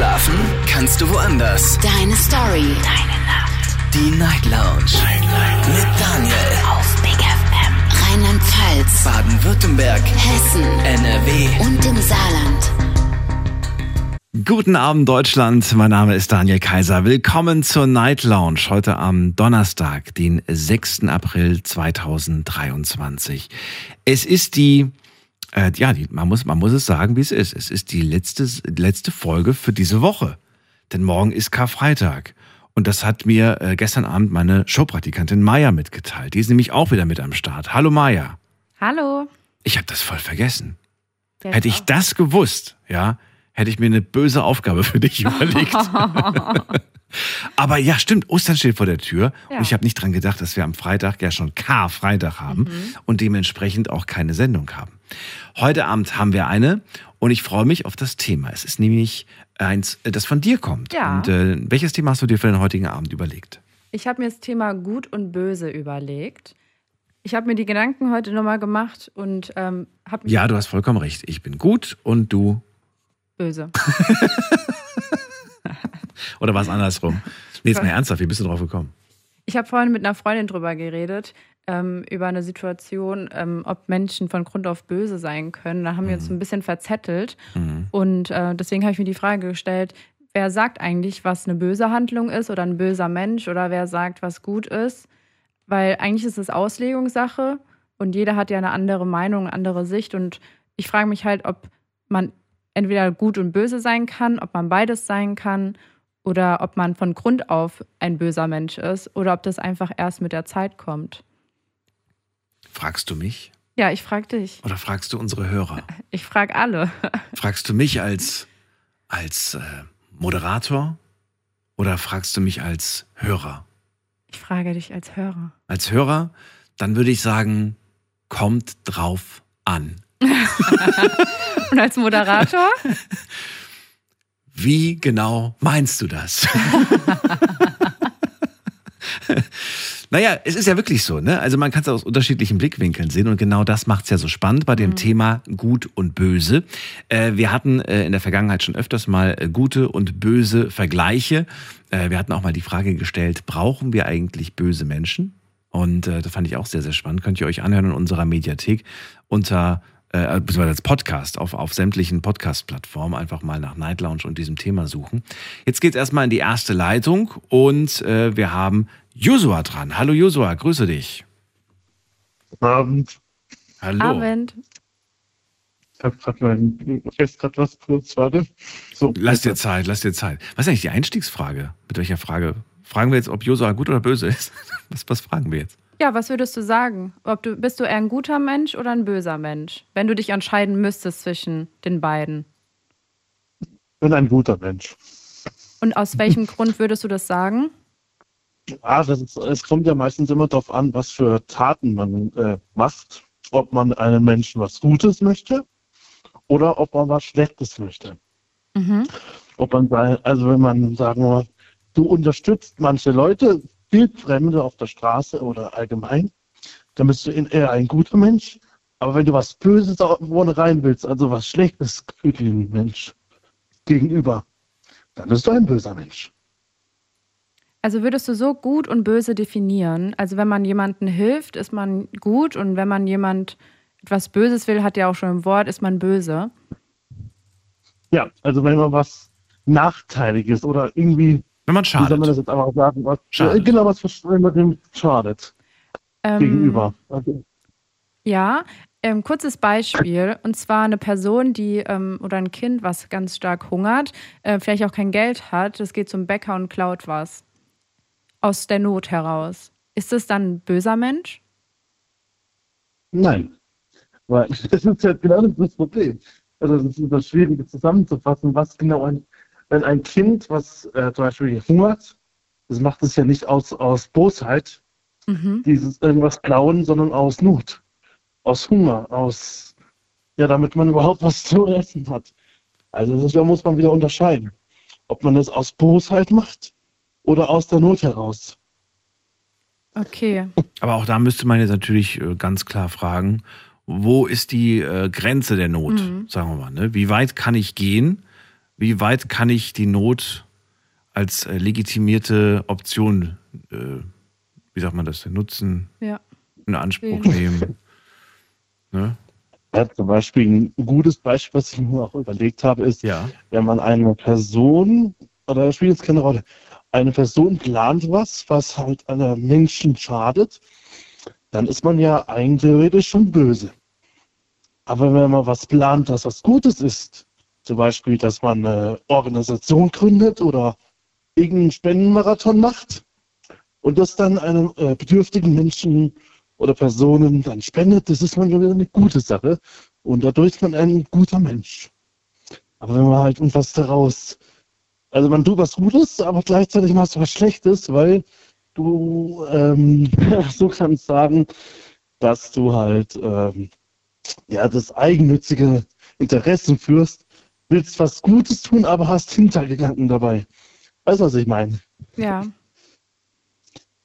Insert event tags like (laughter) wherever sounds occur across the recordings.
Schlafen kannst du woanders. Deine Story. Deine Nacht. Die Night Lounge. Night, Night. Mit Daniel. Auf Big FM. Rheinland-Pfalz. Baden-Württemberg. Hessen. NRW. Und im Saarland. Guten Abend Deutschland, mein Name ist Daniel Kaiser. Willkommen zur Night Lounge heute am Donnerstag, den 6. April 2023. Es ist die, äh, ja, die, man, muss, man muss es sagen, wie es ist. Es ist die letzte, letzte Folge für diese Woche. Denn morgen ist Karfreitag. Und das hat mir äh, gestern Abend meine Showpraktikantin Maya mitgeteilt. Die ist nämlich auch wieder mit am Start. Hallo Maya. Hallo. Ich habe das voll vergessen. Hätte ich das gewusst, ja, hätte ich mir eine böse Aufgabe für dich (laughs) überlegt. (laughs) Aber ja, stimmt, Ostern steht vor der Tür Ja. und ich habe nicht dran gedacht, dass wir am Freitag ja schon Karfreitag haben und dementsprechend auch keine Sendung haben. Heute Abend haben wir eine und ich freue mich auf das Thema. Es ist nämlich eins, äh, das von dir kommt. Ja. Und äh, welches Thema hast du dir für den heutigen Abend überlegt? Ich habe mir das Thema Gut und Böse überlegt. Ich habe mir die Gedanken heute nochmal gemacht und ähm, habe Ja, du hast vollkommen recht. Ich bin gut und du böse. (laughs) oder war es andersrum? Nee, jetzt mal ernsthaft, wie bist du drauf gekommen? Ich habe vorhin mit einer Freundin drüber geredet, ähm, über eine Situation, ähm, ob Menschen von Grund auf böse sein können. Da haben wir uns Mhm. ein bisschen verzettelt. Und äh, deswegen habe ich mir die Frage gestellt, wer sagt eigentlich, was eine böse Handlung ist oder ein böser Mensch oder wer sagt, was gut ist? Weil eigentlich ist es Auslegungssache und jeder hat ja eine andere Meinung, eine andere Sicht. Und ich frage mich halt, ob man entweder gut und böse sein kann, ob man beides sein kann oder ob man von Grund auf ein böser Mensch ist oder ob das einfach erst mit der Zeit kommt. Fragst du mich Ja, ich frage dich. oder fragst du unsere Hörer? (laughs) Ich frage alle. (laughs) Fragst du mich als, als äh, Moderator oder fragst du mich als Hörer? Ich frage dich als Hörer. Als Hörer, dann würde ich sagen, kommt drauf an. (laughs) Und als Moderator? Wie genau meinst du das? (laughs) naja, es ist ja wirklich so, ne? Also man kann es aus unterschiedlichen Blickwinkeln sehen und genau das macht es ja so spannend bei dem Thema Gut und Böse. Äh, wir hatten äh, in der Vergangenheit schon öfters mal äh, gute und böse Vergleiche. Äh, wir hatten auch mal die Frage gestellt, brauchen wir eigentlich böse Menschen? Und äh, das fand ich auch sehr, sehr spannend. Könnt ihr euch anhören in unserer Mediathek unter äh, beziehungsweise als Podcast auf, auf sämtlichen Podcast-Plattformen einfach mal nach Night Lounge und diesem Thema suchen. Jetzt geht's erstmal in die erste Leitung und äh, wir haben Josua dran. Hallo Josua, grüße dich. Abend. Hallo. Abend. Ich habe gerade mein, ich esse gerade was kurz, warte. So, Lass dir Zeit, lass dir Zeit. Was ist eigentlich die Einstiegsfrage? Mit welcher Frage? Fragen wir jetzt, ob Josua gut oder böse ist? (laughs) Was, was fragen wir jetzt? Ja, was würdest du sagen? Ob du, bist du eher ein guter Mensch oder ein böser Mensch? Wenn du dich entscheiden müsstest zwischen den beiden. Ich bin ein guter Mensch. Und aus welchem (laughs) Grund würdest du das sagen? Ah, das ist, es kommt ja meistens immer darauf an, was für Taten man äh, macht. Ob man einem Menschen was Gutes möchte oder ob man was Schlechtes möchte. Mhm. Ob man, also wenn man, sagen wir mal, du unterstützt manche Leute, Wildfremde auf der Straße oder allgemein, dann bist du eher ein guter Mensch. Aber wenn du was Böses irgendwo rein willst, also was Schlechtes für den Mensch gegenüber, dann bist du ein böser Mensch. Also würdest du so gut und böse definieren? Also wenn man jemandem hilft, ist man gut und wenn man jemand etwas Böses will, hat ja auch schon im Wort, ist man böse. Ja, also wenn man was Nachteiliges oder irgendwie, Wenn man wie soll man das schadet. jetzt einfach sagen, was, Schadet. Ja, genau, was wenn man dem schadet Ähm, gegenüber. Also, Ja, ähm, kurzes Beispiel. Und zwar eine Person, die ähm, oder ein Kind, was ganz stark hungert, äh, vielleicht auch kein Geld hat, das geht zum Bäcker und klaut was. Aus der Not heraus. Ist das dann ein böser Mensch? nein. Weil (laughs) das ist ja genau das Problem. Also das ist das Schwierige zusammenzufassen, was genau ein, wenn ein Kind, was äh, zum Beispiel hungert, das macht es ja nicht aus, aus Bosheit, Mhm. dieses irgendwas klauen, sondern aus Not, aus Hunger, aus, ja, damit man überhaupt was zu essen hat. Also das da muss man wieder unterscheiden, ob man das aus Bosheit macht oder aus der Not heraus. Okay. (laughs) Aber auch da müsste man jetzt natürlich äh, ganz klar fragen, wo ist die äh, Grenze der Not, Mhm. sagen wir mal. Ne? Wie weit kann ich gehen, Wie weit kann ich die Not als äh, legitimierte Option, äh, wie sagt man das, denn, nutzen, Ja. in Anspruch Sehen. nehmen? Ne? Ja, zum Beispiel ein gutes Beispiel, was ich mir auch überlegt habe, ist, Ja. wenn man eine Person, oder das spielt jetzt keine Rolle, eine Person plant was, was halt einem Menschen schadet, dann ist man ja eigentlich schon böse. Aber wenn man was plant, das was Gutes ist, zum Beispiel, dass man eine Organisation gründet oder irgendeinen Spendenmarathon macht und das dann einem äh, bedürftigen Menschen oder Personen dann spendet, das ist man schon wieder eine gute Sache und dadurch ist man ein guter Mensch. Aber wenn man halt was daraus, also man tut was Gutes, aber gleichzeitig machst du was Schlechtes, weil du ähm, (laughs) so kannst sagen, dass du halt ähm, ja das eigennützige Interessen führst, willst was Gutes tun, aber hast Hintergedanken dabei. Weißt du, was ich meine? Ja.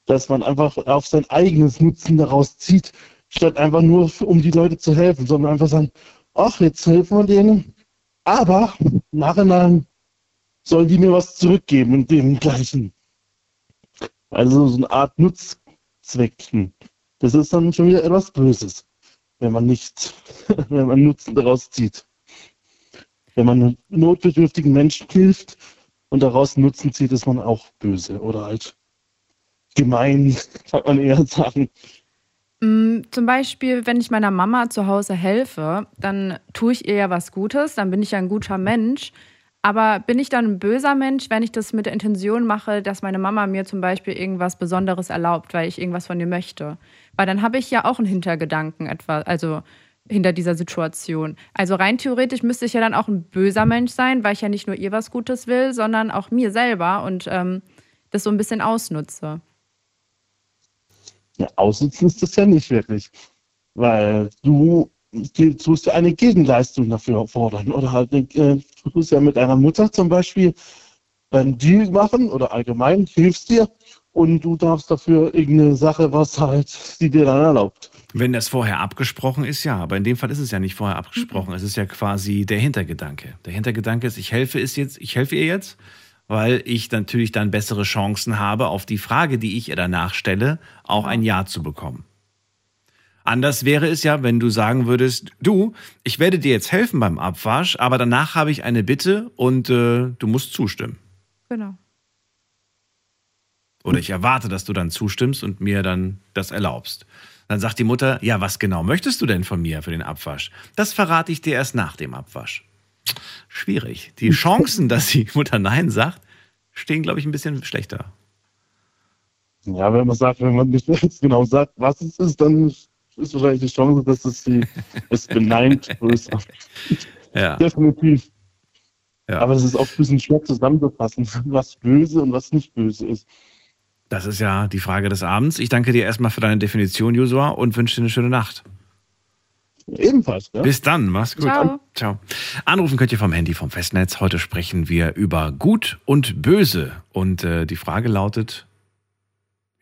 Dass man einfach auf sein eigenes Nutzen daraus zieht, statt einfach nur um die Leute zu helfen, sondern einfach sagen, ach, jetzt helfen wir denen, aber nachher sollen die mir was zurückgeben und dem gleichen. Also so eine Art Nutzzwecken. Das ist dann schon wieder etwas Böses, wenn man nicht, (laughs) wenn man Nutzen daraus zieht. Wenn man notbedürftigen Menschen hilft und daraus Nutzen zieht, ist man auch böse oder halt gemein, (laughs) kann man eher sagen. Mm, Zum Beispiel, wenn ich meiner Mama zu Hause helfe, dann tue ich ihr ja was Gutes, dann bin ich ja ein guter Mensch. Aber bin ich dann ein böser Mensch, wenn ich das mit der Intention mache, dass meine Mama mir zum Beispiel irgendwas Besonderes erlaubt, weil ich irgendwas von ihr möchte? Weil dann habe ich ja auch einen Hintergedanken etwa, also hinter dieser Situation. Also rein theoretisch müsste ich ja dann auch ein böser Mensch sein, weil ich ja nicht nur ihr was Gutes will, sondern auch mir selber und ähm, das so ein bisschen ausnutze. Ja, ausnutzen ist das ja nicht wirklich. Weil du tust ja eine Gegenleistung dafür fordern. Oder halt, äh, du tust ja mit deiner Mutter zum Beispiel einen Deal machen oder allgemein hilfst dir und du darfst dafür irgendeine Sache, was halt sie dir dann erlaubt. Wenn das vorher abgesprochen ist, ja. Aber in dem Fall ist es ja nicht vorher abgesprochen. Es ist ja quasi der Hintergedanke. Der Hintergedanke ist, ich helfe es jetzt, ich helfe ihr jetzt, weil ich natürlich dann bessere Chancen habe, auf die Frage, die ich ihr danach stelle, auch ein Ja zu bekommen. Anders wäre es ja, wenn du sagen würdest, du, ich werde dir jetzt helfen beim Abwasch, aber danach habe ich eine Bitte und äh, du musst zustimmen. Genau. Oder ich erwarte, dass du dann zustimmst und mir dann das erlaubst. Dann sagt die Mutter, ja, was genau möchtest du denn von mir für den Abwasch? Das verrate ich dir erst nach dem Abwasch. Schwierig. Die (laughs) Chancen, dass die Mutter Nein sagt, stehen, glaube ich, ein bisschen schlechter. Ja, wenn man sagt, wenn man nicht (laughs) genau sagt, was es ist, dann ist wahrscheinlich die Chance, dass es sie es beneint größer. (laughs) Ja. Definitiv. Ja. Aber es ist auch ein bisschen schwer zusammenzufassen, was böse und was nicht böse ist. Das ist ja die Frage des Abends. Ich danke dir erstmal für deine Definition, Josua, und wünsche dir eine schöne Nacht. Ebenfalls, ja? Bis dann, mach's gut. Ciao. Ciao. Anrufen könnt ihr vom Handy vom Festnetz. Heute sprechen wir über Gut und Böse. Und äh, die Frage lautet,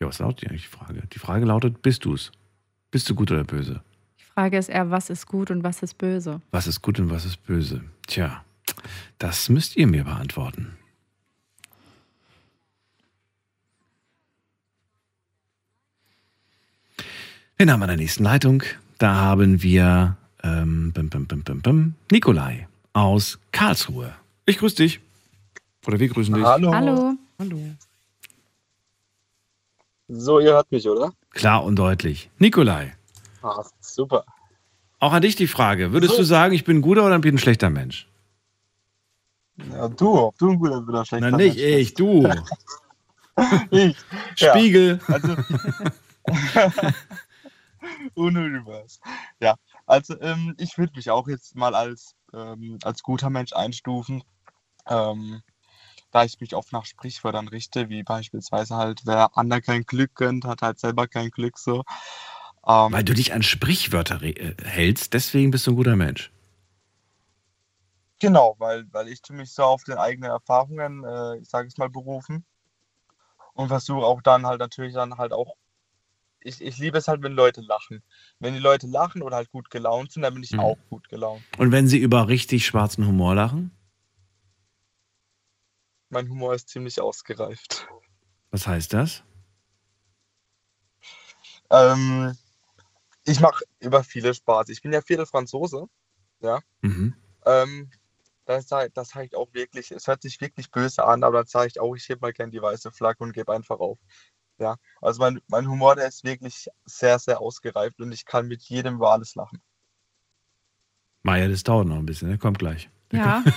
ja, was lautet eigentlich die Frage? Die Frage lautet, bist du's? Bist du gut oder böse? Die Frage ist eher, was ist gut und was ist böse? Was ist gut und was ist böse? Tja, das müsst ihr mir beantworten. Wen haben wir in der nächsten Leitung? Da haben wir ähm, bim, bim, bim, bim, bim, Nikolai aus Karlsruhe. Ich grüße dich. Oder wir grüßen dich. Hallo. Hallo. Hallo. So, ihr hört mich, oder? Klar und deutlich. Nikolai, Ah, super. auch an dich die Frage. Würdest So. du sagen, ich bin ein guter oder bin ich ein schlechter Mensch? Ja, du, ob du ein guter oder schlechter Na nicht Mensch ich, du. (laughs) Ich. Ja. (laughs) (laughs) Spiegel. Also. Unübers. Ja, also ähm, ich würde mich auch jetzt mal als, ähm, als guter Mensch einstufen. Ähm, da ich mich oft nach Sprichwörtern richte, wie beispielsweise halt, wer anderen kein Glück gönnt, hat halt selber kein Glück so. Ähm, Weil du dich an Sprichwörter äh, hältst, deswegen bist du ein guter Mensch. Genau, weil, weil ich mich so auf den eigenen Erfahrungen, äh, ich sage es mal, berufen und versuche auch dann halt natürlich dann halt auch, ich, ich liebe es halt, wenn Leute lachen. Wenn die Leute lachen oder halt gut gelaunt sind, dann bin ich Mhm. auch gut gelaunt. Und wenn sie über richtig schwarzen Humor lachen? mein Humor ist ziemlich ausgereift. Was heißt das? Ähm, ich mache über viele Spaß. Ich bin ja Viertel Franzose. Ja. Mhm. Ähm, das, sag- das ich auch wirklich, es hört sich wirklich böse an, aber sage ich auch, ich heb mal gern die weiße Flagge und gebe einfach auf. Ja, also mein, mein Humor, der ist wirklich sehr, sehr ausgereift und ich kann mit jedem über alles lachen. Maja, das dauert noch ein bisschen, der kommt gleich. Ja. (laughs)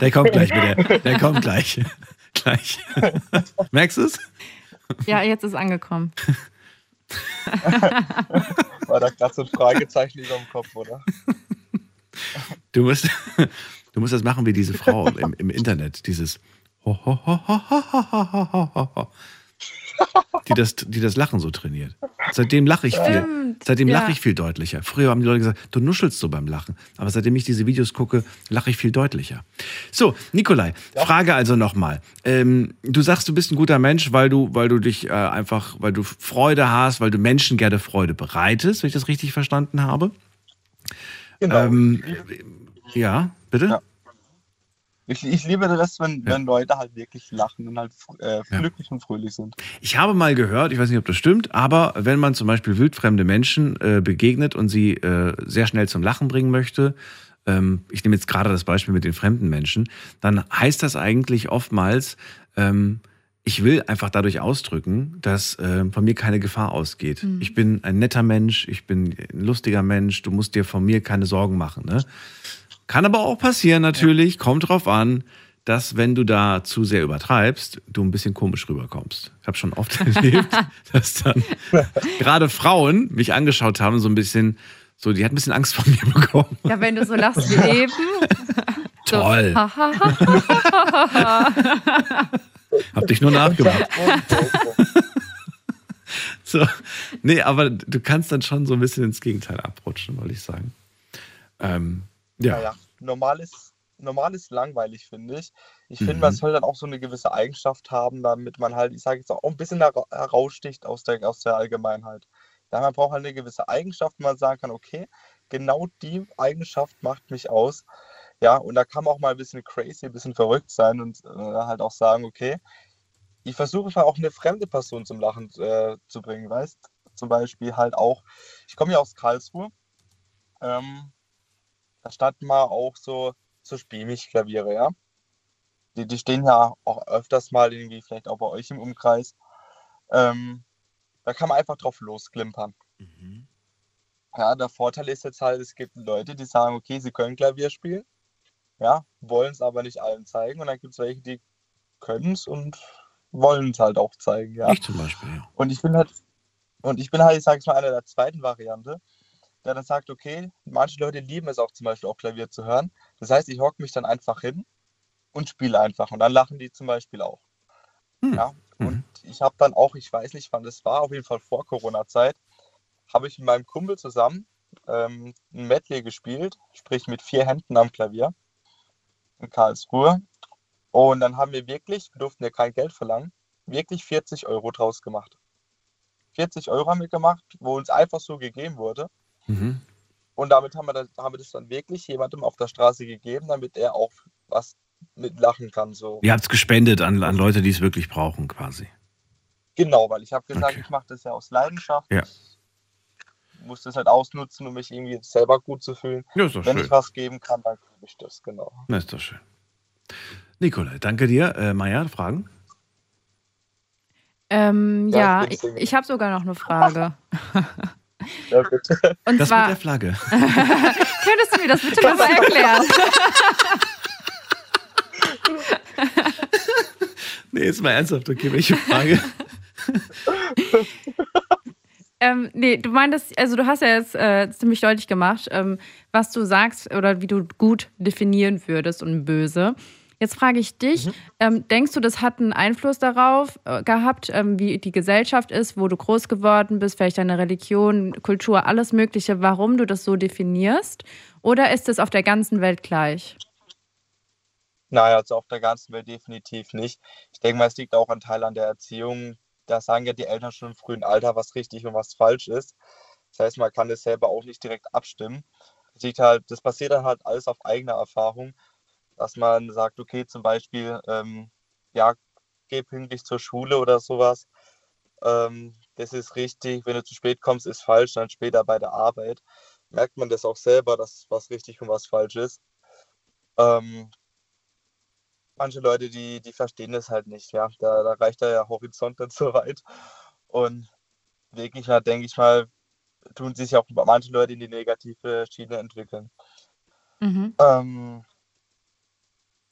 Der kommt gleich, bitte. Der kommt gleich. (laughs) gleich. (laughs) Merkst du es? ja, jetzt ist angekommen. War da gerade so ein Fragezeichen über dem Kopf, oder? Du musst, du musst das machen wie diese Frau im, im Internet, dieses die das, die das Lachen so trainiert. Seitdem lache ich viel. Seitdem ja. lache ich viel deutlicher. Früher haben die Leute gesagt, du nuschelst so beim Lachen. Aber seitdem ich diese Videos gucke, lache ich viel deutlicher. So, Nikolai, ja. Frage also nochmal. Ähm, du sagst, du bist ein guter Mensch, weil du, weil du dich äh, einfach, weil du Freude hast, weil du Menschen gerne Freude bereitest, wenn ich das richtig verstanden habe. Genau. Ähm, ja, bitte? Ja. Ich, ich liebe das, wenn, Ja. wenn Leute halt wirklich lachen und halt äh, Ja. glücklich und fröhlich sind. Ich habe mal gehört, ich weiß nicht, ob das stimmt, aber wenn man zum Beispiel wildfremde Menschen äh, begegnet und sie äh, sehr schnell zum Lachen bringen möchte, ähm, ich nehme jetzt gerade das Beispiel mit den fremden Menschen, dann heißt das eigentlich oftmals, ähm, ich will einfach dadurch ausdrücken, dass äh, von mir keine Gefahr ausgeht. Ich bin ein netter Mensch, ich bin ein lustiger Mensch, du musst dir von mir keine Sorgen machen. Ne? Kann aber auch passieren natürlich, kommt drauf an, dass wenn du da zu sehr übertreibst, du ein bisschen komisch rüberkommst. Ich habe schon oft (laughs) erlebt, dass dann (laughs) gerade Frauen mich angeschaut haben, so ein bisschen, so, die hat ein bisschen Angst vor mir bekommen. Ja, wenn du so lachst wie (laughs) eben. Toll. ha, ha, ha, ha, ha. Hab dich nur nachgemacht. So. Nee, aber du kannst dann schon so ein bisschen ins Gegenteil abrutschen, wollte ich sagen. Ähm, ja. Naja, normal ist, normal ist langweilig, finde ich. Ich finde, Mhm. man soll dann auch so eine gewisse Eigenschaft haben, damit man halt, ich sage jetzt auch, ein bisschen hera- heraussticht aus der, aus der Allgemeinheit. Ja, man braucht halt eine gewisse Eigenschaft, wo man sagen kann, okay, genau die Eigenschaft macht mich aus. Ja, und da kann man auch mal ein bisschen crazy, ein bisschen verrückt sein und äh, halt auch sagen, okay, ich versuche mal auch eine fremde Person zum Lachen äh, zu bringen, weißt? Zum Beispiel halt auch, ich komme ja aus Karlsruhe. Ähm, da standen mal auch so, so Spielmich-Klaviere, ja. Die, die stehen ja auch öfters mal irgendwie, vielleicht auch bei euch im Umkreis. Ähm, da kann man einfach drauf losklimpern. Ja, der Vorteil ist jetzt halt, es gibt Leute, die sagen, okay, sie können Klavier spielen, ja, wollen es aber nicht allen zeigen. Und dann gibt es welche, die können es und wollen es halt auch zeigen, ja. Ich zum Beispiel, ja. Und ich bin halt, und ich bin halt, ich sage es mal, einer der zweiten Variante, der dann sagt, okay, manche Leute lieben es auch zum Beispiel auch Klavier zu hören. Das heißt, ich hocke mich dann einfach hin und spiele einfach. Und dann lachen die zum Beispiel auch. Hm. Ja. Mhm. Und ich habe dann auch, ich weiß nicht, wann das war, auf jeden Fall vor Corona-Zeit, habe ich mit meinem Kumpel zusammen ähm, ein Medley gespielt, sprich mit vier Händen am Klavier in Karlsruhe. Und dann haben wir wirklich, wir durften ja kein Geld verlangen, wirklich 40 Euro draus gemacht. 40 Euro haben wir gemacht, wo uns einfach so gegeben wurde. Mhm. Und damit haben wir, das, haben wir das dann wirklich jemandem auf der Straße gegeben, damit er auch was mitlachen kann. So. Ihr habt es gespendet an, an Leute, die es wirklich brauchen, quasi. Genau, weil ich habe gesagt, Okay. ich mache das ja aus Leidenschaft. Ja. Ich muss das halt ausnutzen, um mich irgendwie selber gut zu fühlen. Ja, ist doch Wenn schön. ich was geben kann, dann gebe ich das, genau. Na, ist doch schön. Nikolai, danke dir. Äh, Maja, Fragen? Ähm, Ja, ja, ich ich habe sogar noch eine Frage. (laughs) (laughs) Ja. Und Das zwar, mit der Flagge. (laughs) könntest du mir das bitte nochmal erklären? (laughs) Nee, ist mal ernsthaft, okay, welche Frage? (laughs) Ähm, nee, du meintest, also du hast ja jetzt äh, ziemlich deutlich gemacht, ähm, was du sagst oder wie du gut definieren würdest und böse. Jetzt frage ich dich, ähm, denkst du, das hat einen Einfluss darauf äh, gehabt, ähm, wie die Gesellschaft ist, wo du groß geworden bist, vielleicht deine Religion, Kultur, alles Mögliche, warum du das so definierst? Oder ist es auf der ganzen Welt gleich? Naja, also auf der ganzen Welt definitiv nicht. Ich denke mal, es liegt auch ein Teil an der Erziehung. Da sagen ja die Eltern schon im frühen Alter, was richtig und was falsch ist. Das heißt, man kann das selber auch nicht direkt abstimmen. Das, liegt halt, das passiert dann halt alles auf eigener Erfahrung. Dass man sagt, okay, zum Beispiel, ähm, ja, geh pünktlich zur Schule oder sowas. Ähm, das ist richtig. Wenn du zu spät kommst, ist falsch. Dann später bei der Arbeit merkt man das auch selber, dass was richtig und was falsch ist. Ähm, manche Leute, die, die verstehen das halt nicht. Ja, da, da reicht der Horizont nicht (laughs) so weit. Und wirklich, ja, denke ich mal, tun sich auch manche Leute in die negative Schiene entwickeln. Mhm. Ähm,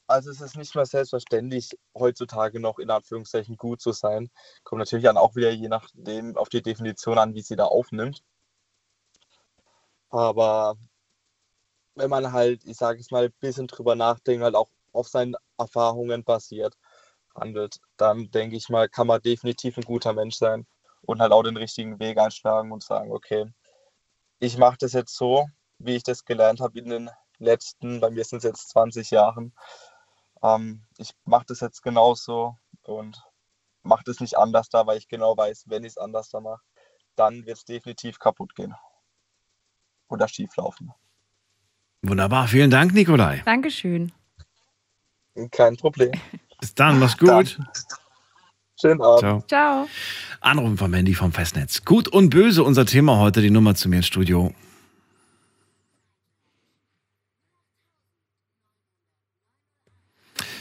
also es ist nicht mehr selbstverständlich, heutzutage noch in Anführungszeichen gut zu sein. Kommt natürlich dann auch wieder je nachdem auf die Definition an, wie sie da aufnimmt. Aber wenn man halt, ich sage es mal, ein bisschen drüber nachdenkt, halt auch auf seinen Erfahrungen basiert handelt, dann denke ich mal, kann man definitiv ein guter Mensch sein und halt auch den richtigen Weg einschlagen und sagen, okay, ich mache das jetzt so, wie ich das gelernt habe in den letzten, bei mir sind es jetzt 20 Jahren. Ähm, ich mache das jetzt genauso und mache das nicht anders da, weil ich genau weiß, wenn ich es anders da mache, dann wird es definitiv kaputt gehen oder schief laufen. Wunderbar, vielen Dank, Nikolai. Dankeschön. Kein Problem. (laughs) Bis dann, mach's gut. Dann. Schönen Abend. Ciao. Ciao. Anrufen von Mandy vom Festnetz. Gut und böse, unser Thema heute, die Nummer zu mir ins Studio.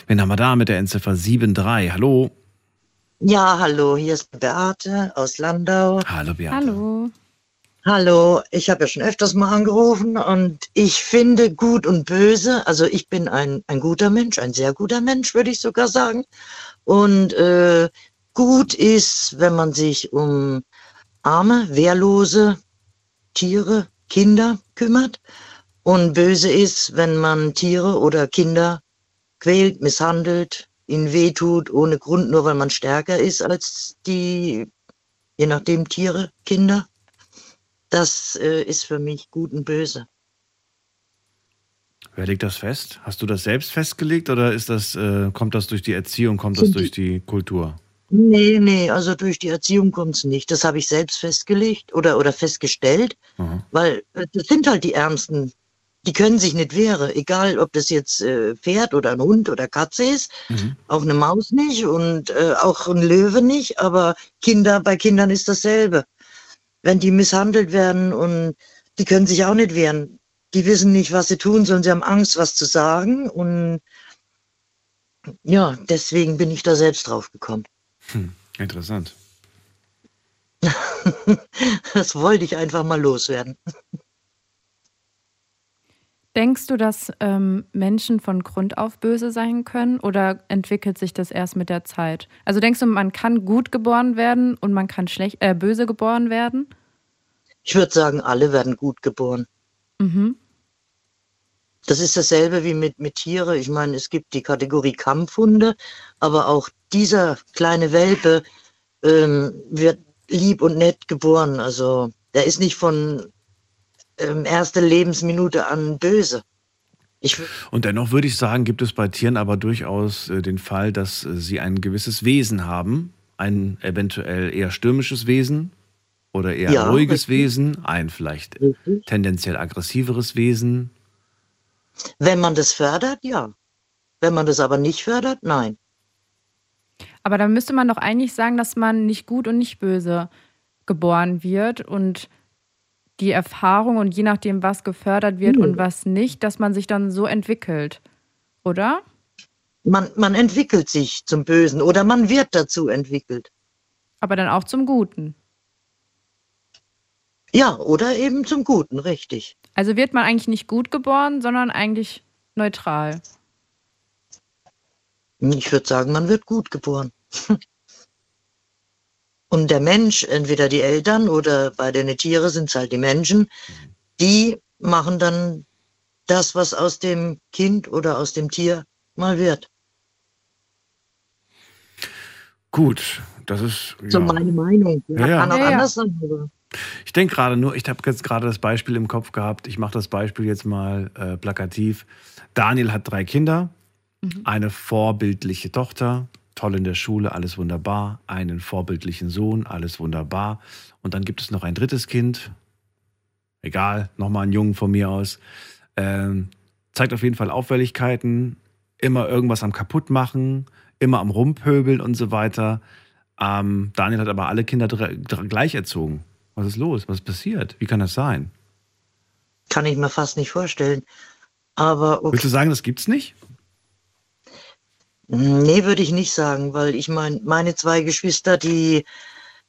Wen haben wir da mit der Endziffer 73? Hallo. Ja, hallo, hier ist Beate aus Landau. Hallo, Beate. Hallo. Hallo, ich habe ja schon öfters mal angerufen und ich finde gut und böse, also ich bin ein, ein guter Mensch, ein sehr guter Mensch, würde ich sogar sagen. Und äh, gut ist, wenn man sich um arme, wehrlose Tiere, Kinder kümmert. Und böse ist, wenn man Tiere oder Kinder quält, misshandelt, ihnen wehtut, ohne Grund, nur weil man stärker ist als die, je nachdem, Tiere, Kinder. Das äh, ist für mich gut und böse. Wer legt das fest? Hast du das selbst festgelegt oder ist das, äh, kommt das durch die Erziehung, kommt das durch die Kultur? Nee, nee, also durch die Erziehung kommt's nicht. Das habe ich selbst festgelegt oder, oder festgestellt, Mhm. weil äh, das sind halt die Ärmsten. Die können sich nicht wehren, egal ob das jetzt äh, Pferd oder ein Hund oder Katze ist, Mhm. auch eine Maus nicht und äh, auch ein Löwe nicht, aber Kinder, bei Kindern ist dasselbe. Wenn die misshandelt werden und die können sich auch nicht wehren. Die wissen nicht, was sie tun sollen, sie haben Angst, was zu sagen und ja, deswegen bin ich da selbst drauf gekommen. Hm, interessant. (laughs) Das wollte ich einfach mal loswerden. Denkst du, dass ähm, Menschen von Grund auf böse sein können oder entwickelt sich das erst mit der Zeit? Also denkst du, man kann gut geboren werden und man kann schlecht, äh, böse geboren werden? Ich würde sagen, alle werden gut geboren. Mhm. Das ist dasselbe wie mit, mit Tiere. Ich meine, es gibt die Kategorie Kampfhunde, aber auch dieser kleine Welpe ähm, wird lieb und nett geboren. Also der ist nicht von ähm, erster Lebensminute an böse. Ich, Und dennoch würde ich sagen, gibt es bei Tieren aber durchaus äh, den Fall, dass äh, sie ein gewisses Wesen haben. Ein eventuell eher stürmisches Wesen oder eher Ja, ruhiges richtig. Wesen, ein vielleicht Richtig. tendenziell aggressiveres Wesen. wenn man das fördert, ja. Wenn man das aber nicht fördert, nein. Aber dann müsste man doch eigentlich sagen, dass man nicht gut und nicht böse geboren wird und die Erfahrung und je nachdem, was gefördert wird Hm. und was nicht, dass man sich dann so entwickelt. Oder? Man, man entwickelt sich zum Bösen oder man wird dazu entwickelt. Aber dann auch zum Guten. Ja, oder eben zum Guten, richtig. Also wird man eigentlich nicht gut geboren, sondern eigentlich neutral. Ich würde sagen, man wird gut geboren. (laughs) Und der Mensch, entweder die Eltern oder bei den Tieren sind es halt die Menschen, die machen dann das, was aus dem Kind oder aus dem Tier mal wird. Gut, das ist. So ja. meine Meinung. Ja, Ja, ja. Kann auch Ja, ja. anders sein. Aber Ich denke gerade nur, ich habe jetzt gerade das Beispiel im Kopf gehabt. Ich mache das Beispiel jetzt mal äh, plakativ. Daniel hat drei Kinder, eine vorbildliche Tochter, toll in der Schule, alles wunderbar, einen vorbildlichen Sohn, alles wunderbar. Und dann gibt es noch ein drittes Kind, egal, nochmal einen Jungen von mir aus, ähm, zeigt auf jeden Fall Auffälligkeiten, immer irgendwas am kaputt machen, immer am rumpöbeln und so weiter. Ähm, Daniel hat aber alle Kinder gleich erzogen. Was ist los? Was ist passiert? Wie kann das sein? Kann ich mir fast nicht vorstellen. Aber okay. Willst du sagen, das gibt's nicht? Nee, würde ich nicht sagen, weil ich meine, meine zwei Geschwister, die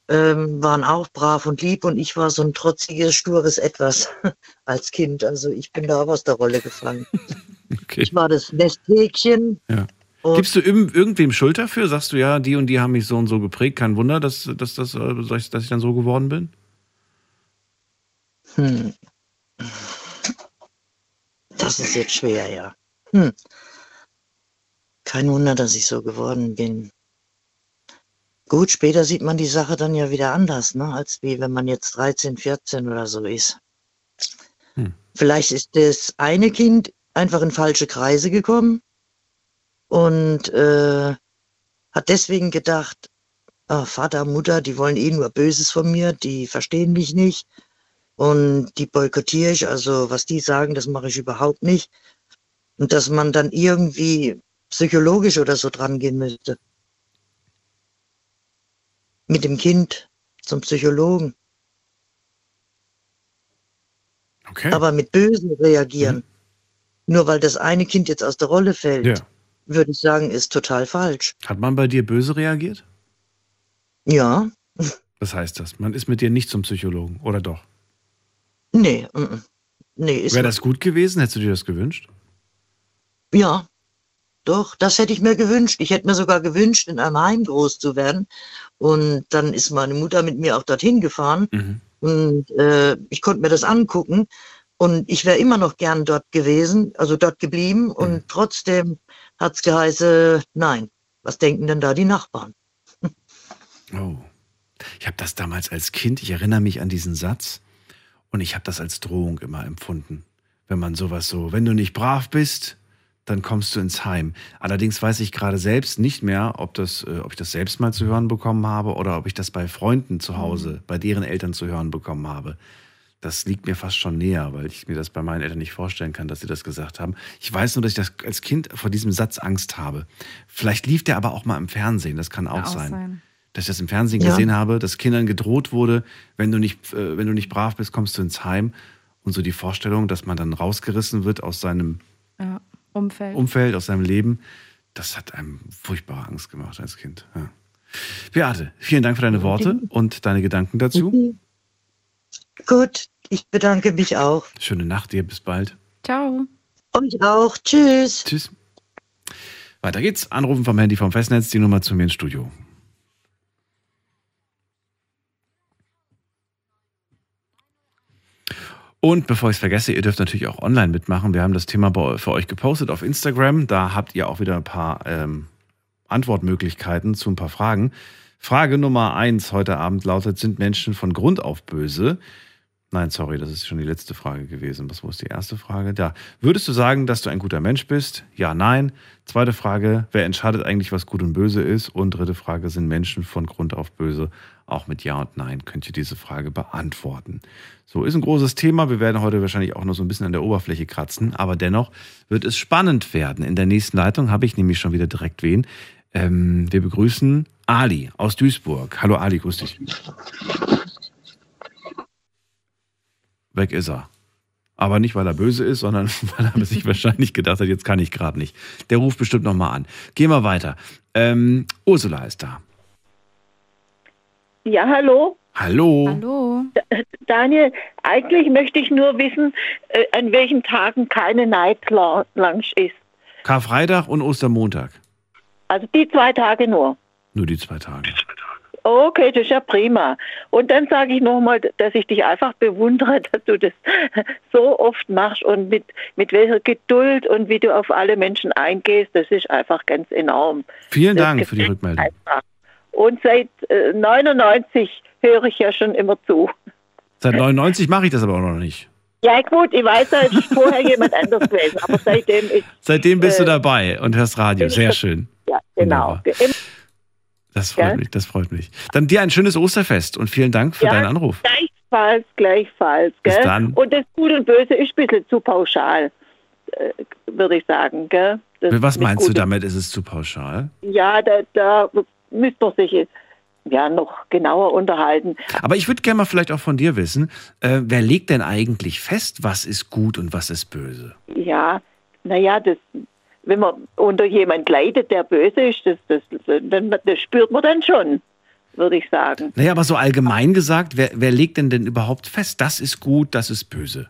ähm, waren auch brav und lieb und ich war so ein trotziges, stures Etwas (laughs) als Kind. Also ich bin da auch aus der Rolle gefallen. (laughs) Okay. Ich war das Nesthäkchen. Ja. Gibst du irg- irgendwem Schuld dafür? Sagst du ja, die und die haben mich so und so geprägt. Kein Wunder, dass, dass, dass, äh, dass ich dass ich dann so geworden bin? hm. Das ist jetzt schwer, ja. Hm. Kein Wunder, dass ich so geworden bin. Gut, später sieht man die Sache dann ja wieder anders, ne? als wie wenn man jetzt 13, 14 oder so ist. Hm. Vielleicht ist das eine Kind einfach in falsche Kreise gekommen und äh, hat deswegen gedacht, ah, Vater, Mutter, die wollen eh nur Böses von mir, die verstehen mich nicht und die boykottiere ich, also was die sagen, das mache ich überhaupt nicht. Und dass man dann irgendwie psychologisch oder so dran gehen müsste. Mit dem Kind zum Psychologen. Okay. Aber mit Bösen reagieren, nur weil das eine Kind jetzt aus der Rolle fällt, ja. würde ich sagen, ist total falsch. Hat man bei dir böse reagiert? Ja, Was heißt das? Man ist mit dir nicht zum Psychologen, oder doch? nee, mm, nee, Wäre das gut gewesen? Hättest du dir das gewünscht? Ja, doch, das hätte ich mir gewünscht. Ich hätte mir sogar gewünscht, in einem Heim groß zu werden. Und dann ist meine Mutter mit mir auch dorthin gefahren. Mhm. Und äh, ich konnte mir das angucken. Und ich wäre immer noch gern dort gewesen, also dort geblieben. Und trotzdem hat's geheißen, nein, was denken denn da die Nachbarn? Oh. Ich habe das damals als Kind, ich erinnere mich an diesen Satz und ich habe das als Drohung immer empfunden. Wenn man sowas so, wenn du nicht brav bist, dann kommst du ins Heim. Allerdings weiß ich gerade selbst nicht mehr, ob, das, äh, ob ich das selbst mal zu hören bekommen habe oder ob ich das bei Freunden zu Hause, bei deren Eltern zu hören bekommen habe. Das liegt mir fast schon näher, weil ich mir das bei meinen Eltern nicht vorstellen kann, dass sie das gesagt haben. Ich weiß nur, dass ich das als Kind vor diesem Satz Angst habe. Vielleicht lief der aber auch mal im Fernsehen, das kann auch, Kann sein dass ich das im Fernsehen Ja. gesehen habe, dass Kindern gedroht wurde, wenn du nicht, äh, wenn du nicht brav bist, kommst du ins Heim. Und so die Vorstellung, dass man dann rausgerissen wird aus seinem Ja, Umfeld. Umfeld, aus seinem Leben, das hat einem furchtbare Angst gemacht als Kind. Ja. Beate, vielen Dank für deine Worte (laughs) und deine Gedanken dazu. (laughs) Gut, ich bedanke mich auch. Schöne Nacht dir, bis bald. Ciao. Euch auch. Tschüss. Tschüss. Weiter geht's. Anrufen vom Handy vom Festnetz, die Nummer zu mir ins Studio. Und bevor ich es vergesse, ihr dürft natürlich auch online mitmachen. Wir haben das Thema für euch gepostet auf Instagram. Da habt ihr auch wieder ein paar ähm, Antwortmöglichkeiten zu ein paar Fragen. Frage Nummer eins heute Abend lautet: Sind Menschen von Grund auf böse? Nein, sorry, das ist schon die letzte Frage gewesen. Was ist die erste Frage? Da. Würdest du sagen, dass du ein guter Mensch bist? Ja, nein. Zweite Frage: Wer entscheidet eigentlich, was gut und böse ist? Und dritte Frage: Sind Menschen von Grund auf böse? Auch mit Ja und Nein könnt ihr diese Frage beantworten. So ist ein großes Thema. Wir werden heute wahrscheinlich auch noch so ein bisschen an der Oberfläche kratzen, aber dennoch wird es spannend werden. In der nächsten Leitung habe ich nämlich schon wieder direkt wen. Ähm, wir begrüßen Ali aus Duisburg. Hallo Ali, grüß dich. Weg ist er. Aber nicht, weil er böse ist, sondern (laughs) weil er sich wahrscheinlich gedacht hat, jetzt kann ich gerade nicht. Der ruft bestimmt nochmal an. Gehen wir weiter. Ähm, Ursula ist da. Ja, hallo. Hallo. Hallo. Daniel, eigentlich möchte ich nur wissen, äh, an welchen Tagen keine Night Lo- Lunch ist. Karfreitag und Ostermontag. Also die zwei Tage nur. Nur die zwei Tage. Okay, das ist ja prima. Und dann sage ich nochmal, dass ich dich einfach bewundere, (laughs) dass du das (laughs) so oft machst und mit, mit welcher Geduld und wie du auf alle Menschen eingehst, das ist einfach ganz enorm. Vielen Das Dank für die Rückmeldung. einfach. Und seit äh, 99 höre ich ja schon immer zu. Seit 99 mache ich das aber auch noch nicht. Ja gut, ich weiß, da ist vorher jemand anders gewesen, aber seitdem ist, Seitdem bist du Äh, dabei und hörst Radio. Sehr schön. ja, genau. Wunderbar. Das freut Gell? mich, das freut mich. Dann dir ein schönes Osterfest und vielen Dank für Ja, deinen Anruf. Gleichfalls, gleichfalls. Bis Gell? dann. Und das Gut und Böse ist ein bisschen zu pauschal, äh, würde ich sagen. Gell? das Was meinst du gute- damit? Ist es zu pauschal? Ja, da, da müsste man sich ja noch genauer unterhalten. Aber ich würde gerne mal vielleicht auch von dir wissen, äh, wer legt denn eigentlich fest, was ist gut und was ist böse? Ja, naja, das, wenn man unter jemand leidet, der böse ist, das, das, das, das spürt man dann schon, würde ich sagen. Naja, aber so allgemein gesagt, wer, wer legt denn denn überhaupt fest, das ist gut, das ist böse?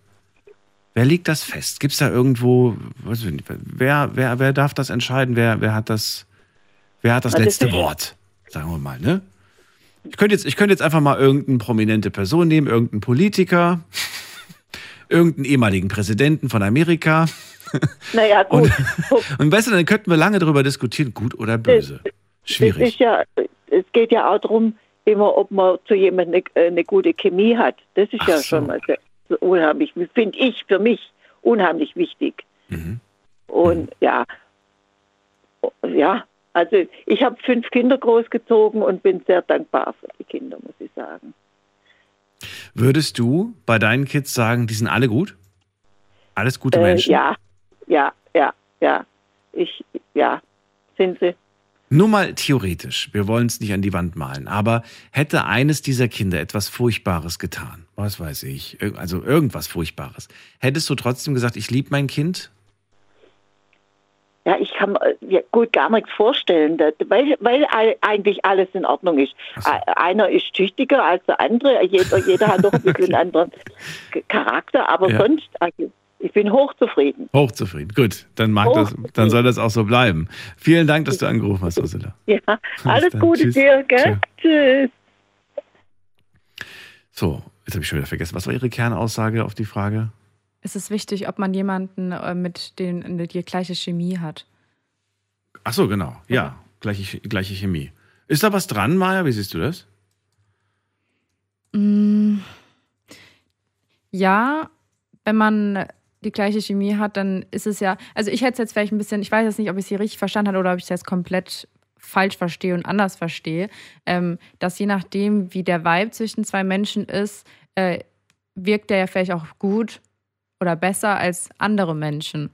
Wer legt das fest? Gibt es da irgendwo, nicht, wer, wer, wer darf das entscheiden? Wer, wer hat das, wer hat das das letzte Wort? Sagen wir mal, ne? Ich könnte jetzt, ich könnte jetzt einfach mal irgendeine prominente Person nehmen, irgendeinen Politiker, (laughs) irgendeinen ehemaligen Präsidenten von Amerika. (laughs) Naja, (laughs) gut. Und weißt du, dann könnten wir lange darüber diskutieren, gut oder böse. Das Schwierig. ist ja, es geht ja auch darum, immer, ob man zu jemandem eine, eine gute Chemie hat. Das ist Ach ja so. schon mal sehr, unheimlich, finde ich, für mich unheimlich wichtig. Mhm. Und ja, ja, also ich habe fünf Kinder großgezogen und bin sehr dankbar für die Kinder, muss ich sagen. Würdest du bei deinen Kids sagen, die sind alle gut? Alles gute Äh, Menschen? ja, ja, ja, ja. Ich, ja, sind sie. Nur mal theoretisch, wir wollen es nicht an die Wand malen, aber hätte eines dieser Kinder etwas Furchtbares getan, was weiß ich, also irgendwas Furchtbares, hättest du trotzdem gesagt, ich liebe mein Kind? Ja, ich kann mir ja, gut gar nichts vorstellen, weil, weil eigentlich alles in Ordnung ist. So. A- Einer ist tüchtiger als der andere, jeder, jeder hat doch ein (laughs) bisschen einen anderen Charakter, aber Ja. sonst, also, ich bin hochzufrieden. Hochzufrieden. Gut, dann mag das, dann soll das auch so bleiben. Vielen Dank, dass du angerufen hast, Ursula. Ja, alles. Gute Tschüss. dir, gell? Tschüss. So, jetzt habe ich schon wieder vergessen. Was war Ihre Kernaussage auf die Frage? Es ist wichtig, ob man jemanden äh, mit den die gleiche Chemie hat. Ach so, genau. Ja, gleiche, gleiche Chemie. Ist da was dran, Maja? Wie siehst du das? Mm, Ja, wenn man die gleiche Chemie hat, dann ist es ja, also ich hätte es jetzt vielleicht ein bisschen, ich weiß jetzt nicht, ob ich sie richtig verstanden habe oder ob ich es jetzt komplett falsch verstehe und anders verstehe, ähm, dass je nachdem, wie der Vibe zwischen zwei Menschen ist, äh, wirkt der ja vielleicht auch gut oder besser als andere Menschen.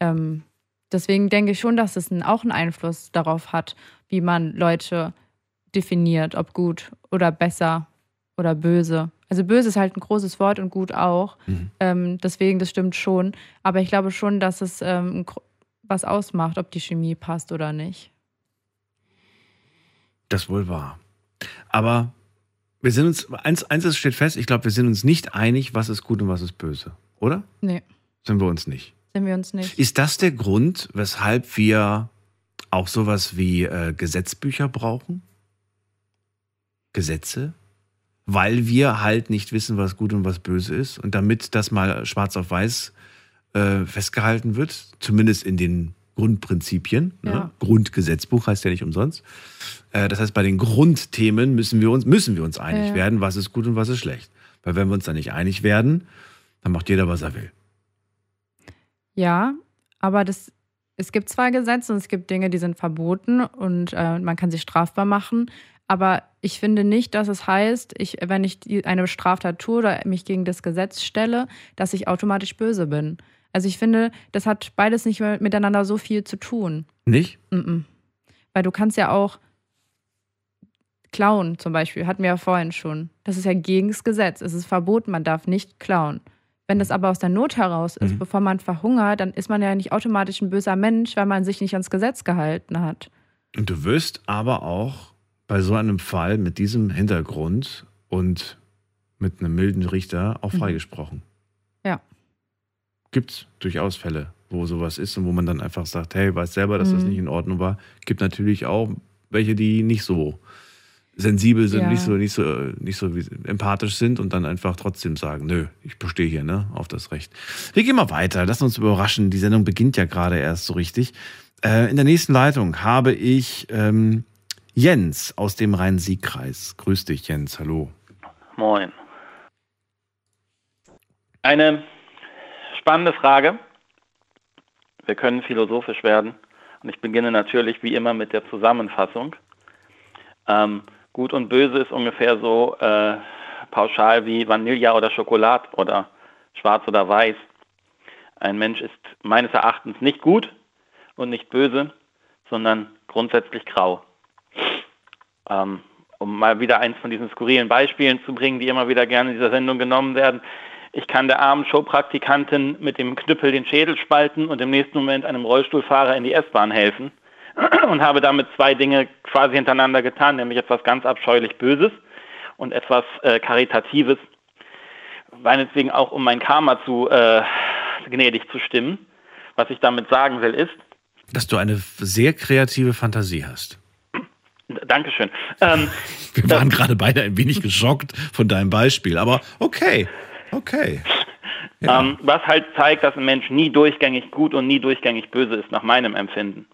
Ähm, deswegen denke ich schon, dass es einen, auch einen Einfluss darauf hat, wie man Leute definiert, ob gut oder besser oder böse. Also böse ist halt ein großes Wort und gut auch. Mhm. Ähm, deswegen, das stimmt schon. Aber ich glaube schon, dass es ähm, was ausmacht, ob die Chemie passt oder nicht. Das wohl wahr. Aber wir sind uns, eins, eins steht fest, ich glaube, wir sind uns nicht einig, was ist gut und was ist böse. Oder? Nee, Sind wir uns nicht. sind wir uns nicht. Ist das der Grund, weshalb wir auch sowas wie äh, Gesetzbücher brauchen? Gesetze? Weil wir halt nicht wissen, was gut und was böse ist. Und damit das mal schwarz auf weiß äh, festgehalten wird, zumindest in den Grundprinzipien. Ne? Ja. Grundgesetzbuch heißt ja nicht umsonst. Äh, das heißt, bei den Grundthemen müssen wir uns, müssen wir uns einig ja. werden, was ist gut und was ist schlecht. Weil wenn wir uns da nicht einig werden, dann macht jeder, was er will. Ja, aber das, es gibt zwar Gesetze und es gibt Dinge, die sind verboten und äh, man kann sie strafbar machen. Aber ich finde nicht, dass es heißt, ich, wenn ich eine Straftat tue oder mich gegen das Gesetz stelle, dass ich automatisch böse bin. Also ich finde, das hat beides nicht mehr miteinander so viel zu tun. Nicht? Mm-mm. Weil du kannst ja auch klauen zum Beispiel, hatten wir ja vorhin schon. Das ist ja gegen das Gesetz. Es ist verboten, man darf nicht klauen. Wenn das aber aus der Not heraus ist, Mhm. bevor man verhungert, dann ist man ja nicht automatisch ein böser Mensch, weil man sich nicht ans Gesetz gehalten hat. Und du wirst aber auch bei so einem Fall mit diesem Hintergrund und mit einem milden Richter auch Mhm. freigesprochen. Ja. Gibt es durchaus Fälle, wo sowas ist und wo man dann einfach sagt, hey, weiß selber, dass das Mhm. nicht in Ordnung war. Gibt natürlich auch welche, die nicht so sensibel sind, Ja. nicht so, nicht so, nicht so empathisch sind und dann einfach trotzdem sagen, nö, ich bestehe hier, ne, auf das Recht. Wir gehen mal weiter, lass uns überraschen. Die Sendung beginnt ja gerade erst so richtig. Äh, in der nächsten Leitung habe ich ähm, Jens aus dem Rhein-Sieg-Kreis. Grüß dich, Jens. Hallo. Moin. Eine spannende Frage. Wir können philosophisch werden. Und ich beginne natürlich wie immer mit der Zusammenfassung. Ähm, Gut und Böse ist ungefähr so äh, pauschal wie Vanille oder Schokolade oder schwarz oder weiß. Ein Mensch ist meines Erachtens nicht gut und nicht böse, sondern grundsätzlich grau. Ähm, um mal wieder eins von diesen skurrilen Beispielen zu bringen, die immer wieder gerne in dieser Sendung genommen werden. Ich kann der armen Showpraktikantin mit dem Knüppel den Schädel spalten und im nächsten Moment einem Rollstuhlfahrer in die S-Bahn helfen (clears throat) und habe damit zwei Dinge quasi hintereinander getan, nämlich etwas ganz abscheulich Böses und etwas äh, Karitatives, meinetwegen auch um mein Karma zu äh, gnädig zu stimmen. Was ich damit sagen will, ist, Dass du eine sehr kreative Fantasie hast. (clears throat) Dankeschön. Ähm, (laughs) Wir waren gerade beide ein wenig geschockt von deinem Beispiel, aber okay, okay. (laughs) Ja. ähm, was halt zeigt, dass ein Mensch nie durchgängig gut und nie durchgängig böse ist, nach meinem Empfinden.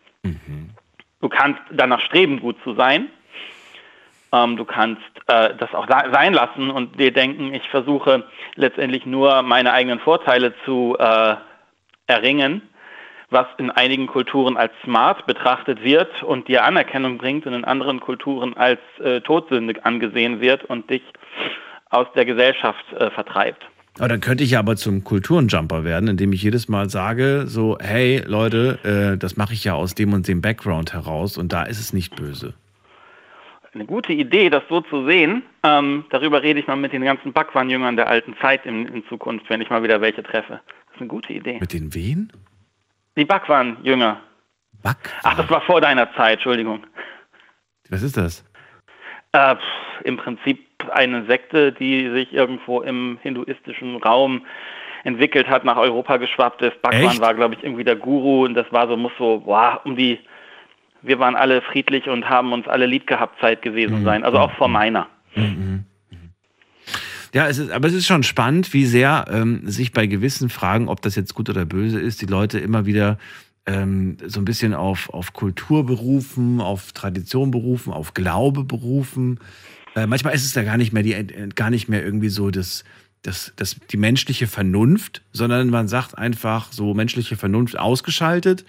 Du kannst danach streben, gut zu sein. Ähm, du kannst äh, das auch sein lassen und dir denken, ich versuche letztendlich nur meine eigenen Vorteile zu äh, erringen, was in einigen Kulturen als smart betrachtet wird und dir Anerkennung bringt und in anderen Kulturen als äh, Todsünde angesehen wird und dich aus der Gesellschaft äh, vertreibt. Aber dann könnte ich ja aber zum Kulturenjumper werden, indem ich jedes Mal sage, so, hey Leute, äh, das mache ich ja aus dem und dem Background heraus und da ist es nicht böse. Eine gute Idee, das so zu sehen. Ähm, darüber rede ich mal mit den ganzen Bhagwan-Jüngern der alten Zeit in, in Zukunft, wenn ich mal wieder welche treffe. Das ist eine gute Idee. Mit den wen? Die Bhagwan-Jünger. Back? Ach, das war vor deiner Zeit, Entschuldigung. Was ist das? Äh, Im Prinzip eine Sekte, die sich irgendwo im hinduistischen Raum entwickelt hat, nach Europa geschwappt ist. Bhagwan Echt? war, glaube ich, irgendwie der Guru und das war so, muss so, boah, um die, wir waren alle friedlich und haben uns alle lieb gehabt Zeit gewesen Mhm. sein. Also auch vor meiner. Ja, es ist, aber es ist schon spannend, wie sehr ähm, sich bei gewissen Fragen, ob das jetzt gut oder böse ist, die Leute immer wieder ähm, so ein bisschen auf, auf Kultur berufen, auf Tradition berufen, auf Glaube berufen. Äh, manchmal ist es da gar nicht mehr die, äh, gar nicht mehr irgendwie so das, das, das, die menschliche Vernunft, sondern man sagt einfach so menschliche Vernunft ausgeschaltet.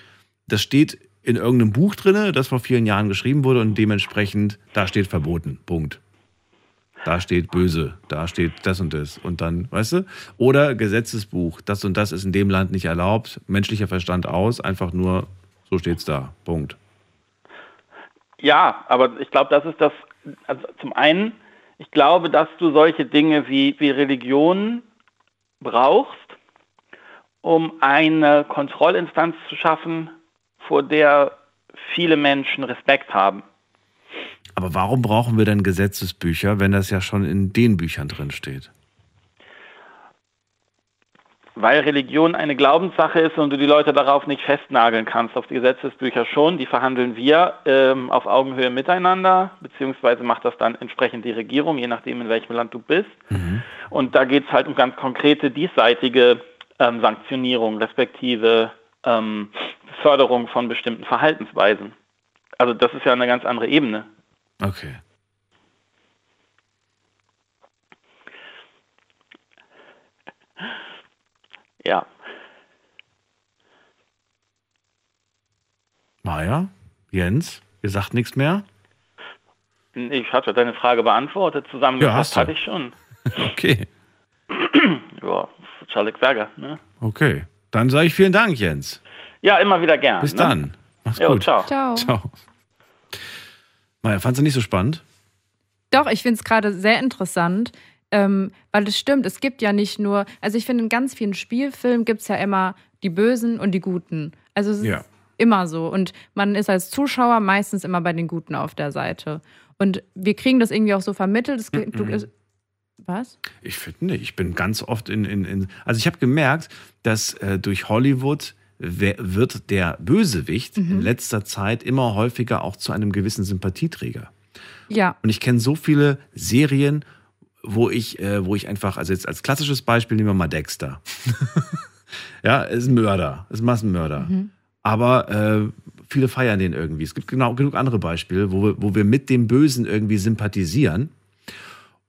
Das steht in irgendeinem Buch drinne, das vor vielen Jahren geschrieben wurde und dementsprechend da steht verboten. Punkt. Da steht böse, da steht das und das und dann, weißt du? Oder Gesetzesbuch, das und das ist in dem Land nicht erlaubt, menschlicher Verstand aus, einfach nur, so steht's da. Punkt. Ja, aber ich glaube, das ist das, also zum einen, ich glaube, dass du solche Dinge wie, wie Religion brauchst, um eine Kontrollinstanz zu schaffen, vor der viele Menschen Respekt haben. Aber warum brauchen wir denn Gesetzesbücher, wenn das ja schon in den Büchern drin steht? Weil Religion eine Glaubenssache ist und du die Leute darauf nicht festnageln kannst. Auf die Gesetzesbücher schon, die verhandeln wir ähm, auf Augenhöhe miteinander, beziehungsweise macht das dann entsprechend die Regierung, je nachdem, in welchem Land du bist. Und da geht es halt um ganz konkrete diesseitige ähm, Sanktionierung, respektive ähm, Förderung von bestimmten Verhaltensweisen. Also das ist ja eine ganz andere Ebene. Okay. Ja. Maja, Jens, ihr sagt nichts mehr? Ich hatte deine Frage beantwortet, Ja, zusammengefasst du. hatte ich schon. (laughs) Okay, (clears throat) Ja, Charles Berger, ne? okay. Dann sage ich vielen Dank, Jens. Ja, immer wieder gern. Bis ne? dann. Mach's Jo, gut. ciao. Ciao. Ciao. Maja, fandst du nicht so spannend? Doch, ich finde es gerade sehr interessant, ähm, weil es stimmt, es gibt ja nicht nur, also ich finde, in ganz vielen Spielfilmen gibt es ja immer die Bösen und die Guten. Also es Ja. ist immer so. Und man ist als Zuschauer meistens immer bei den Guten auf der Seite. Und wir kriegen das irgendwie auch so vermittelt. Es gibt, du, es, was? Ich finde nicht. Ich bin ganz oft in. in, in also, ich habe gemerkt, dass äh, durch Hollywood wird der Bösewicht in letzter Zeit immer häufiger auch zu einem gewissen Sympathieträger. Ja, Und ich kenne so viele Serien, wo ich, äh, wo ich einfach, also jetzt als klassisches Beispiel nehmen wir mal Dexter. (laughs) ja, ist ein Mörder, ist ein Massenmörder. Aber äh, viele feiern den irgendwie. Es gibt genau genug andere Beispiele, wo wir, wo wir mit dem Bösen irgendwie sympathisieren.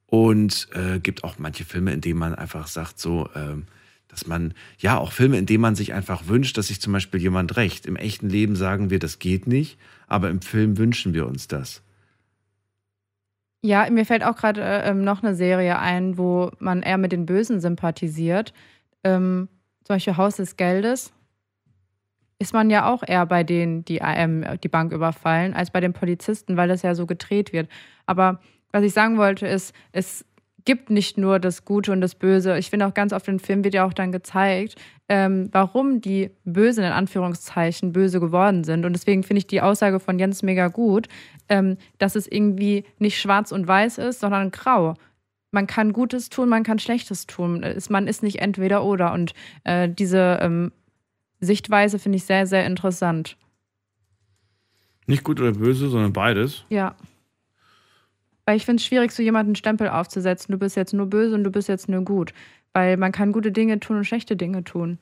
Und äh, gibt auch manche Filme, in denen man einfach sagt, so, ähm, dass man, ja, auch Filme, in denen man sich einfach wünscht, dass sich zum Beispiel jemand rächt. Im echten Leben sagen wir, das geht nicht, aber im Film wünschen wir uns das. Ja, mir fällt auch gerade äh, ähm, noch eine Serie ein, wo man eher mit den Bösen sympathisiert. Ähm, zum Beispiel Haus des Geldes. ist man ja auch eher bei denen, die ähm, die Bank überfallen, als bei den Polizisten, weil das ja so gedreht wird. Aber was ich sagen wollte, ist, es gibt nicht nur das Gute und das Böse. Ich finde auch ganz oft im Film wird ja auch dann gezeigt, ähm, warum die Bösen in Anführungszeichen böse geworden sind. Und deswegen finde ich die Aussage von Jens mega gut, ähm, dass es irgendwie nicht schwarz und weiß ist, sondern grau. Man kann Gutes tun, man kann Schlechtes tun. Man ist nicht entweder oder. Und äh, diese ähm, Sichtweise finde ich sehr, sehr interessant. Nicht gut oder böse, sondern beides. Ja. Weil ich finde es schwierig, so jemanden einen Stempel aufzusetzen. Du bist jetzt nur böse und du bist jetzt nur gut. Weil man kann gute Dinge tun und schlechte Dinge tun.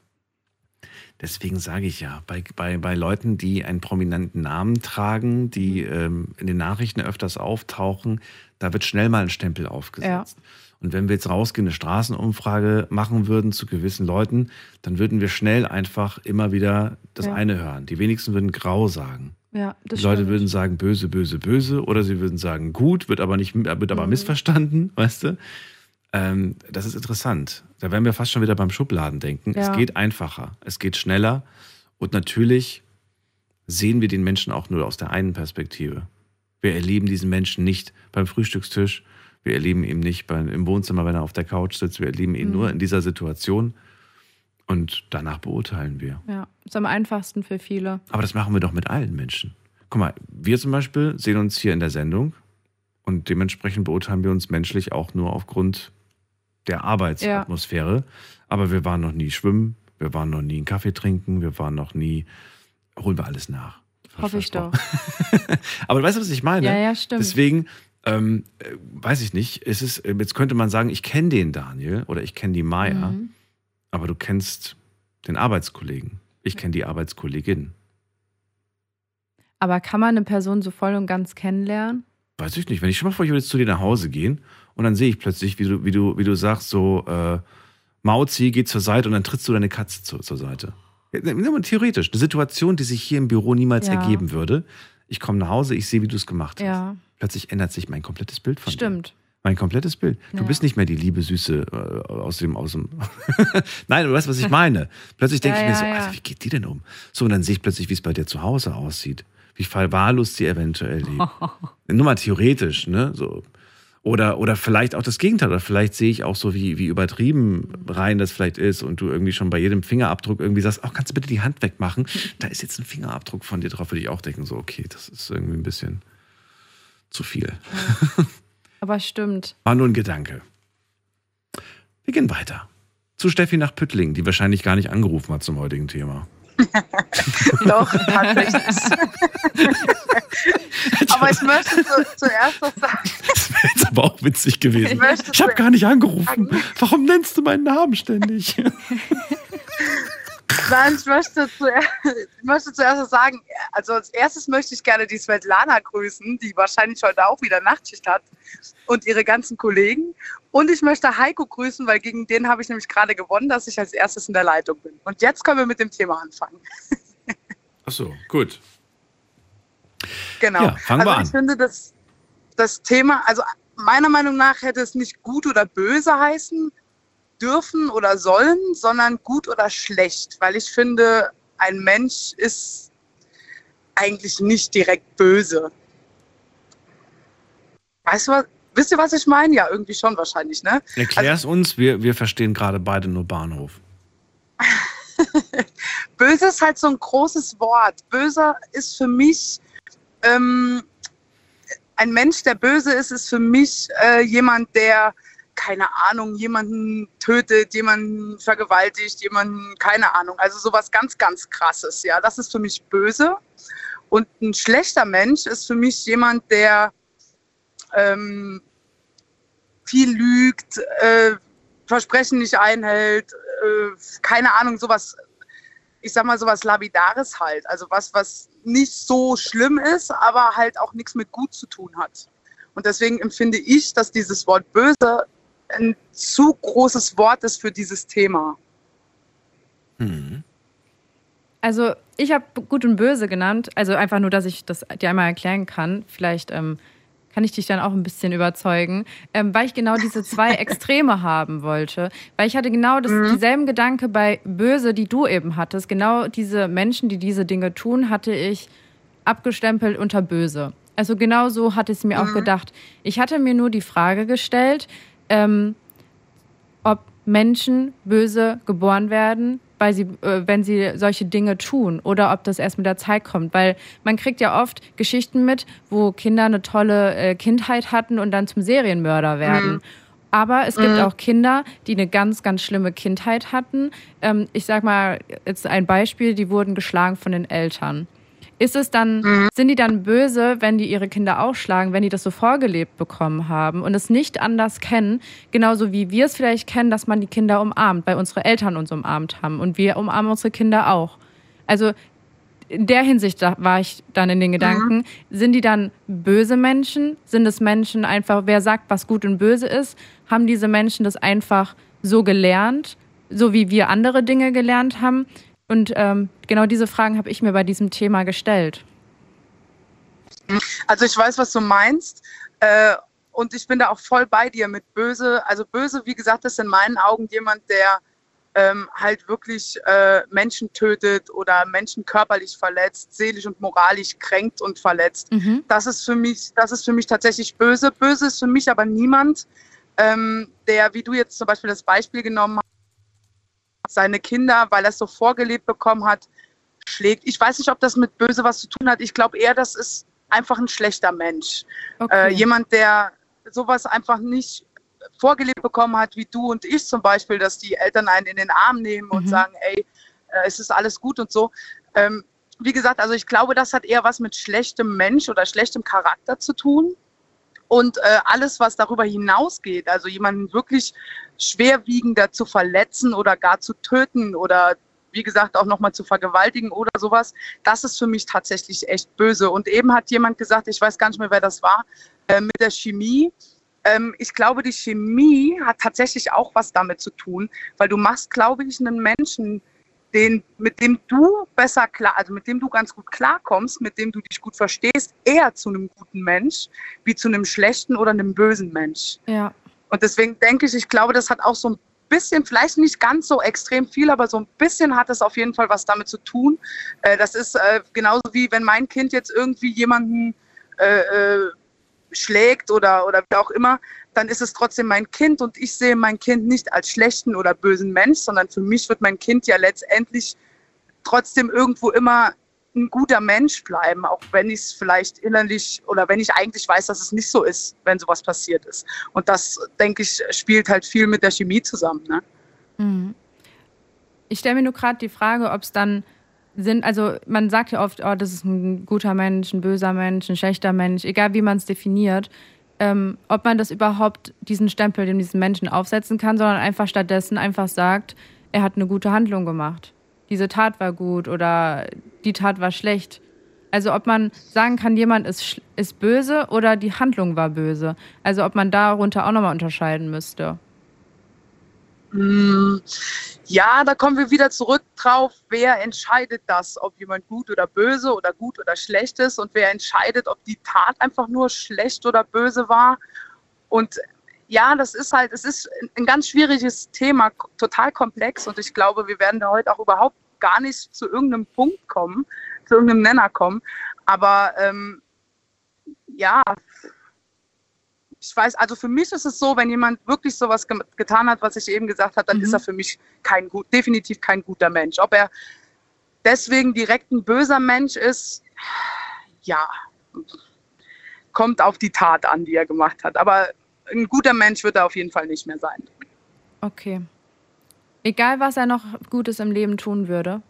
Deswegen sage ich ja, bei, bei, bei Leuten, die einen prominenten Namen tragen, die ähm, in den Nachrichten öfters auftauchen, da wird schnell mal ein Stempel aufgesetzt. Ja. Und wenn wir jetzt rausgehen, eine Straßenumfrage machen würden zu gewissen Leuten, dann würden wir schnell einfach immer wieder das ja. eine hören. Die wenigsten würden grau sagen. Ja, das Die Leute würden sagen böse, böse, böse oder sie würden sagen gut, wird aber nicht, wird aber mhm. missverstanden, (laughs) weißt du? Ähm, das ist interessant. Da werden wir fast schon wieder beim Schubladen denken. Ja. Es geht einfacher, es geht schneller und natürlich sehen wir den Menschen auch nur aus der einen Perspektive. Wir erleben diesen Menschen nicht beim Frühstückstisch, wir erleben ihn nicht beim, im Wohnzimmer, wenn er auf der Couch sitzt, wir erleben ihn mhm. nur in dieser Situation. Und danach beurteilen wir. Ja, ist am einfachsten für viele. Aber das machen wir doch mit allen Menschen. Guck mal, wir zum Beispiel sehen uns hier in der Sendung und dementsprechend beurteilen wir uns menschlich auch nur aufgrund der Arbeitsatmosphäre. Ja. Aber wir waren noch nie schwimmen, wir waren noch nie einen Kaffee trinken, wir waren noch nie. Holen wir alles nach. Hoffe ich doch. (laughs) Aber weißt du, was ich meine? Ja, ja, stimmt. Deswegen, ähm, äh, weiß ich nicht, es ist, jetzt könnte man sagen, ich kenne den Daniel oder ich kenne die Maya. Mhm aber du kennst den Arbeitskollegen. Ich kenne die Arbeitskollegin. Aber kann man eine Person so voll und ganz kennenlernen? Weiß ich nicht. Wenn ich schon mal vor, ich würde jetzt zu dir nach Hause gehen und dann sehe ich plötzlich, wie du, wie du, wie du sagst, so, äh, Mauzi, geht zur Seite und dann trittst du deine Katze zu, zur Seite. Theoretisch, eine Situation, die sich hier im Büro niemals ja. ergeben würde. Ich komme nach Hause, ich sehe, wie du es gemacht hast. Ja. Plötzlich ändert sich mein komplettes Bild von Stimmt. dir. Mein komplettes Bild. Du ja. bist nicht mehr die liebe Süße äh, aus dem, aus dem. (laughs) Nein, du weißt, was ich meine. Plötzlich denke ja, ich mir so, Alter, wie geht die denn um? So, und dann sehe ich plötzlich, wie es bei dir zu Hause aussieht. Wie verwahrlost sie eventuell lebt. (laughs) Nur mal theoretisch, ne? So. Oder, oder vielleicht auch das Gegenteil. Oder vielleicht sehe ich auch so, wie, wie übertrieben rein das vielleicht ist und du irgendwie schon bei jedem Fingerabdruck irgendwie sagst, auch kannst du bitte die Hand wegmachen? (laughs) Da ist jetzt ein Fingerabdruck von dir drauf, würde ich auch denken, so, okay, das ist irgendwie ein bisschen zu viel. Aber stimmt. War nur ein Gedanke. Wir gehen weiter. Zu Steffi nach Püttling, die wahrscheinlich gar nicht angerufen hat zum heutigen Thema. (laughs) Doch, tatsächlich. (laughs) aber ich möchte zu, zuerst noch sagen. Das wäre jetzt aber auch witzig gewesen. Ich, ich habe gar nicht angerufen. Warum nennst du meinen Namen ständig? (laughs) Nein, ich möchte, zuerst, (laughs) ich möchte zuerst sagen, also als erstes möchte ich gerne die Svetlana grüßen, die wahrscheinlich heute auch wieder Nachtschicht hat und ihre ganzen Kollegen. Und ich möchte Heiko grüßen, weil gegen den habe ich nämlich gerade gewonnen, dass ich als erstes in der Leitung bin. Und jetzt können wir mit dem Thema anfangen. Ach so, gut. Genau. Ja, fangen also wir an. Ich finde, das, das Thema, also meiner Meinung nach hätte es nicht gut oder böse heißen dürfen oder sollen, sondern gut oder schlecht, weil ich finde, ein Mensch ist eigentlich nicht direkt böse. Weißt du was? Wisst ihr, was ich meine? Ja, irgendwie schon wahrscheinlich, ne? Erklär es also, uns, wir, wir verstehen gerade beide nur Bahnhof. (laughs) Böse ist halt so ein großes Wort. Böse ist für mich, ähm, ein Mensch, der böse ist, ist für mich äh, jemand, der keine Ahnung, jemanden tötet, jemanden vergewaltigt, jemanden, keine Ahnung. Also sowas ganz, ganz krasses, ja. Das ist für mich böse. Und ein schlechter Mensch ist für mich jemand, der ähm, viel lügt, äh, Versprechen nicht einhält, äh, keine Ahnung, sowas, ich sag mal sowas Labidares halt. Also was, was nicht so schlimm ist, aber halt auch nichts mit gut zu tun hat. Und deswegen empfinde ich, dass dieses Wort böse ein zu großes Wort ist für dieses Thema. Mhm. Also ich habe gut und böse genannt, also einfach nur, dass ich das dir einmal erklären kann. Vielleicht ähm, kann ich dich dann auch ein bisschen überzeugen, ähm, weil ich genau diese zwei (laughs) Extreme haben wollte. Weil ich hatte genau das, Mhm. dieselben Gedanke bei Böse, die du eben hattest. Genau diese Menschen, die diese Dinge tun, hatte ich abgestempelt unter Böse. Also genau so hatte ich es mir auch gedacht. Ich hatte mir nur die Frage gestellt, ähm, ob Menschen böse geboren werden, weil sie, äh, wenn sie solche Dinge tun, oder ob das erst mit der Zeit kommt. Weil man kriegt ja oft Geschichten mit, wo Kinder eine tolle äh, Kindheit hatten und dann zum Serienmörder werden. Aber es gibt auch Kinder, die eine ganz, ganz schlimme Kindheit hatten. Ähm, ich sag mal jetzt ein Beispiel, die wurden geschlagen von den Eltern. Ist es dann, sind die dann böse, wenn die ihre Kinder auch schlagen, wenn die das so vorgelebt bekommen haben und es nicht anders kennen, genauso wie wir es vielleicht kennen, dass man die Kinder umarmt, weil unsere Eltern uns umarmt haben und wir umarmen unsere Kinder auch. Also in der Hinsicht war ich dann in den Gedanken, sind die dann böse Menschen? Sind es Menschen einfach, wer sagt, was gut und böse ist? Haben diese Menschen das einfach so gelernt, so wie wir andere Dinge gelernt haben? Und ähm, genau diese Fragen habe ich mir bei diesem Thema gestellt. Also ich weiß, was du meinst. Äh, und ich bin da auch voll bei dir mit böse. Also böse, wie gesagt, ist in meinen Augen jemand, der ähm, halt wirklich äh, Menschen tötet oder Menschen körperlich verletzt, seelisch und moralisch kränkt und verletzt. Mhm. Das ist für mich, das ist für mich tatsächlich böse. Böse ist für mich aber niemand, ähm, der, wie du jetzt zum Beispiel das Beispiel genommen hast, seine Kinder, weil er es so vorgelebt bekommen hat, schlägt. Ich weiß nicht, ob das mit böse was zu tun hat. Ich glaube eher, das ist einfach ein schlechter Mensch. Okay. Äh, jemand, der sowas einfach nicht vorgelebt bekommen hat, wie du und ich zum Beispiel, dass die Eltern einen in den Arm nehmen und Mhm. sagen, ey, äh, es ist alles gut und so. Ähm, wie gesagt, also ich glaube, das hat eher was mit schlechtem Mensch oder schlechtem Charakter zu tun. Und äh, alles, was darüber hinausgeht, also jemanden wirklich schwerwiegender zu verletzen oder gar zu töten oder wie gesagt auch nochmal zu vergewaltigen oder sowas, das ist für mich tatsächlich echt böse. Und eben hat jemand gesagt, ich weiß gar nicht mehr, wer das war, äh, mit der Chemie. Ähm, ich glaube, die Chemie hat tatsächlich auch was damit zu tun, weil du machst, glaube ich, einen Menschen, den, mit dem du besser klar, also mit dem du ganz gut klarkommst, mit dem du dich gut verstehst, eher zu einem guten Mensch, wie zu einem schlechten oder einem bösen Mensch. Ja. Und deswegen denke ich, ich glaube, das hat auch so ein bisschen, vielleicht nicht ganz so extrem viel, aber so ein bisschen hat es auf jeden Fall was damit zu tun. Äh, das ist äh, genauso wie wenn mein Kind jetzt irgendwie jemanden äh, schlägt oder, oder wie auch immer, dann ist es trotzdem mein Kind und ich sehe mein Kind nicht als schlechten oder bösen Mensch, sondern für mich wird mein Kind ja letztendlich trotzdem irgendwo immer ein guter Mensch bleiben, auch wenn ich es vielleicht innerlich oder wenn ich eigentlich weiß, dass es nicht so ist, wenn sowas passiert ist. Und das, denke ich, spielt halt viel mit der Chemie zusammen. Ne? Mhm. Ich stelle mir nur gerade die Frage, ob es dann sind, also man sagt ja oft, oh, das ist ein guter Mensch, ein böser Mensch, ein schlechter Mensch, egal wie man es definiert, ähm, ob man das überhaupt diesen Stempel dem diesen Menschen aufsetzen kann, sondern einfach stattdessen einfach sagt, er hat eine gute Handlung gemacht. Diese Tat war gut oder die Tat war schlecht. Also ob man sagen kann, jemand ist, ist böse oder die Handlung war böse. Also ob man darunter auch nochmal unterscheiden müsste. Mm, Ja, da kommen wir wieder zurück drauf, wer entscheidet das, ob jemand gut oder böse oder gut oder schlecht ist und wer entscheidet, ob die Tat einfach nur schlecht oder böse war. Und ja, das ist halt, es ist ein ganz schwieriges Thema, total komplex und ich glaube, wir werden da heute auch überhaupt gar nicht zu irgendeinem Punkt kommen, zu irgendeinem Nenner kommen. Aber ähm, ja, ich weiß, also für mich ist es so, wenn jemand wirklich sowas ge getan hat, was ich eben gesagt habe, dann Mhm. ist er für mich kein gut, definitiv kein guter Mensch. Ob er deswegen direkt ein böser Mensch ist, ja, kommt auf die Tat an, die er gemacht hat. Aber ein guter Mensch wird er auf jeden Fall nicht mehr sein. Okay. Egal, was er noch Gutes im Leben tun würde.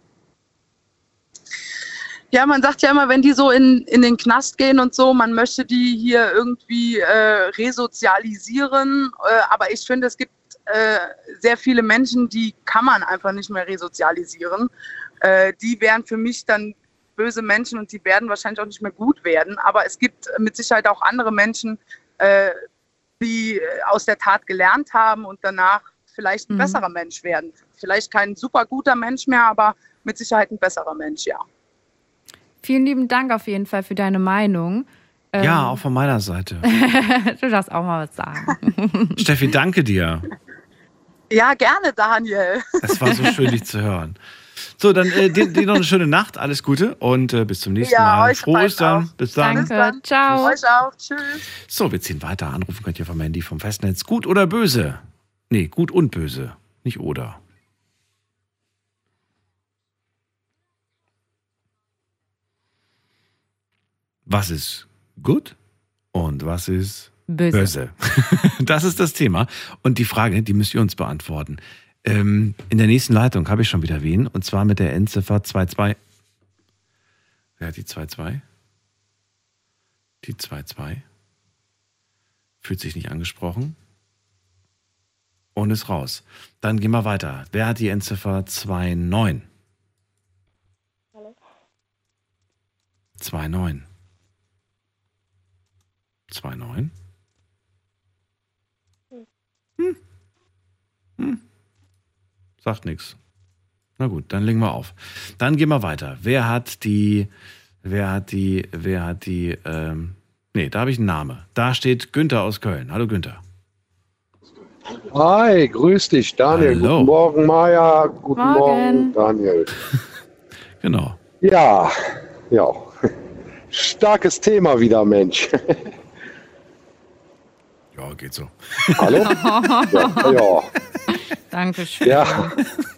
Ja, man sagt ja immer, wenn die so in, in den Knast gehen und so, man möchte die hier irgendwie äh, resozialisieren. Äh, aber ich finde, es gibt äh, sehr viele Menschen, die kann man einfach nicht mehr resozialisieren. Äh, die wären für mich dann böse Menschen und die werden wahrscheinlich auch nicht mehr gut werden. Aber es gibt mit Sicherheit auch andere Menschen, äh, die aus der Tat gelernt haben und danach vielleicht ein Mhm. besserer Mensch werden. Vielleicht kein super guter Mensch mehr, aber mit Sicherheit ein besserer Mensch, ja. Vielen lieben Dank auf jeden Fall für deine Meinung. Ähm, Ja, auch von meiner Seite. (laughs) du darfst auch mal was sagen. (laughs) Steffi, danke dir. Ja, gerne, Daniel. Es war so schön, dich zu hören. So, dann äh, dir, dir noch eine schöne Nacht, alles Gute und äh, bis zum nächsten Ja, Mal. euch Frohe Ostern. Bis dann. Danke. Ciao. Euch auch. Tschüss. So, wir ziehen weiter. Anrufen könnt ihr vom Handy vom Festnetz. Gut oder böse? Nee, gut und böse. Nicht oder. Was ist gut und was ist Böse. böse? (laughs) Das ist das Thema. Und die Frage, die müsst ihr uns beantworten. Ähm, in der nächsten Leitung habe ich schon wieder wen. Und zwar mit der Endziffer 22. Wer hat die 22? Die 22. Fühlt sich nicht angesprochen. Und ist raus. Dann gehen wir weiter. Wer hat die Endziffer 29? Hallo? 29. 29? Hm. Hm. Sagt nichts. Na gut, dann legen wir auf. Dann gehen wir weiter. Wer hat die, wer hat die, wer hat die, ähm, nee, da habe ich einen Namen. Da steht Günther aus Köln. Hallo Günther. Hi, grüß dich, Daniel. Hallo. Guten Morgen, Maja. Guten Morgen. Morgen, Daniel. (laughs) Genau. Ja, ja. (laughs) Starkes Thema wieder, Mensch. (laughs) Ja, geht so. Hallo? (laughs) Ja, ja. Dankeschön. ja.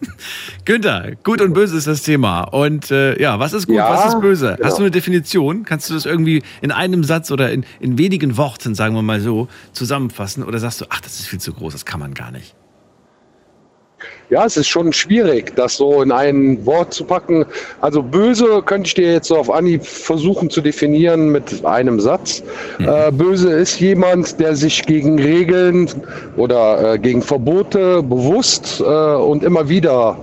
(laughs) Günther, gut und böse ist das Thema. Und äh, ja, was ist gut, Ja, was ist böse? Hast genau. du eine Definition? Kannst du das irgendwie in einem Satz oder in, in wenigen Worten, sagen wir mal so, zusammenfassen? Oder sagst du, ach, das ist viel zu groß, das kann man gar nicht? Ja, es ist schon schwierig, das so in ein Wort zu packen. Also böse könnte ich dir jetzt so auf Anhieb versuchen zu definieren mit einem Satz. Äh, böse ist jemand, der sich gegen Regeln oder äh, gegen Verbote bewusst äh, und immer wieder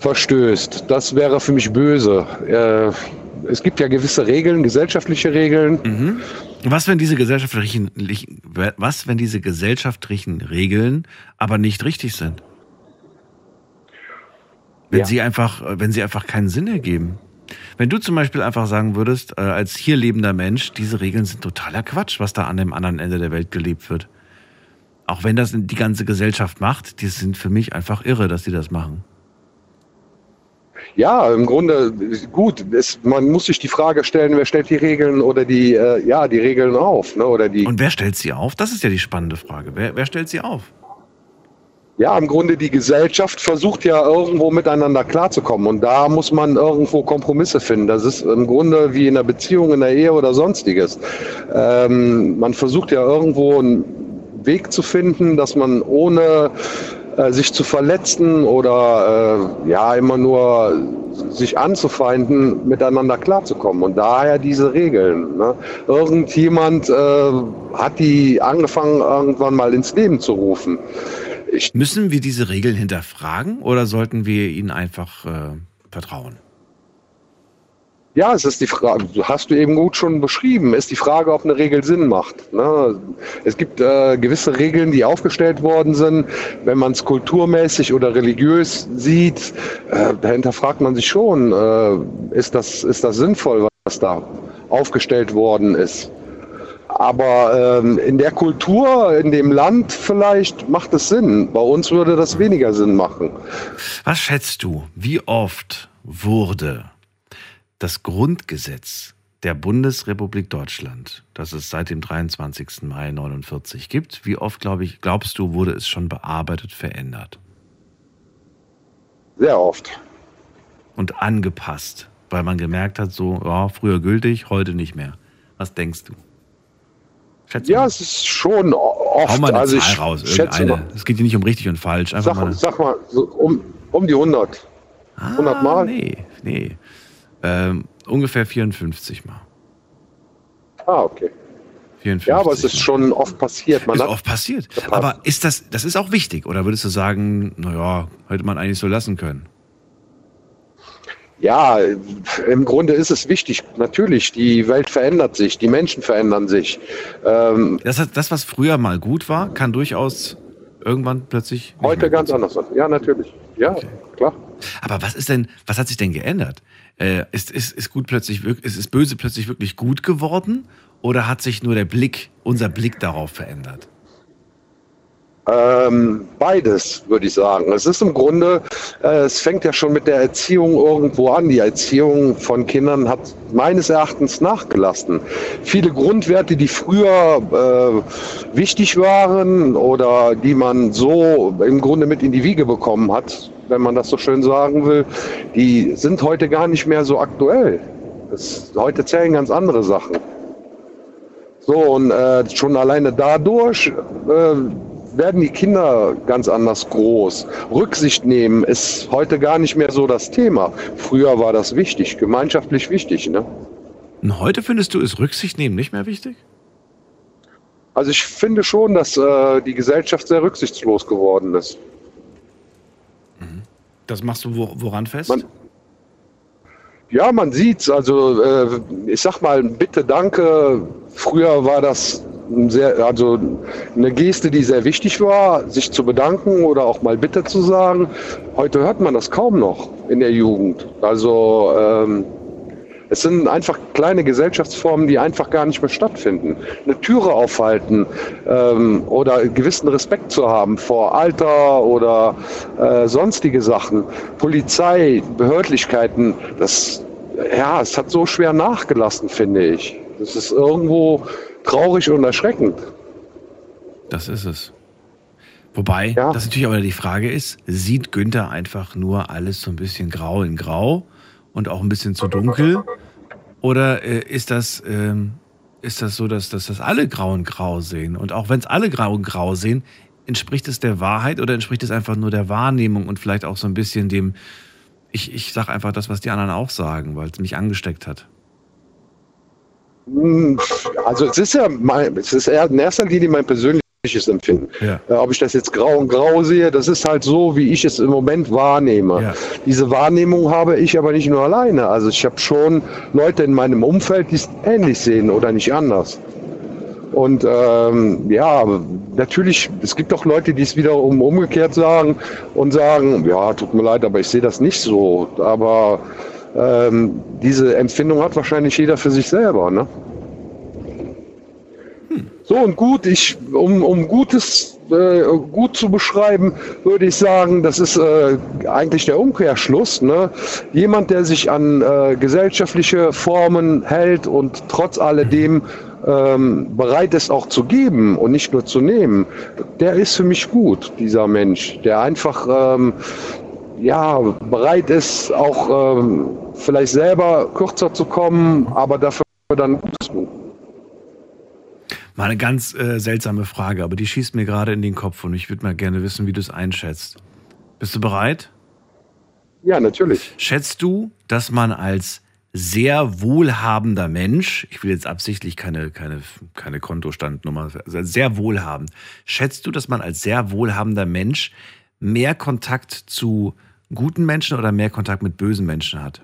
verstößt. Das wäre für mich böse. Äh, es gibt ja gewisse Regeln, gesellschaftliche Regeln. Was, wenn diese gesellschaftlichen, was, wenn diese gesellschaftlichen Regeln aber nicht richtig sind? Wenn Ja. sie einfach, wenn sie einfach keinen Sinn ergeben. Wenn du zum Beispiel einfach sagen würdest, äh, als hier lebender Mensch, diese Regeln sind totaler Quatsch, was da an dem anderen Ende der Welt gelebt wird. Auch wenn das die ganze Gesellschaft macht, die sind für mich einfach irre, dass die das machen. Ja, im Grunde gut. Es, man muss sich die Frage stellen, wer stellt die Regeln oder die, äh, ja, die Regeln auf, ne? Oder die. Und wer stellt sie auf? Das ist ja die spannende Frage. Wer, wer stellt sie auf? Ja, im Grunde die Gesellschaft versucht ja irgendwo miteinander klarzukommen und da muss man irgendwo Kompromisse finden. Das ist im Grunde wie in einer Beziehung, in der Ehe oder sonstiges. Ähm, man versucht ja irgendwo einen Weg zu finden, dass man ohne äh, sich zu verletzen oder äh, ja immer nur sich anzufeinden, miteinander klarzukommen. Und daher diese Regeln. Ne? Irgendjemand äh, hat die angefangen, irgendwann mal ins Leben zu rufen. Ich, Müssen wir diese Regeln hinterfragen oder sollten wir ihnen einfach äh, vertrauen? Ja, es ist die Frage, hast du eben gut schon beschrieben, ist die Frage, ob eine Regel Sinn macht. Ne? Es gibt äh, gewisse Regeln, die aufgestellt worden sind. Wenn man es kulturmäßig oder religiös sieht, äh, dahinter fragt man sich schon, äh, ist, das, ist das sinnvoll, was da aufgestellt worden ist. Aber ähm, in der Kultur, in dem Land vielleicht macht es Sinn. Bei uns würde das weniger Sinn machen. Was schätzt du, wie oft wurde das Grundgesetz der Bundesrepublik Deutschland, das es seit dem 23. Mai 49 gibt, wie oft, glaube ich, glaubst du, wurde es schon bearbeitet, verändert Sehr oft. und angepasst, weil man gemerkt hat, so, ja, früher gültig, heute nicht mehr. Was denkst du? Schätze Ja, mal. es ist schon Hau oft. mal eine also Zahl raus, mal, irgendeine. Es geht hier nicht um richtig und falsch. Einfach mal sag, eine, sag mal, so um, um die 100. 100 Mal? Ah, Nee, nee. Ähm, ungefähr 54 Mal. Ah, okay. 54 Ja, aber es ist Mal. schon oft passiert. Man ist oft passiert. Aber ist das, das ist auch wichtig? Oder würdest du sagen, naja, hätte man eigentlich so lassen können? Ja, im Grunde ist es wichtig. Natürlich, die Welt verändert sich, die Menschen verändern sich. Ähm, Das, das, was früher mal gut war, kann durchaus irgendwann plötzlich. heute ganz sein. anders sein. Ja, natürlich. Ja, klar. Aber was ist denn, was hat sich denn geändert? Äh, ist, ist, ist gut plötzlich ist, ist böse plötzlich wirklich gut geworden? Oder hat sich nur der Blick, unser Blick darauf verändert? Ähm, beides, würde ich sagen. Es ist im Grunde, äh, es fängt ja schon mit der Erziehung irgendwo an. Die Erziehung von Kindern hat meines Erachtens nachgelassen. Viele Grundwerte, die früher äh, wichtig waren oder die man so im Grunde mit in die Wiege bekommen hat, wenn man das so schön sagen will, die sind heute gar nicht mehr so aktuell. Das, heute zählen ganz andere Sachen. So, und äh, schon alleine dadurch äh, werden die Kinder ganz anders groß. Rücksicht nehmen ist heute gar nicht mehr so das Thema. Früher war das wichtig, gemeinschaftlich wichtig. Ne? Und heute findest du, ist Rücksicht nehmen nicht mehr wichtig? Also ich finde schon, dass äh, die Gesellschaft sehr rücksichtslos geworden ist. Das machst du wo, woran fest? Man, ja, man sieht's. Also äh, ich sag mal, bitte, danke. Früher war das sehr, also eine Geste, die sehr wichtig war, sich zu bedanken oder auch mal bitte zu sagen. Heute hört man das kaum noch in der Jugend. Also ähm, es sind einfach kleine Gesellschaftsformen, die einfach gar nicht mehr stattfinden. Eine Türe aufhalten ähm, oder gewissen Respekt zu haben vor Alter oder äh, sonstige Sachen. Polizei, Behördlichkeiten, das, ja, es hat so schwer nachgelassen, finde ich. Das ist irgendwo traurig und erschreckend. Das ist es. Wobei, das natürlich aber die Frage ist, sieht Günther einfach nur alles so ein bisschen grau in grau und auch ein bisschen zu dunkel? Oder äh, ist, das, ähm, ist das so, dass, dass das alle grau in grau sehen? Und auch wenn es alle grau in grau sehen, entspricht es der Wahrheit oder entspricht es einfach nur der Wahrnehmung und vielleicht auch so ein bisschen dem, ich, ich sage einfach das, was die anderen auch sagen, weil es mich angesteckt hat? Hm, Also es ist ja mein, es ist in erster Linie mein persönliches Empfinden. Ja. Äh, ob ich das jetzt grau und grau sehe, das ist halt so, wie ich es im Moment wahrnehme. Ja. Diese Wahrnehmung habe ich aber nicht nur alleine. Also ich habe schon Leute in meinem Umfeld, die es ähnlich sehen oder nicht anders. Und ähm, ja, natürlich, es gibt auch Leute, die es wiederum umgekehrt sagen und sagen, ja, tut mir leid, aber ich sehe das nicht so. Aber ähm, diese Empfindung hat wahrscheinlich jeder für sich selber. Ne? So und gut, ich, um, um Gutes äh, gut zu beschreiben, würde ich sagen, das ist äh, eigentlich der Umkehrschluss. Ne? Jemand, der sich an äh, gesellschaftliche Formen hält und trotz alledem ähm, bereit ist auch zu geben und nicht nur zu nehmen, der ist für mich gut, dieser Mensch, der einfach ähm, ja, bereit ist, auch ähm, vielleicht selber kürzer zu kommen, aber dafür dann Gutes tun. Mal eine ganz äh, seltsame Frage, aber die schießt mir gerade in den Kopf und ich würde mal gerne wissen, wie du es einschätzt. Bist du bereit? Ja, natürlich. Schätzt du, dass man als sehr wohlhabender Mensch, ich will jetzt absichtlich keine, keine, keine Kontostandnummer, also sehr wohlhabend, schätzt du, dass man als sehr wohlhabender Mensch mehr Kontakt zu guten Menschen oder mehr Kontakt mit bösen Menschen hat?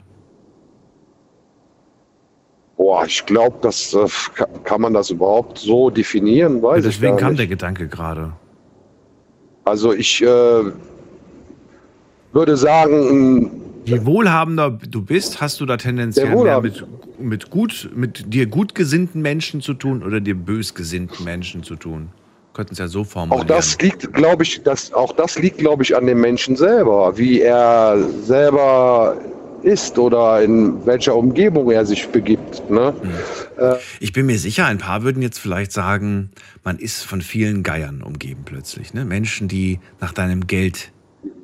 Boah, ich glaube, das äh, ka- kann man das überhaupt so definieren, weiß ich Deswegen kam der Gedanke gerade. Also ich äh, würde sagen, Je wohlhabender du bist, hast du da tendenziell mehr mit, mit, gut, mit dir gut gesinnten Menschen zu tun oder dir bösgesinnten Menschen zu tun. Könnten es ja so formulieren. auch das liegt, glaube ich, das, auch das liegt, glaube ich, an dem Menschen selber, wie er selber ist oder in welcher Umgebung er sich begibt. Ne? Äh, Ich bin mir sicher, ein paar würden jetzt vielleicht sagen, man ist von vielen Geiern umgeben plötzlich. Ne? Menschen, die nach deinem Geld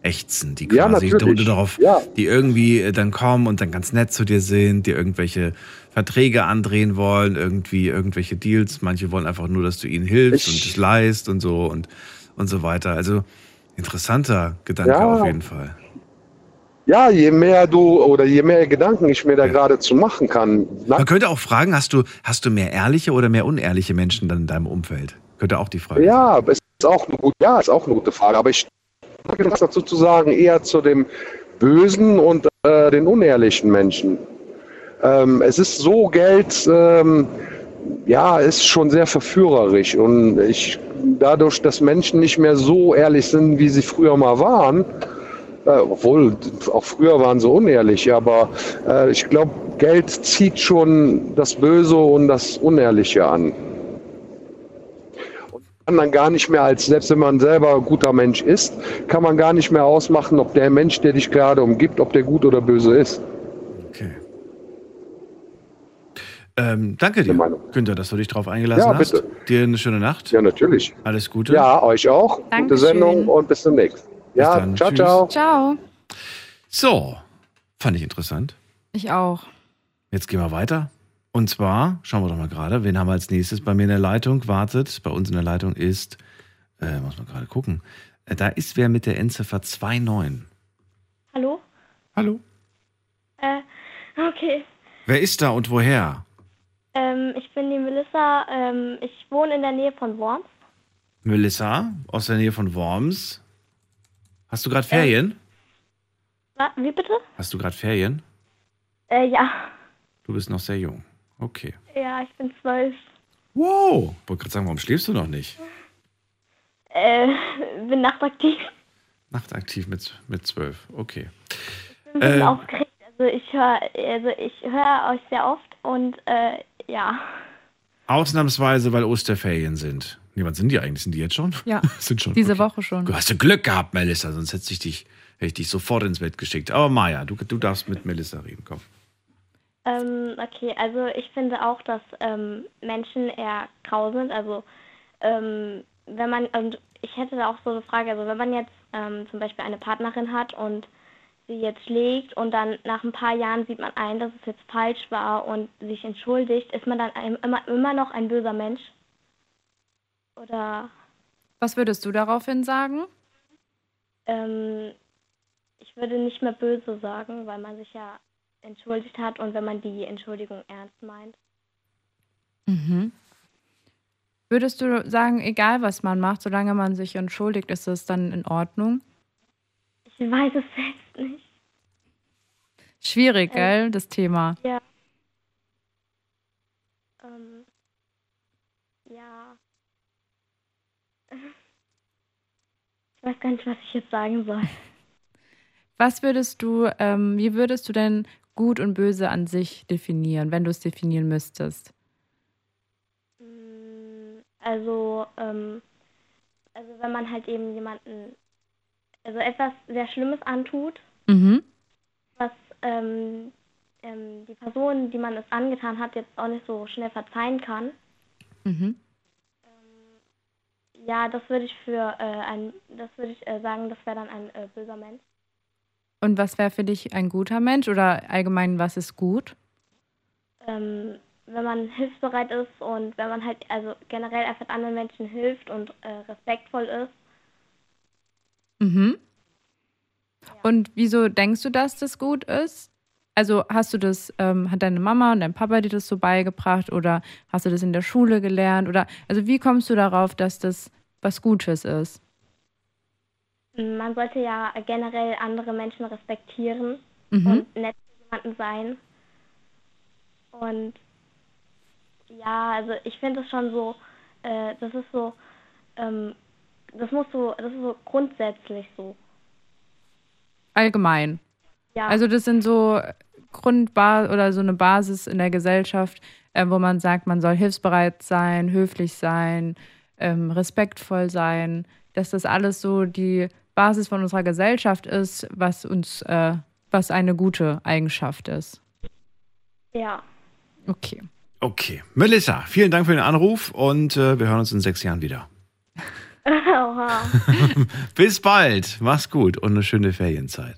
ächzen, die Ja, quasi natürlich. darauf, Ja. die irgendwie äh, dann kommen und dann ganz nett zu dir sind, dir irgendwelche Verträge andrehen wollen, irgendwie irgendwelche Deals. Manche wollen einfach nur, dass du ihnen hilfst und es leist und so und, und so weiter. Also interessanter Gedanke Ja. auf jeden Fall. ja, je mehr du oder je mehr Gedanken ich mir da gerade zu machen kann. Man könnte auch fragen, hast du, hast du mehr ehrliche oder mehr unehrliche Menschen dann in deinem Umfeld? Könnte auch die Frage sein. Ja, es ist auch eine gute, ja, ist auch eine gute Frage. Aber ich habe das dazu zu sagen, eher zu dem bösen und äh, den unehrlichen Menschen. Ähm, es ist so Geld, ähm, ja, ist schon sehr verführerisch und ich dadurch, dass Menschen nicht mehr so ehrlich sind, wie sie früher mal waren, Äh, obwohl, auch früher waren sie unehrlich, aber äh, ich glaube, Geld zieht schon das Böse und das Unehrliche an. Und kann dann gar nicht mehr als, selbst wenn man selber ein guter Mensch ist, kann man gar nicht mehr ausmachen, ob der Mensch, der dich gerade umgibt, ob der gut oder böse ist. Okay. Ähm, danke dir, Günther, dass du dich drauf eingelassen Ja, hast. bitte. Dir eine schöne Nacht. Ja, natürlich. Alles Gute. Ja, euch auch. Gute Dankeschön. Sendung und bis demnächst. Ja, dann. ciao, Tschüss. ciao. Ciao. So, fand ich interessant. Ich auch. Jetzt gehen wir weiter. Und zwar, schauen wir doch mal gerade, wen haben wir als nächstes bei mir in der Leitung? Wartet, bei uns in der Leitung ist, äh, muss man gerade gucken, äh, da ist wer mit der Endziffer 29. Hallo? Hallo? Äh, okay. Wer ist da und woher? Ähm, ich bin die Melissa. Ähm, ich wohne in der Nähe von Worms. Melissa aus der Nähe von Worms. Hast du gerade Ferien? Wa- Wie bitte? Hast du gerade Ferien? Äh, ja. Du bist noch sehr jung. Okay. Ja, ich bin zwölf. Wow. Wollte gerade sagen, warum schläfst du noch nicht? Äh, (laughs) bin nachtaktiv. Nachtaktiv mit, mit zwölf. Okay. Bin ein bisschen Ähm. aufgeregt. Also ich höre also ich höre euch sehr oft und äh, ja. Ausnahmsweise, weil Osterferien sind. Nee, wann sind die eigentlich? Sind die jetzt schon? Ja. (laughs) sind schon. Diese okay. Woche schon. Du hast ja Glück gehabt, Melissa, sonst hätte ich dich, hätte ich dich sofort ins Bett geschickt. Aber Maja, du, du darfst mit Melissa reden, komm. Ähm, okay, also ich finde auch, dass ähm, Menschen eher grau sind. Also ähm, wenn man, und ich hätte da auch so eine Frage, also wenn man jetzt ähm, zum Beispiel eine Partnerin hat und sie jetzt schlägt und dann nach ein paar Jahren sieht man ein, dass es jetzt falsch war und sich entschuldigt, ist man dann immer, immer noch ein böser Mensch? Oder Was würdest du daraufhin sagen? ähm, ich würde nicht mehr böse sagen, weil man sich ja entschuldigt hat und wenn man die Entschuldigung ernst meint. Mhm. Würdest du sagen, egal was man macht, solange man sich entschuldigt, ist es dann in Ordnung? Ich weiß es selbst nicht. Schwierig, Ähm, gell, das Thema. Ja. Ähm, ja. Ich weiß gar nicht, was ich jetzt sagen soll. Was würdest du, ähm, wie würdest du denn gut und böse an sich definieren, wenn du es definieren müsstest? Mm, Also, ähm, also wenn man halt eben jemanden, also etwas sehr Schlimmes antut, Mhm. was ähm, ähm, die Person, die man es angetan hat, jetzt auch nicht so schnell verzeihen kann. Mhm. Ja, das würde ich für äh, ein, das würde ich äh, sagen, das wäre dann ein äh, böser Mensch. Und was wäre für dich ein guter Mensch oder allgemein, was ist gut? ähm, wenn man hilfsbereit ist und wenn man halt also generell einfach anderen Menschen hilft und äh, respektvoll ist. Mhm. Und wieso denkst du, dass das gut ist? Also hast du das, ähm, hat deine Mama und dein Papa dir das so beigebracht oder hast du das in der Schule gelernt? Oder also wie kommst du darauf, dass das was Gutes ist? Man sollte ja generell andere Menschen respektieren Mhm. und nett zu jemandem sein. Und ja, also ich finde es schon so, äh, das ist so, ähm, das muss so, das ist so grundsätzlich so. Allgemein. Ja. Also das sind so Grundbar oder so eine Basis in der Gesellschaft, äh, wo man sagt, man soll hilfsbereit sein, höflich sein, ähm, respektvoll sein, dass das alles so die Basis von unserer Gesellschaft ist, was uns, äh, was eine gute Eigenschaft ist. Ja. Okay. Okay. Melissa, vielen Dank für den Anruf und äh, wir hören uns in sechs Jahren wieder. (laughs) Oha. (laughs) Bis bald. Mach's gut und eine schöne Ferienzeit.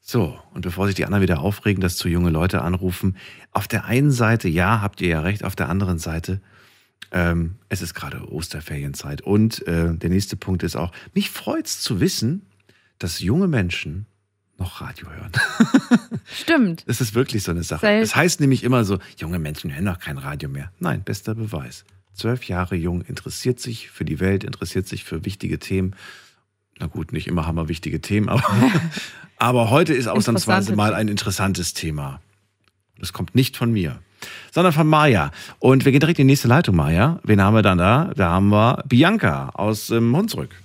So, und bevor sich die anderen wieder aufregen, dass zu junge Leute anrufen, auf der einen Seite, ja, habt ihr ja recht, auf der anderen Seite, ähm, es ist gerade Osterferienzeit. Und äh, der nächste Punkt ist auch, mich freut's zu wissen, dass junge Menschen noch Radio hören. (laughs) Stimmt. Das ist wirklich so eine Sache. Es heißt nämlich immer so, junge Menschen hören noch kein Radio mehr. Nein, bester Beweis. Zwölf Jahre jung, interessiert sich für die Welt, interessiert sich für wichtige Themen. Na gut, nicht immer haben wir wichtige Themen, aber, (laughs) aber heute ist ausnahmsweise mal ein interessantes Thema. Das kommt nicht von mir, sondern von Maja. Und wir gehen direkt in die nächste Leitung, Maja. Wen haben wir dann da? Da haben wir Bianca aus ähm, Hunsrück.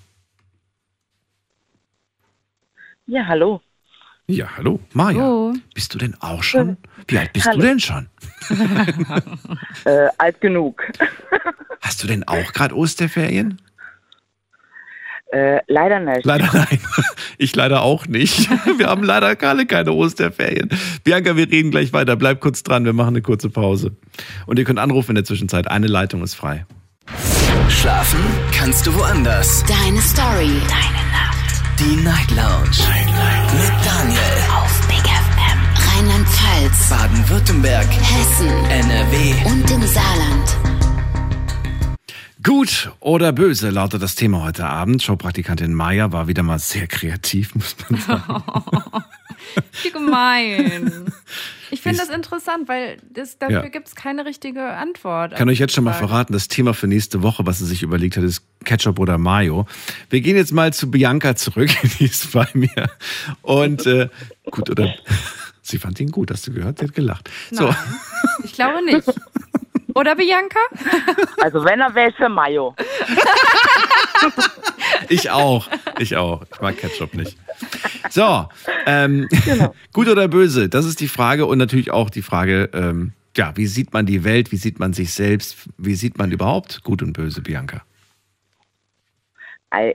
Ja, hallo. Ja, hallo. Maja, Hallo. bist du denn auch schon? Wie alt bist Hallo. du denn schon? (laughs) Äh, alt genug. (laughs) Hast du denn auch gerade Osterferien? Äh, leider nicht. Leider nein. (laughs) Ich leider auch nicht. Wir haben leider alle keine Osterferien. Bianca, wir reden gleich weiter. Bleib kurz dran, wir machen eine kurze Pause. Und ihr könnt anrufen in der Zwischenzeit. Eine Leitung ist frei. Schlafen kannst du woanders. Deine Story. Deine Nacht. Die Night Lounge. Mit Daniel. Auf Big FM. Rheinland-Pfalz. Baden-Württemberg. Hessen. NRW. Und im Saarland. Gut oder böse lautet das Thema heute Abend. Showpraktikantin Maya war wieder mal sehr kreativ, (laughs) muss man sagen. (laughs) Wie gemein. Ich finde das interessant, weil das, dafür Ja. gibt es keine richtige Antwort. Ich kann euch jetzt schon mal verraten, das Thema für nächste Woche, was sie sich überlegt hat, ist Ketchup oder Mayo. Wir gehen jetzt mal zu Bianca zurück, (laughs) die ist bei mir. Und äh, gut, oder sie fand ihn gut, hast du gehört? Sie hat gelacht. So, Nein. Ich glaube nicht. Oder Bianca? Also wenn, dann wäre für Mayo. ich auch. Ich auch. Ich mag Ketchup nicht. So, ähm, (laughs) gut oder böse? Das ist die Frage und natürlich auch die Frage, ähm, ja, wie sieht man die Welt, wie sieht man sich selbst, wie sieht man überhaupt gut und böse, Bianca?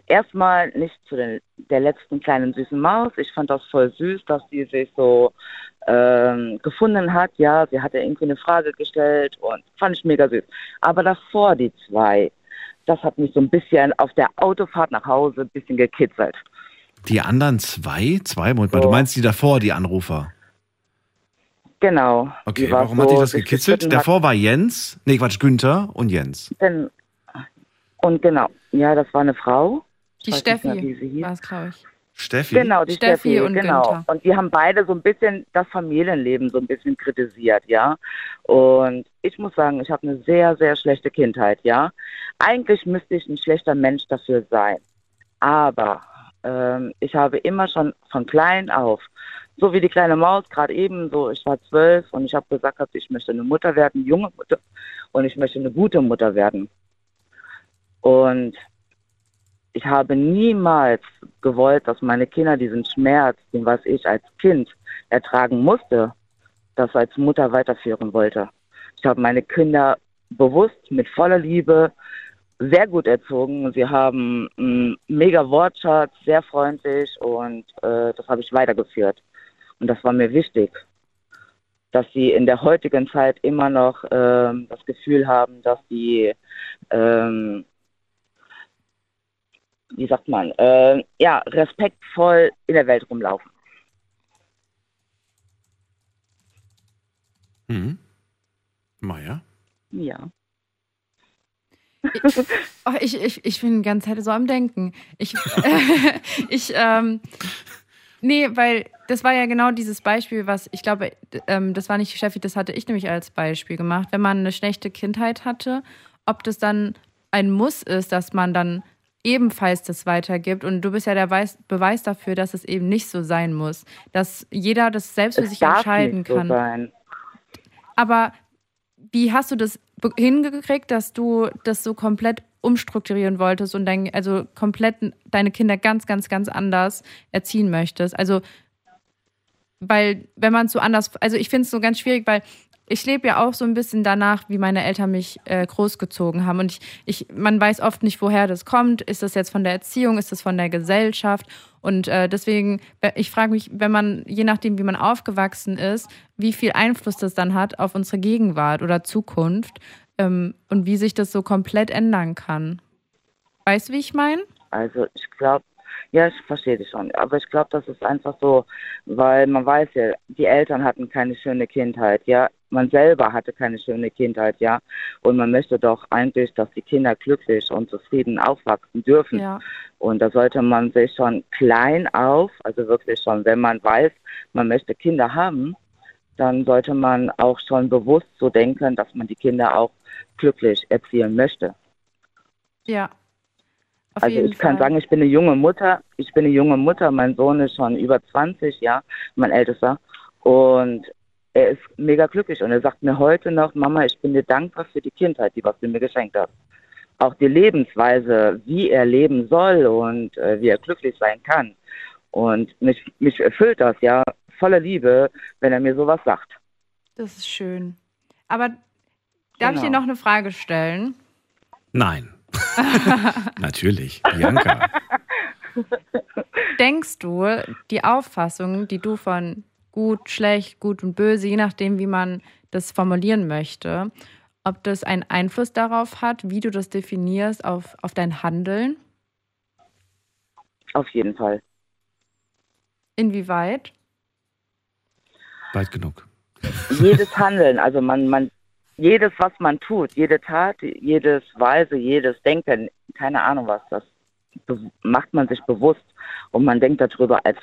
Erstmal nicht zu den, der letzten kleinen süßen Maus. Ich fand das voll süß, dass die sich so ähm, gefunden hat. Ja, sie hatte irgendwie eine Frage gestellt und fand ich mega süß. Aber davor die zwei, das hat mich so ein bisschen auf der Autofahrt nach Hause ein bisschen gekitzelt. Die anderen zwei? Zwei? Moment mal, du meinst die davor, die Anrufer? Genau. Okay, war warum hat dich so das gekitzelt? Davor war Jens, nee, Quatsch, Günther und Jens. Denn, und genau, ja, das war eine Frau. Die Steffi war es, glaube ich. Steffi? Genau, die Steffi Steffi, und genau. Günther. Und die haben beide so ein bisschen das Familienleben so ein bisschen kritisiert, ja. Und ich muss sagen, ich habe eine sehr, sehr schlechte Kindheit, ja. Eigentlich müsste ich ein schlechter Mensch dafür sein. Aber ähm, ich habe immer schon von klein auf, so wie die kleine Maus gerade eben, so ich war zwölf und ich habe gesagt, gehabt, ich möchte eine Mutter werden, junge Mutter, und ich möchte eine gute Mutter werden. Und ich habe niemals gewollt, dass meine Kinder diesen Schmerz, den was ich als Kind ertragen musste, das als Mutter weiterführen wollte. Ich habe meine Kinder bewusst mit voller Liebe sehr gut erzogen. Sie haben einen mega Wortschatz, sehr freundlich und äh, das habe ich weitergeführt. Und das war mir wichtig, dass sie in der heutigen Zeit immer noch ähm, das Gefühl haben, dass sie ähm, wie sagt man, äh, ja, respektvoll in der Welt rumlaufen. Mhm. Maja? Ja. Oh, ich, ich, ich bin die ganze Zeit so am Denken. Ich, (laughs) (laughs) ich ähm, nee, weil das war ja genau dieses Beispiel, was ich glaube, ähm, das war nicht Steffi, das hatte ich nämlich als Beispiel gemacht. Wenn man eine schlechte Kindheit hatte, ob das dann ein Muss ist, dass man dann ebenfalls das weitergibt. Und du bist ja der Weis Beweis dafür, dass es eben nicht so sein muss. Dass jeder das selbst für sich entscheiden so kann. sein. Aber wie hast du das hingekriegt, dass du das so komplett umstrukturieren wolltest und dein, also komplett deine Kinder ganz, ganz, ganz anders erziehen möchtest? Also, weil, wenn man es so anders, also ich finde es so ganz schwierig, weil ich lebe ja auch so ein bisschen danach, wie meine Eltern mich äh, großgezogen haben. Und ich, ich, man weiß oft nicht, woher das kommt. Ist das jetzt von der Erziehung? Ist das von der Gesellschaft? Und äh, deswegen, ich frage mich, wenn man, je nachdem, wie man aufgewachsen ist, wie viel Einfluss das dann hat auf unsere Gegenwart oder Zukunft ähm, und wie sich das so komplett ändern kann. Weißt du, wie ich meine? Also ich glaube, ja, ich verstehe dich schon, aber ich glaube, das ist einfach so, weil man weiß ja, die Eltern hatten keine schöne Kindheit, ja, man selber hatte keine schöne Kindheit, ja, und man möchte doch eigentlich, dass die Kinder glücklich und zufrieden aufwachsen dürfen. Ja. Und da sollte man sich schon klein auf, also wirklich schon, wenn man weiß, man möchte Kinder haben, dann sollte man auch schon bewusst so denken, dass man die Kinder auch glücklich erziehen möchte. Ja. Auf also ich kann Fall. sagen, ich bin eine junge Mutter. Ich bin eine junge Mutter. Mein Sohn ist schon über 20, ja, mein ältester. Und er ist mega glücklich. Und er sagt mir heute noch, Mama, ich bin dir dankbar für die Kindheit, die was du mir geschenkt hast. Auch die Lebensweise, wie er leben soll und äh, wie er glücklich sein kann. Und mich, mich erfüllt das, ja, voller Liebe, wenn er mir sowas sagt. Das ist schön. Aber darf ich dir Genau. noch eine Frage stellen? Nein. (laughs) Natürlich. Bianca. (laughs) Denkst du, die Auffassung, die du von gut, schlecht, gut und böse, je nachdem, wie man das formulieren möchte, ob das einen Einfluss darauf hat, wie du das definierst, auf, auf dein Handeln? Auf jeden Fall. Inwieweit? Weit genug. jedes Handeln, also man, man, jedes, was man tut, jede Tat, jedes Weise, jedes Denken, keine Ahnung was, das macht man sich bewusst und man denkt darüber als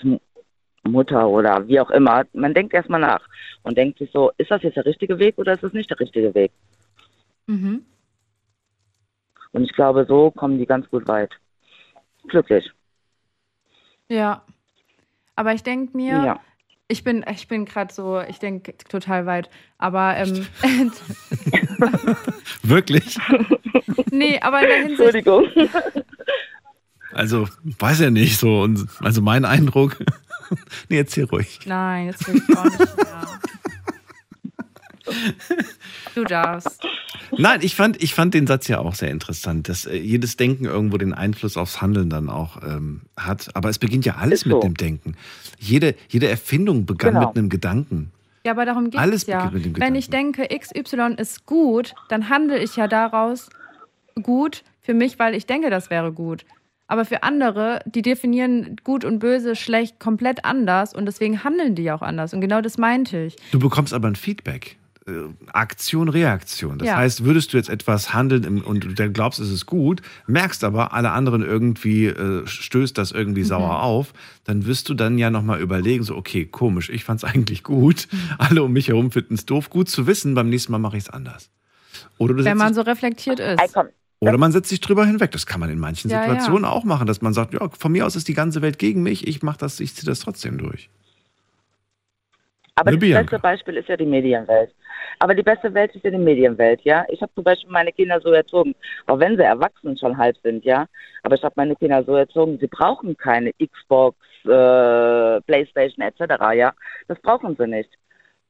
Mutter oder wie auch immer. Man denkt erstmal nach und denkt sich so, ist das jetzt der richtige Weg oder ist es nicht der richtige Weg? Mhm. Und ich glaube, so kommen die ganz gut weit. Glücklich. Ja. Aber ich denke mir, Ja. ich bin, ich bin gerade so, ich denke total weit. Aber ähm, (laughs) Wirklich? nee, aber in der Hinsicht. Entschuldigung. Also, weiß ja nicht so. Und, also mein Eindruck. (laughs) nee, erzähl ruhig. Nein, jetzt will ich auch nicht mehr. Du darfst. Nein, ich fand, ich fand den Satz ja auch sehr interessant, dass äh, jedes Denken irgendwo den Einfluss aufs Handeln dann auch ähm, hat. Aber es beginnt ja alles so. mit dem Denken. Jede, jede Erfindung begann Genau. mit einem Gedanken. Ja, aber darum geht Alles es ja. beginnt mit dem Wenn ich denke, XY ist gut, dann handle ich ja daraus gut für mich, weil ich denke, das wäre gut. Aber für andere, die definieren gut und böse, schlecht komplett anders und deswegen handeln die ja auch anders. Und genau das meinte ich. Du bekommst aber ein Feedback. Äh, Aktion, Reaktion. Das Ja. heißt, würdest du jetzt etwas handeln im- und du dann glaubst, es ist gut, merkst aber, alle anderen irgendwie äh, stößt das irgendwie Mhm. sauer auf, dann wirst du dann ja nochmal überlegen, so, okay, komisch, ich fand es (laughs) eigentlich gut. Alle um mich herum finden es doof. Gut zu wissen, beim nächsten Mal mache ich es anders. Oder, du Wenn man so reflektiert ist. Oder man setzt sich drüber hinweg. Das kann man in manchen Ja, Situationen ja. auch machen, dass man sagt, ja, von mir aus ist die ganze Welt gegen mich, ich mache das, ich ziehe das trotzdem durch. Aber Ne, das Bianca? beste Beispiel ist ja die Medienwelt. Aber die beste Welt ist ja die Medienwelt, ja. Ich habe zum Beispiel meine Kinder so erzogen, auch wenn sie erwachsen schon halb sind, ja. Aber ich habe meine Kinder so erzogen, sie brauchen keine Xbox, äh, Playstation etc., ja. Das brauchen sie nicht.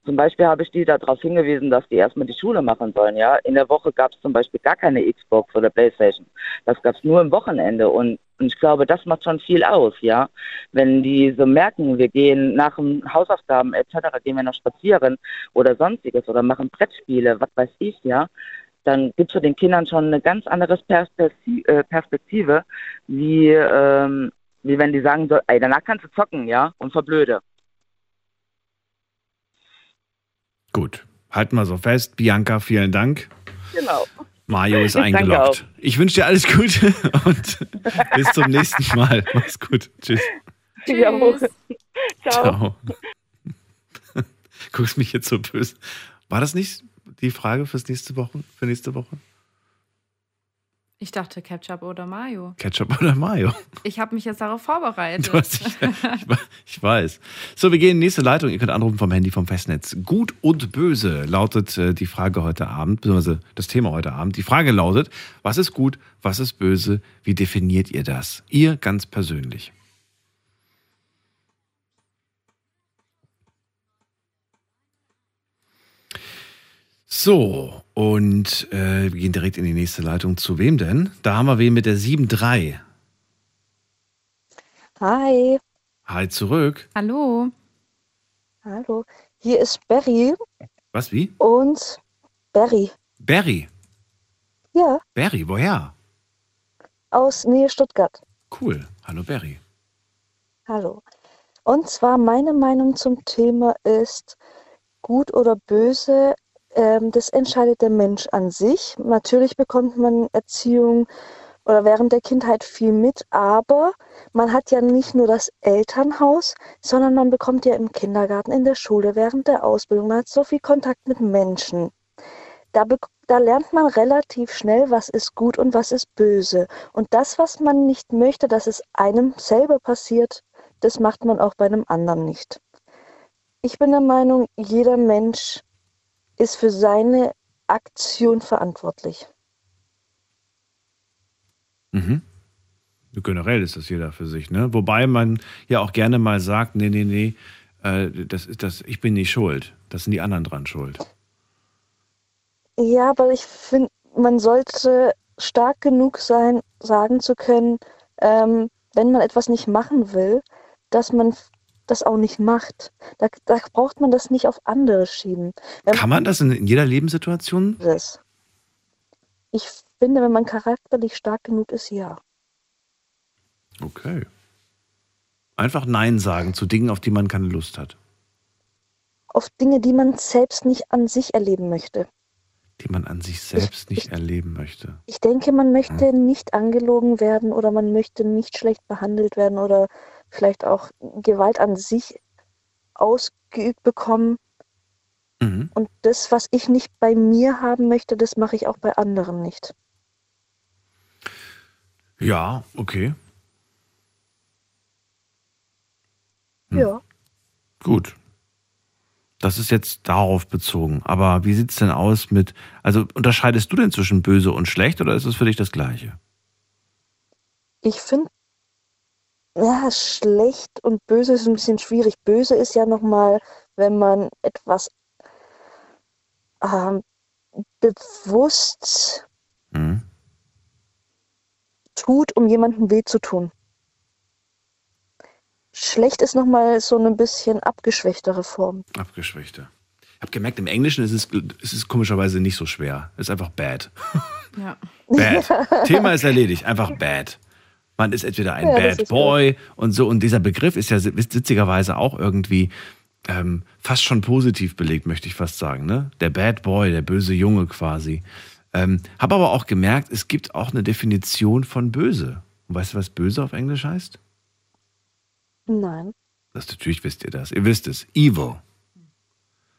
Zum Beispiel habe ich die darauf hingewiesen, dass die erstmal die Schule machen sollen, ja. In der Woche gab es zum Beispiel gar keine Xbox oder Playstation. Das gab es nur am Wochenende und, und ich glaube, das macht schon viel aus, ja. Wenn die so merken, wir gehen nach dem Hausaufgaben etc., gehen wir noch spazieren oder sonstiges oder machen Brettspiele, was weiß ich, ja, dann gibst du den Kindern schon eine ganz andere Perspektive, äh, Perspektive wie, ähm, wie wenn die sagen so, ey, danach kannst du zocken, ja, und verblöde. Gut, halten wir so fest. Bianca, vielen Dank. Genau. Mario ist eingeloggt. Ich wünsche dir alles Gute (laughs) und bis zum nächsten Mal. Mach's gut. Tschüss. Jawohl. Ciao. Ciao. (laughs) Guckst mich jetzt so böse. War das nicht die Frage fürs nächste Woche? Für nächste Woche? Ich dachte Ketchup oder Mayo. Ketchup oder Mayo? Ich habe mich jetzt darauf (laughs) vorbereitet. Du hast dich, ich, ich weiß. So, wir gehen in die nächste Leitung. Ihr könnt anrufen vom Handy vom Festnetz. Gut und böse lautet äh, die Frage heute Abend, beziehungsweise das Thema heute Abend. Die Frage lautet, was ist gut, was ist böse? Wie definiert ihr das? Ihr ganz persönlich. So, und äh, wir gehen direkt in die nächste Leitung. Zu wem denn? Da haben wir wen mit der 7-3. Hi, Hi zurück. Hallo. hallo. Hier ist Berry Was, wie? und Berry. Barry. Ja, Barry, woher? aus Nähe Stuttgart. Cool. Hallo Barry. Hallo. Und zwar meine Meinung zum Thema ist, gut oder böse, ähm, das entscheidet der Mensch an sich. Natürlich bekommt man Erziehung oder während der Kindheit viel mit, aber man hat ja nicht nur das Elternhaus, sondern man bekommt ja im Kindergarten, in der Schule, während der Ausbildung, man hat so viel Kontakt mit Menschen. Da, da lernt man relativ schnell, was ist gut und was ist böse. Und das, was man nicht möchte, dass es einem selber passiert, das macht man auch bei einem anderen nicht. Ich bin der Meinung, jeder Mensch ist für seine Aktion verantwortlich. Mhm. Generell ist das jeder für sich, ne? Wobei man ja auch gerne mal sagt, nee, nee, nee, äh, das ist das, ich bin nicht schuld. Das sind die anderen dran schuld. Ja, aber ich finde, man sollte stark genug sein, sagen zu können, ähm, wenn man etwas nicht machen will, dass man das auch nicht macht. Da, da braucht man das nicht auf andere schieben. Wenn Kann man das in, in jeder Lebenssituation? das. Ich finde, wenn man charakterlich stark genug ist, ja. Okay. Einfach Nein sagen zu Dingen, auf die man keine Lust hat. Auf Dinge, die man selbst nicht an sich erleben möchte. Die man an sich selbst nicht erleben möchte. Ich denke, man möchte nicht angelogen werden oder man möchte nicht schlecht behandelt werden oder vielleicht auch Gewalt an sich ausgeübt bekommen. Mhm. Und das, was ich nicht bei mir haben möchte, das mache ich auch bei anderen nicht. Ja, okay. Hm. Ja. Gut. Das ist jetzt darauf bezogen. Aber wie sieht es denn aus mit, also unterscheidest du denn zwischen böse und schlecht oder ist es für dich das Gleiche? Ich finde, ja, schlecht und böse ist ein bisschen schwierig. Böse ist ja nochmal, wenn man etwas ähm, bewusst Hm? tut, um jemandem weh zu tun. Schlecht ist nochmal so eine bisschen abgeschwächtere Form. Abgeschwächter. Ich habe gemerkt, im Englischen ist es, ist es komischerweise nicht so schwer. Es ist einfach bad. Ja. (laughs) Bad. Thema ist erledigt. Einfach bad. Man ist entweder ein Ja, Bad Boy und so. Und dieser Begriff ist ja witzigerweise auch irgendwie ähm, fast schon positiv belegt, möchte ich fast sagen. Ne? Der Bad Boy, der böse Junge quasi. Ähm, habe aber auch gemerkt, es gibt auch eine Definition von böse. Und weißt du, was böse auf Englisch heißt? Nein. Das natürlich wisst ihr das. Ihr wisst es. Evil.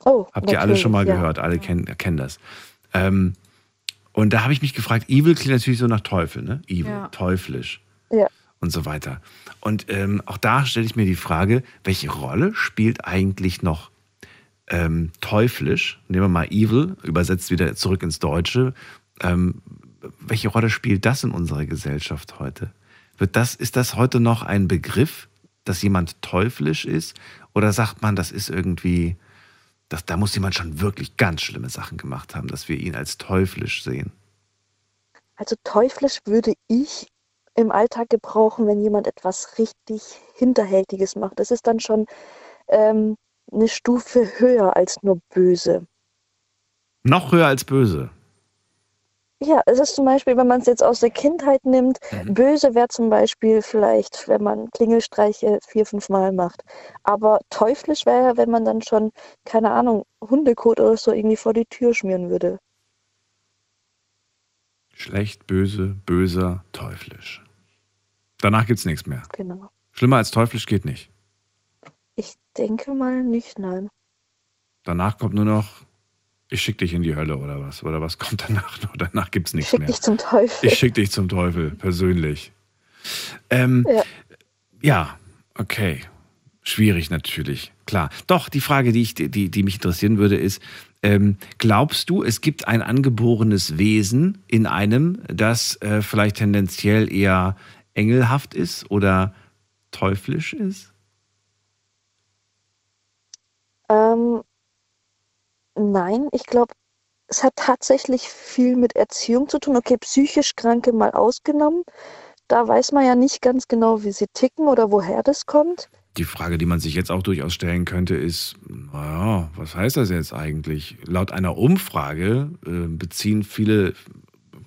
Oh, Habt ihr alle schon mal ja. gehört, alle kennen, kennen das. Ähm, und da habe ich mich gefragt, Evil klingt natürlich so nach Teufel, ne? Evil, Ja. teuflisch Ja. und so weiter. Und ähm, auch da stelle ich mir die Frage, welche Rolle spielt eigentlich noch ähm, teuflisch? Nehmen wir mal Evil, übersetzt wieder zurück ins Deutsche. Ähm, welche Rolle spielt das in unserer Gesellschaft heute? Wird das, ist das heute noch ein Begriff, dass jemand teuflisch ist? Oder sagt man, das ist irgendwie, das, da muss jemand schon wirklich ganz schlimme Sachen gemacht haben, dass wir ihn als teuflisch sehen? Also teuflisch würde ich im Alltag gebrauchen, wenn jemand etwas richtig Hinterhältiges macht. Das ist dann schon ähm, eine Stufe höher als nur böse. Noch höher als böse. Ja, es ist zum Beispiel, wenn man es jetzt aus der Kindheit nimmt, böse wäre zum Beispiel vielleicht, wenn man Klingelstreiche vier, fünf Mal macht. Aber teuflisch wäre, wenn man dann schon, keine Ahnung, Hundekot oder so irgendwie vor die Tür schmieren würde. Schlecht, böse, böser, teuflisch. Danach gibt es nichts mehr. Genau. Schlimmer als teuflisch geht nicht. Ich denke mal nicht, nein. Danach kommt nur noch, ich schick dich in die Hölle oder was. Oder was kommt danach noch? Danach gibt es nichts Schick mehr. dich zum Teufel. Ich schick dich zum Teufel, persönlich. Ähm, Ja. ja, okay. Schwierig natürlich, klar. Doch, die Frage, die, ich, die, die mich interessieren würde, ist, ähm, glaubst du, es gibt ein angeborenes Wesen in einem, das äh, vielleicht tendenziell eher engelhaft ist oder teuflisch ist? Ähm, nein, ich glaube, es hat tatsächlich viel mit Erziehung zu tun. Okay, psychisch Kranke mal ausgenommen. Da weiß man ja nicht ganz genau, wie sie ticken oder woher das kommt. Die Frage, die man sich jetzt auch durchaus stellen könnte, ist, naja, was heißt das jetzt eigentlich? Laut einer Umfrage äh, beziehen viele,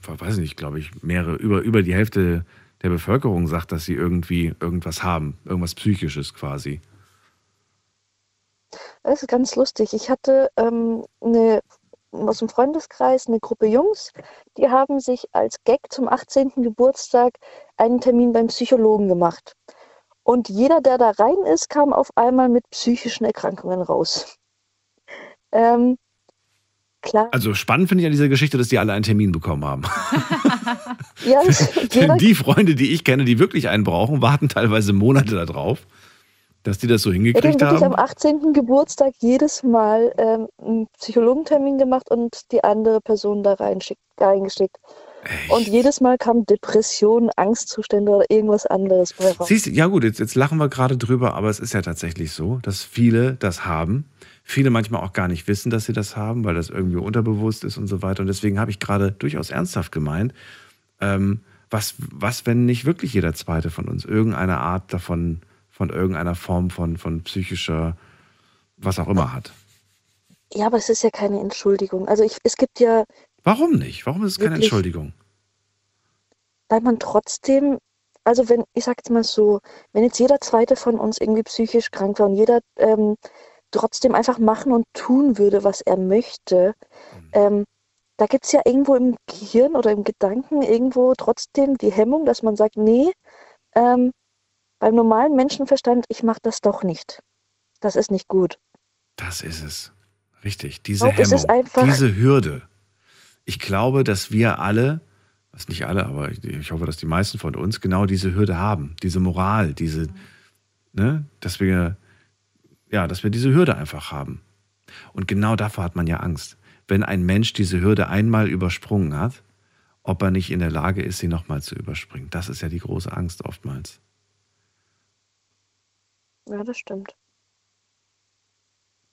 weiß nicht, glaube ich, mehrere, über, über die Hälfte der Bevölkerung sagt, dass sie irgendwie irgendwas haben, irgendwas Psychisches quasi. Das ist ganz lustig. Ich hatte ähm, eine, aus dem Freundeskreis eine Gruppe Jungs, die haben sich als Gag zum 18. Geburtstag einen Termin beim Psychologen gemacht. Und jeder, der da rein ist, kam auf einmal mit psychischen Erkrankungen raus. Ähm, klar, Also spannend finde ich an dieser Geschichte, dass die alle einen Termin bekommen haben. (laughs) ja, Denn (laughs) die Freunde, die ich kenne, die wirklich einen brauchen, warten teilweise Monate darauf, dass die das so Ja, die haben hingekriegt wirklich am haben. 18. Geburtstag jedes Mal ähm, einen Psychologentermin gemacht und die andere Person da reingeschickt. Und jedes Mal kamen Depressionen, Angstzustände oder irgendwas anderes bei raus. Siehst du, ja gut, jetzt, jetzt lachen wir gerade drüber, aber es ist ja tatsächlich so, dass viele das haben. Viele manchmal auch gar nicht wissen, dass sie das haben, weil das irgendwie unterbewusst ist und so weiter. Und deswegen habe ich gerade durchaus ernsthaft gemeint, ähm, was, was, wenn nicht wirklich jeder Zweite von uns irgendeine Art davon, von irgendeiner Form von, von psychischer, was auch immer hat. Ja, aber es ist ja keine Entschuldigung. Also ich, es gibt ja, Warum nicht? Warum ist es keine Wirklich? Entschuldigung? weil man trotzdem, also wenn, ich sag jetzt mal so, wenn jetzt jeder zweite von uns irgendwie psychisch krank wäre und jeder ähm, trotzdem einfach machen und tun würde, was er möchte, ähm, da gibt es ja irgendwo im Gehirn oder im Gedanken irgendwo trotzdem die Hemmung, dass man sagt, nee, ähm, beim normalen Menschenverstand, ich mache das doch nicht. Das ist nicht gut. Das ist es. Richtig. Diese glaube, Hemmung, diese Hürde. Ich glaube, dass wir alle, was nicht alle, aber ich, ich hoffe, dass die meisten von uns genau diese Hürde haben. Diese Moral, diese, ne, dass wir, ja, dass wir diese Hürde einfach haben. Und genau davor hat man ja Angst. Wenn ein Mensch diese Hürde einmal übersprungen hat, ob er nicht in der Lage ist, sie nochmal zu überspringen. Das ist ja die große Angst oftmals. Ja, das stimmt.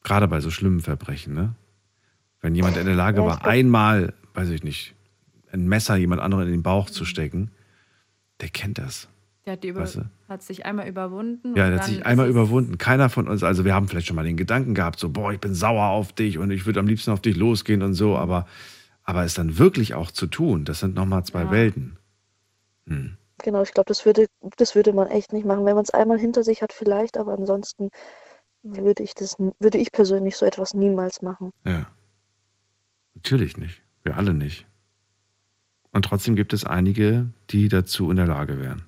Gerade bei so schlimmen Verbrechen, ne? Wenn jemand in der Lage Ja, war, einmal, weiß ich nicht, ein Messer jemand anderen in den Bauch zu stecken, der kennt das. Der hat, die über, Weißt du? hat sich einmal überwunden. Ja, der hat sich einmal überwunden. Keiner von uns, also wir haben vielleicht schon mal den Gedanken gehabt, so, boah, ich bin sauer auf dich und ich würde am liebsten auf dich losgehen und so, aber, aber es dann wirklich auch zu tun, das sind nochmal zwei Ja. Welten. Hm. Genau, ich glaube, das würde, das würde man echt nicht machen. Wenn man es einmal hinter sich hat, vielleicht, aber ansonsten würde ich das, würde ich persönlich so etwas niemals machen. Ja. Natürlich nicht. Wir alle nicht. Und trotzdem gibt es einige, die dazu in der Lage wären.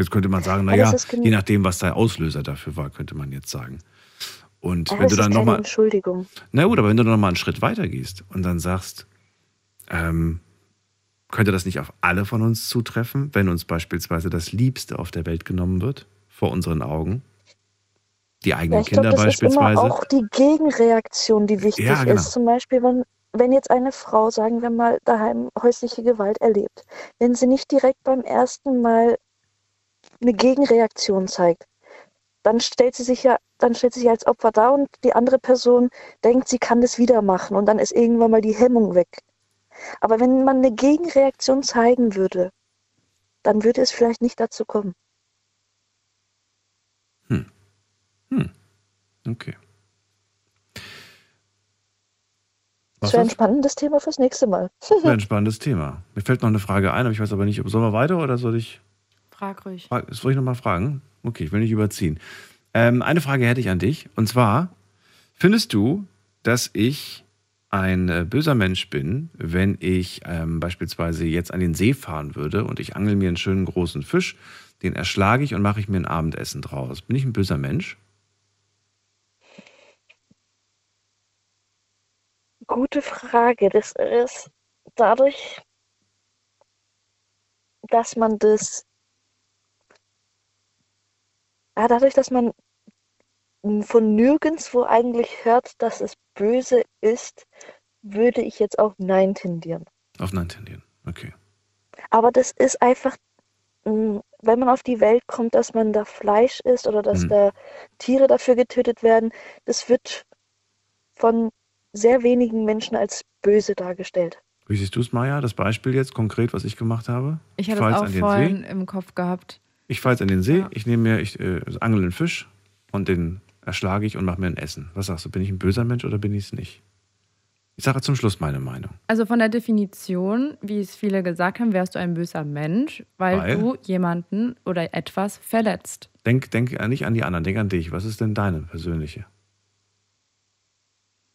Jetzt könnte man sagen, naja, je nachdem, was der Auslöser dafür war, könnte man jetzt sagen. Und Aber wenn du dann nochmal, Entschuldigung. na gut, aber wenn du noch mal einen Schritt weiter gehst und dann sagst, ähm, könnte das nicht auf alle von uns zutreffen, wenn uns beispielsweise das Liebste auf der Welt genommen wird, vor unseren Augen? Die eigenen Ja, Kinder das ist immer beispielsweise? auch die Gegenreaktion, die wichtig Ja, genau. ist. Zum Beispiel, wenn, wenn jetzt eine Frau, sagen wir mal, daheim häusliche Gewalt erlebt, wenn sie nicht direkt beim ersten Mal eine Gegenreaktion zeigt, dann stellt sie sich ja, dann stellt sie sich als Opfer da und die andere Person denkt, sie kann das wieder machen und dann ist irgendwann mal die Hemmung weg. Aber wenn man eine Gegenreaktion zeigen würde, dann würde es vielleicht nicht dazu kommen. Okay. Das Was wäre ein spannendes Thema fürs nächste Mal. Wäre ein spannendes Thema. Mir fällt noch eine Frage ein, aber ich weiß aber nicht, ob sollen wir weiter oder soll ich. Frag ruhig. Fra- Soll ich nochmal fragen? Okay, ich will nicht überziehen. Ähm, eine Frage hätte ich an dich. Und zwar, findest du, dass ich ein äh, böser Mensch bin, wenn ich ähm, beispielsweise jetzt an den See fahren würde und ich angel mir einen schönen großen Fisch, den erschlage ich und mache ich mir ein Abendessen draus? Bin ich ein böser Mensch? Gute Frage. Das ist dadurch, dass man das, ja, dadurch, dass man von nirgendwo eigentlich hört, dass es böse ist, würde ich jetzt auf Nein tendieren. Auf Nein tendieren. Okay. Aber das ist einfach, wenn man auf die Welt kommt, dass man da Fleisch isst oder dass Mhm. da Tiere dafür getötet werden, das wird von sehr wenigen Menschen als böse dargestellt. Wie siehst du es, Maja? Das Beispiel jetzt konkret, was ich gemacht habe? Ich hatte fahr es auch vorhin See. im Kopf gehabt. Ich fahre jetzt in den See, ich nehme mir, ich äh, angel einen Fisch und den erschlage ich und mache mir ein Essen. Was sagst du, bin ich ein böser Mensch oder bin ich es nicht? Ich sage zum Schluss meine Meinung. Also von der Definition, wie es viele gesagt haben, wärst du ein böser Mensch, weil, Weil? du jemanden oder etwas verletzt. Denk, denk nicht an die anderen, denk an dich. Was ist denn deine persönliche?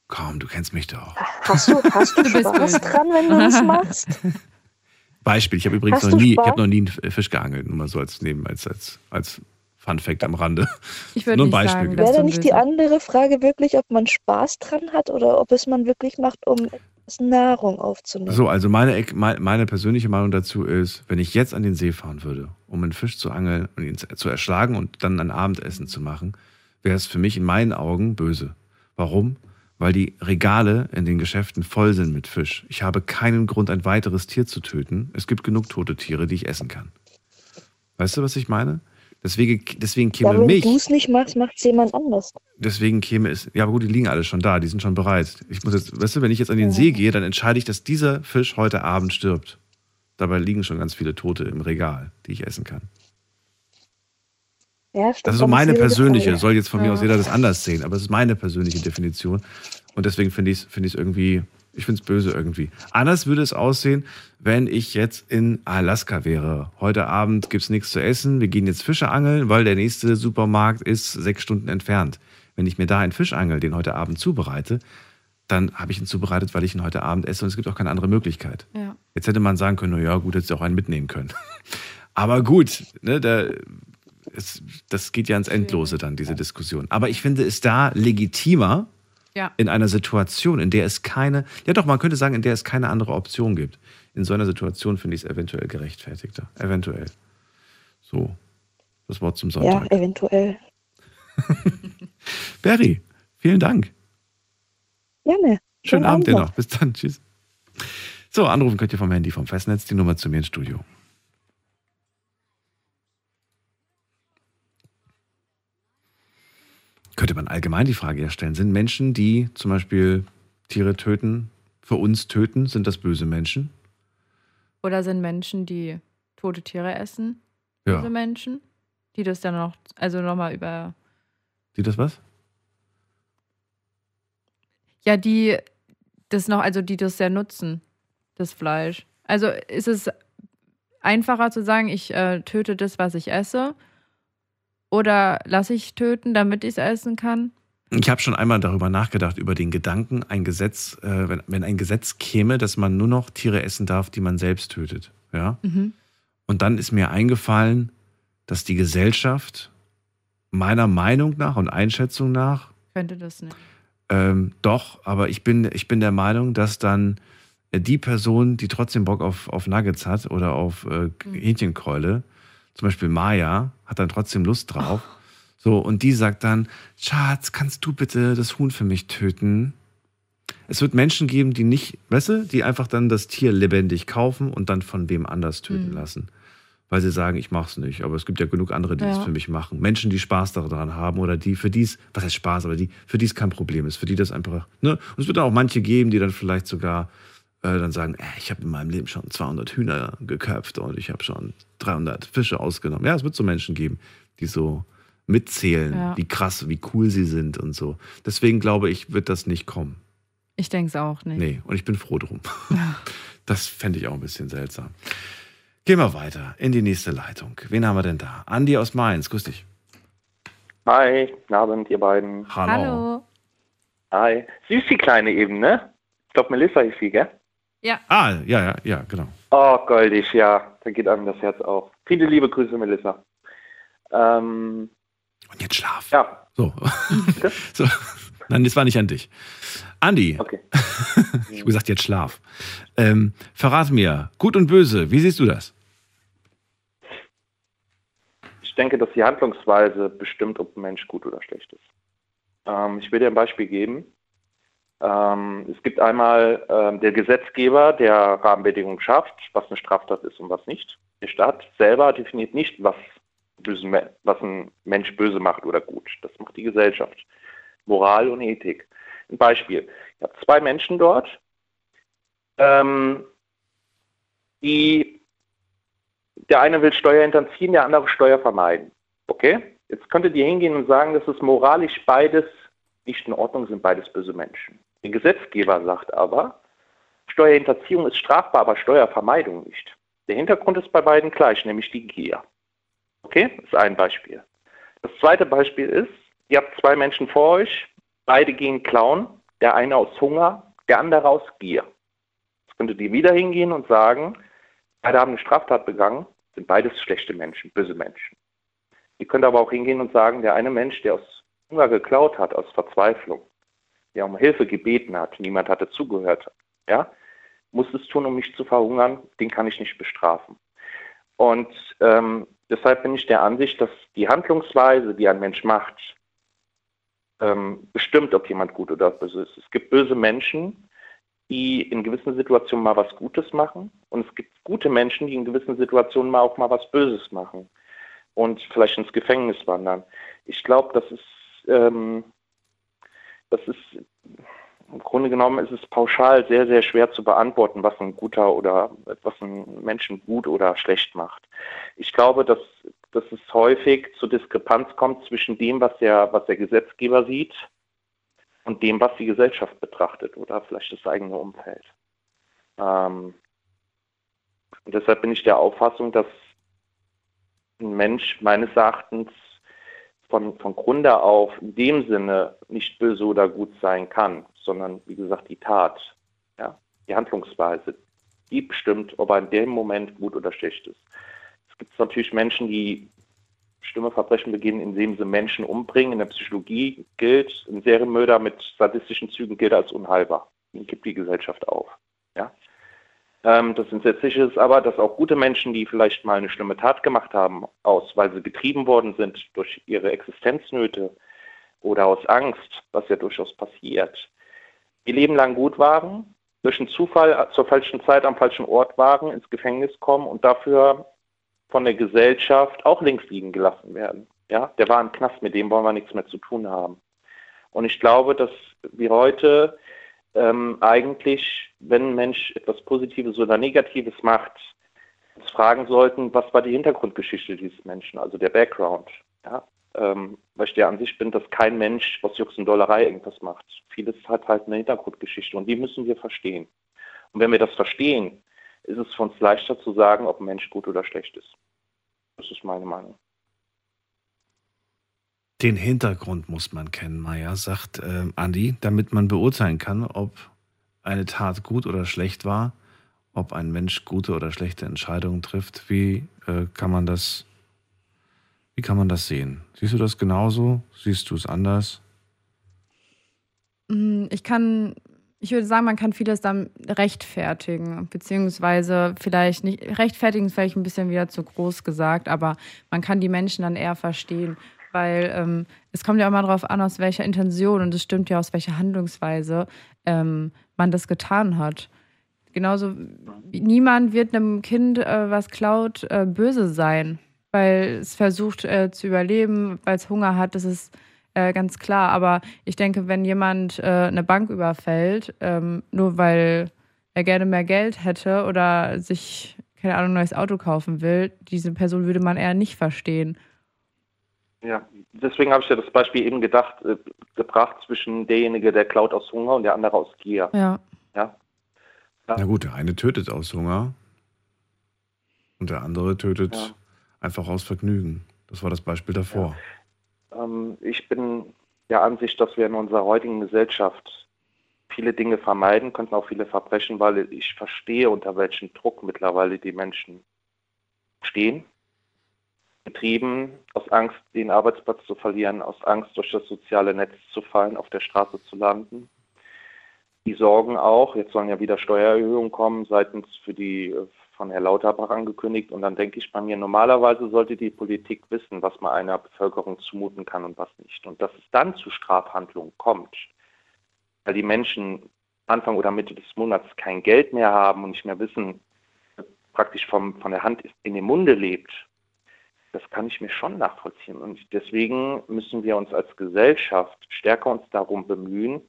Komm, du kennst mich doch. Hast du, hast du Du bist Spaß böse. dran, wenn du das machst? (laughs) Beispiel, ich habe übrigens Hast noch nie, ich habe noch nie einen Fisch geangelt, nur mal so als neben, als, als, als Fun Fact am Rande. Ich würd (laughs) nur ein Beispiel. sagen, Wäre da nicht die andere Frage wirklich, ob man Spaß dran hat oder ob es man wirklich macht, um Nahrung aufzunehmen? So, also meine, meine persönliche Meinung dazu ist, wenn ich jetzt an den See fahren würde, um einen Fisch zu angeln und ihn zu erschlagen und dann ein Abendessen zu machen, wäre es für mich in meinen Augen böse. Warum? Weil die Regale in den Geschäften voll sind mit Fisch. Ich habe keinen Grund, ein weiteres Tier zu töten. Es gibt genug tote Tiere, die ich essen kann. Weißt du, was ich meine? Deswegen, deswegen käme Ja, wenn mich. du es nicht machst, macht es jemand anders. Deswegen käme es. Ja, aber gut, die liegen alle schon da, die sind schon bereit. Ich muss jetzt, weißt du, wenn ich jetzt an den See gehe, dann entscheide ich, dass dieser Fisch heute Abend stirbt. Dabei liegen schon ganz viele Tote im Regal, die ich essen kann. Ja, stimmt, Das ist so meine persönliche, Frage. soll jetzt von mir Ja. aus jeder das anders sehen, aber es ist meine persönliche Definition. Und deswegen finde ich es find ich's irgendwie, ich finde es böse irgendwie. Anders würde es aussehen, wenn ich jetzt in Alaska wäre. Heute Abend gibt es nichts zu essen, wir gehen jetzt Fische angeln, weil der nächste Supermarkt ist sechs Stunden entfernt. Wenn ich mir da einen Fisch angel, den heute Abend zubereite, dann habe ich ihn zubereitet, weil ich ihn heute Abend esse und es gibt auch keine andere Möglichkeit. Ja. Jetzt hätte man sagen können, na ja, gut, hättest du auch einen mitnehmen können. (laughs) Aber gut, ne, da, es, das geht ja ins Endlose dann, diese Diskussion. Aber ich finde es da legitimer, Ja. in einer Situation, in der es keine, ja doch, man könnte sagen, in der es keine andere Option gibt. In so einer Situation finde ich es eventuell gerechtfertigter. Eventuell. So, das Wort zum Ja, Sonntag. eventuell. (laughs) Berry, vielen Dank. Gerne. Schönen Abend dir noch. Bis dann. Tschüss. So, anrufen könnt ihr vom Handy, vom Festnetz, die Nummer zu mir ins Studio. Könnte man allgemein die Frage ja stellen, sind Menschen, die zum Beispiel Tiere töten, für uns töten, sind das böse Menschen? Oder sind Menschen, die tote Tiere essen, Ja. böse Menschen, die das dann noch, also nochmal über, Die das was? ja, die das noch, also die das sehr nutzen, das Fleisch. Also ist es einfacher zu sagen, ich äh, töte das, was ich esse, oder lasse ich töten, damit ich es essen kann? Ich habe schon einmal darüber nachgedacht, über den Gedanken, ein Gesetz, äh, wenn, wenn ein Gesetz käme, dass man nur noch Tiere essen darf, die man selbst tötet. Ja? Mhm. Und dann ist mir eingefallen, dass die Gesellschaft meiner Meinung nach und Einschätzung nach Könnte das nicht. ähm, doch, aber ich bin, ich bin der Meinung, dass dann äh, die Person, die trotzdem Bock auf, auf Nuggets hat oder auf äh, Hähnchenkeule, zum Beispiel Maya, hat dann trotzdem Lust drauf. So, und die sagt dann, Schatz, kannst du bitte das Huhn für mich töten? Es wird Menschen geben, die nicht, weißt du, die einfach dann das Tier lebendig kaufen und dann von wem anders töten Mhm. lassen. Weil sie sagen, ich mach's nicht. Aber es gibt ja genug andere, die es Ja. für mich machen. Menschen, die Spaß daran haben oder die, für die es, was heißt Spaß, aber die, für die es kein Problem ist, für die das einfach, ne? Und es wird dann auch manche geben, die dann vielleicht sogar äh, dann sagen, äh, ich habe in meinem Leben schon 200 Hühner geköpft und ich habe schon 300 Fische ausgenommen. Ja, es wird so Menschen geben, die so mitzählen, Ja. wie krass, wie cool sie sind und so. Deswegen glaube ich, wird das nicht kommen. Ich denke es auch nicht. Nee, und ich bin froh drum. (laughs) (laughs) Das fände ich auch ein bisschen seltsam. Gehen wir weiter in die nächste Leitung. Wen haben wir denn da? Andi aus Mainz, grüß dich. Hi, guten Abend, ihr beiden. Hallo. Hallo. Hi. Süß die Kleine eben, ne? Ich glaube, Melissa ist sie, gell? Ja. Ah, ja, ja, ja, genau. Oh, goldig, ja. Da geht einem das Herz auf. Viele liebe Grüße, Melissa. Ähm, Und jetzt schlaf. Ja. So. (laughs) so. Nein, das war nicht an dich. Andi. Okay. (laughs) ich habe gesagt, jetzt schlaf. Ähm, verrat mir, gut und böse, wie siehst du das? Ich denke, dass die Handlungsweise bestimmt, ob ein Mensch gut oder schlecht ist. Ähm, ich will dir ein Beispiel geben. Ähm, es gibt einmal ähm, der Gesetzgeber, der Rahmenbedingungen schafft, was eine Straftat ist und was nicht. Der Staat selber definiert nicht, was, bösen, Me- was ein Mensch böse macht oder gut. Das macht die Gesellschaft. Moral und Ethik. Ein Beispiel. Ich habe zwei Menschen dort, ähm, die der eine will Steuer hinterziehen, der andere Steuer vermeiden. Okay? Jetzt könntet ihr hingehen und sagen, dass es moralisch beides nicht in Ordnung sind, beides böse Menschen. Der Gesetzgeber sagt aber, Steuerhinterziehung ist strafbar, aber Steuervermeidung nicht. Der Hintergrund ist bei beiden gleich, nämlich die Gier. Okay? Das ist ein Beispiel. Das zweite Beispiel ist, ihr habt zwei Menschen vor euch, beide gehen klauen, der eine aus Hunger, der andere aus Gier. Jetzt könntet ihr wieder hingehen und sagen, beide haben eine Straftat begangen, sind beides schlechte Menschen, böse Menschen. Ihr könnt aber auch hingehen und sagen, der eine Mensch, der aus Hunger geklaut hat, aus Verzweiflung, der um Hilfe gebeten hat, niemand hatte zugehört, ja, muss es tun, um nicht zu verhungern, den kann ich nicht bestrafen. Und ähm, deshalb bin ich der Ansicht, dass die Handlungsweise, die ein Mensch macht, ähm, bestimmt, ob jemand gut oder böse ist. Es gibt böse Menschen, die in gewissen Situationen mal was Gutes machen und es gibt gute Menschen, die in gewissen Situationen mal auch mal was Böses machen und vielleicht ins Gefängnis wandern. Ich glaube, das ist, ähm, das ist im Grunde genommen ist es pauschal sehr, sehr schwer zu beantworten, was ein guter oder was ein Menschen gut oder schlecht macht. Ich glaube, dass, dass es häufig zur Diskrepanz kommt zwischen dem, was der, was der Gesetzgeber sieht und dem, was die Gesellschaft betrachtet oder vielleicht das eigene Umfeld. Ähm, und deshalb bin ich der Auffassung, dass ein Mensch meines Erachtens von, von Grunde auf in dem Sinne nicht böse oder gut sein kann, sondern wie gesagt die Tat, ja, die Handlungsweise, die bestimmt, ob er in dem Moment gut oder schlecht ist. Es gibt natürlich Menschen, die schlimme Verbrechen begehen, indem sie Menschen umbringen. In der Psychologie gilt, ein Serienmörder mit sadistischen Zügen gilt als unheilbar. Den gibt die Gesellschaft auf. Ja? Ähm, das Entsetzliche ist aber, dass auch gute Menschen, die vielleicht mal eine schlimme Tat gemacht haben, aus, weil sie getrieben worden sind durch ihre Existenznöte oder aus Angst, was ja durchaus passiert, ihr Leben lang gut waren, durch einen Zufall zur falschen Zeit am falschen Ort waren, ins Gefängnis kommen und dafür von der Gesellschaft auch links liegen gelassen werden. Ja, der war im Knast, mit dem wollen wir nichts mehr zu tun haben. Und ich glaube, dass wir heute ähm, eigentlich, wenn ein Mensch etwas Positives oder Negatives macht, uns fragen sollten, was war die Hintergrundgeschichte dieses Menschen, also der Background. Ja? Ähm, weil ich der Ansicht bin, dass kein Mensch aus Jux und Dollerei irgendwas macht. Vieles hat halt eine Hintergrundgeschichte und die müssen wir verstehen. Und wenn wir das verstehen, ist es für uns leichter zu sagen, ob ein Mensch gut oder schlecht ist. Das ist meine Meinung. Den Hintergrund muss man kennen, Maya, sagt äh, Andi, damit man beurteilen kann, ob eine Tat gut oder schlecht war, ob ein Mensch gute oder schlechte Entscheidungen trifft. Wie äh, kann man das, wie kann man das sehen? Siehst du das genauso? Siehst du es anders? Mm, ich kann, ich würde sagen, man kann vieles dann rechtfertigen, beziehungsweise vielleicht nicht, rechtfertigen ist vielleicht ein bisschen wieder zu groß gesagt, aber man kann die Menschen dann eher verstehen weil ähm, es kommt ja immer darauf an, aus welcher Intention und es stimmt ja aus welcher Handlungsweise ähm, man das getan hat. Genauso, niemand wird einem Kind, äh, was klaut, äh, böse sein, weil es versucht äh, zu überleben, weil es Hunger hat, das ist äh, ganz klar. Aber ich denke, wenn jemand äh, eine Bank überfällt, ähm, nur weil er gerne mehr Geld hätte oder sich, keine Ahnung, ein neues Auto kaufen will, diese Person würde man eher nicht verstehen. Ja, deswegen habe ich ja das Beispiel eben gedacht, äh, gebracht zwischen derjenige, der klaut aus Hunger und der andere aus Gier. Ja. Ja. Na gut, der eine tötet aus Hunger und der andere tötet Ja. einfach aus Vergnügen. Das war das Beispiel davor. Ähm, ich bin der Ansicht, dass wir in unserer heutigen Gesellschaft viele Dinge vermeiden könnten, auch viele Verbrechen, weil ich verstehe, unter welchem Druck mittlerweile die Menschen stehen. Getrieben aus Angst, den Arbeitsplatz zu verlieren, aus Angst, durch das soziale Netz zu fallen, auf der Straße zu landen. Die sorgen auch, jetzt sollen ja wieder Steuererhöhungen kommen, seitens für die äh, von Herrn Lauterbach angekündigt. Und dann denke ich bei mir, normalerweise sollte die Politik wissen, was man einer Bevölkerung zumuten kann und was nicht. Und dass es dann zu Strafhandlungen kommt, weil die Menschen Anfang oder Mitte des Monats kein Geld mehr haben und nicht mehr wissen, praktisch vom, von der Hand in den Munde lebt, das kann ich mir schon nachvollziehen. Und deswegen müssen wir uns als Gesellschaft stärker uns darum bemühen,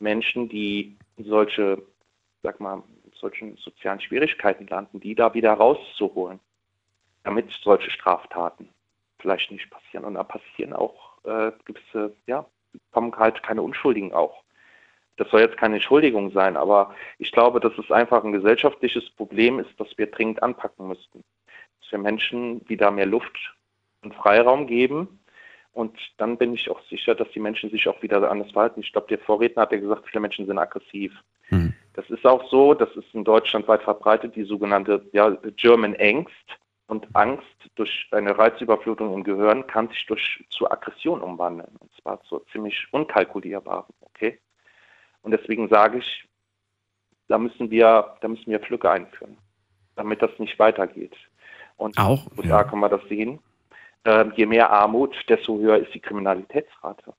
Menschen, die solche, sag mal, solchen sozialen Schwierigkeiten landen, die da wieder rauszuholen, damit solche Straftaten vielleicht nicht passieren. Und da passieren auch äh, gewisse, ja, kommen halt keine Unschuldigen auch. Das soll jetzt keine Entschuldigung sein, aber ich glaube, dass es einfach ein gesellschaftliches Problem ist, das wir dringend anpacken müssten. Wir Menschen wieder mehr Luft und Freiraum geben. Und dann bin ich auch sicher, dass die Menschen sich auch wieder anders verhalten. Ich glaube, der Vorredner hat ja gesagt, viele Menschen sind aggressiv. Das ist auch so, das ist in Deutschland weit verbreitet, die sogenannte ja, German Angst. Und Angst durch eine Reizüberflutung im Gehirn kann sich durch zu Aggression umwandeln. Und zwar zu ziemlich unkalkulierbaren, okay? Und deswegen sage ich, da müssen wir, da müssen wir Pflücke einführen, damit das nicht weitergeht. Und Auch, und da kann man das sehen. Ähm, je mehr Armut, desto höher ist die Kriminalitätsrate.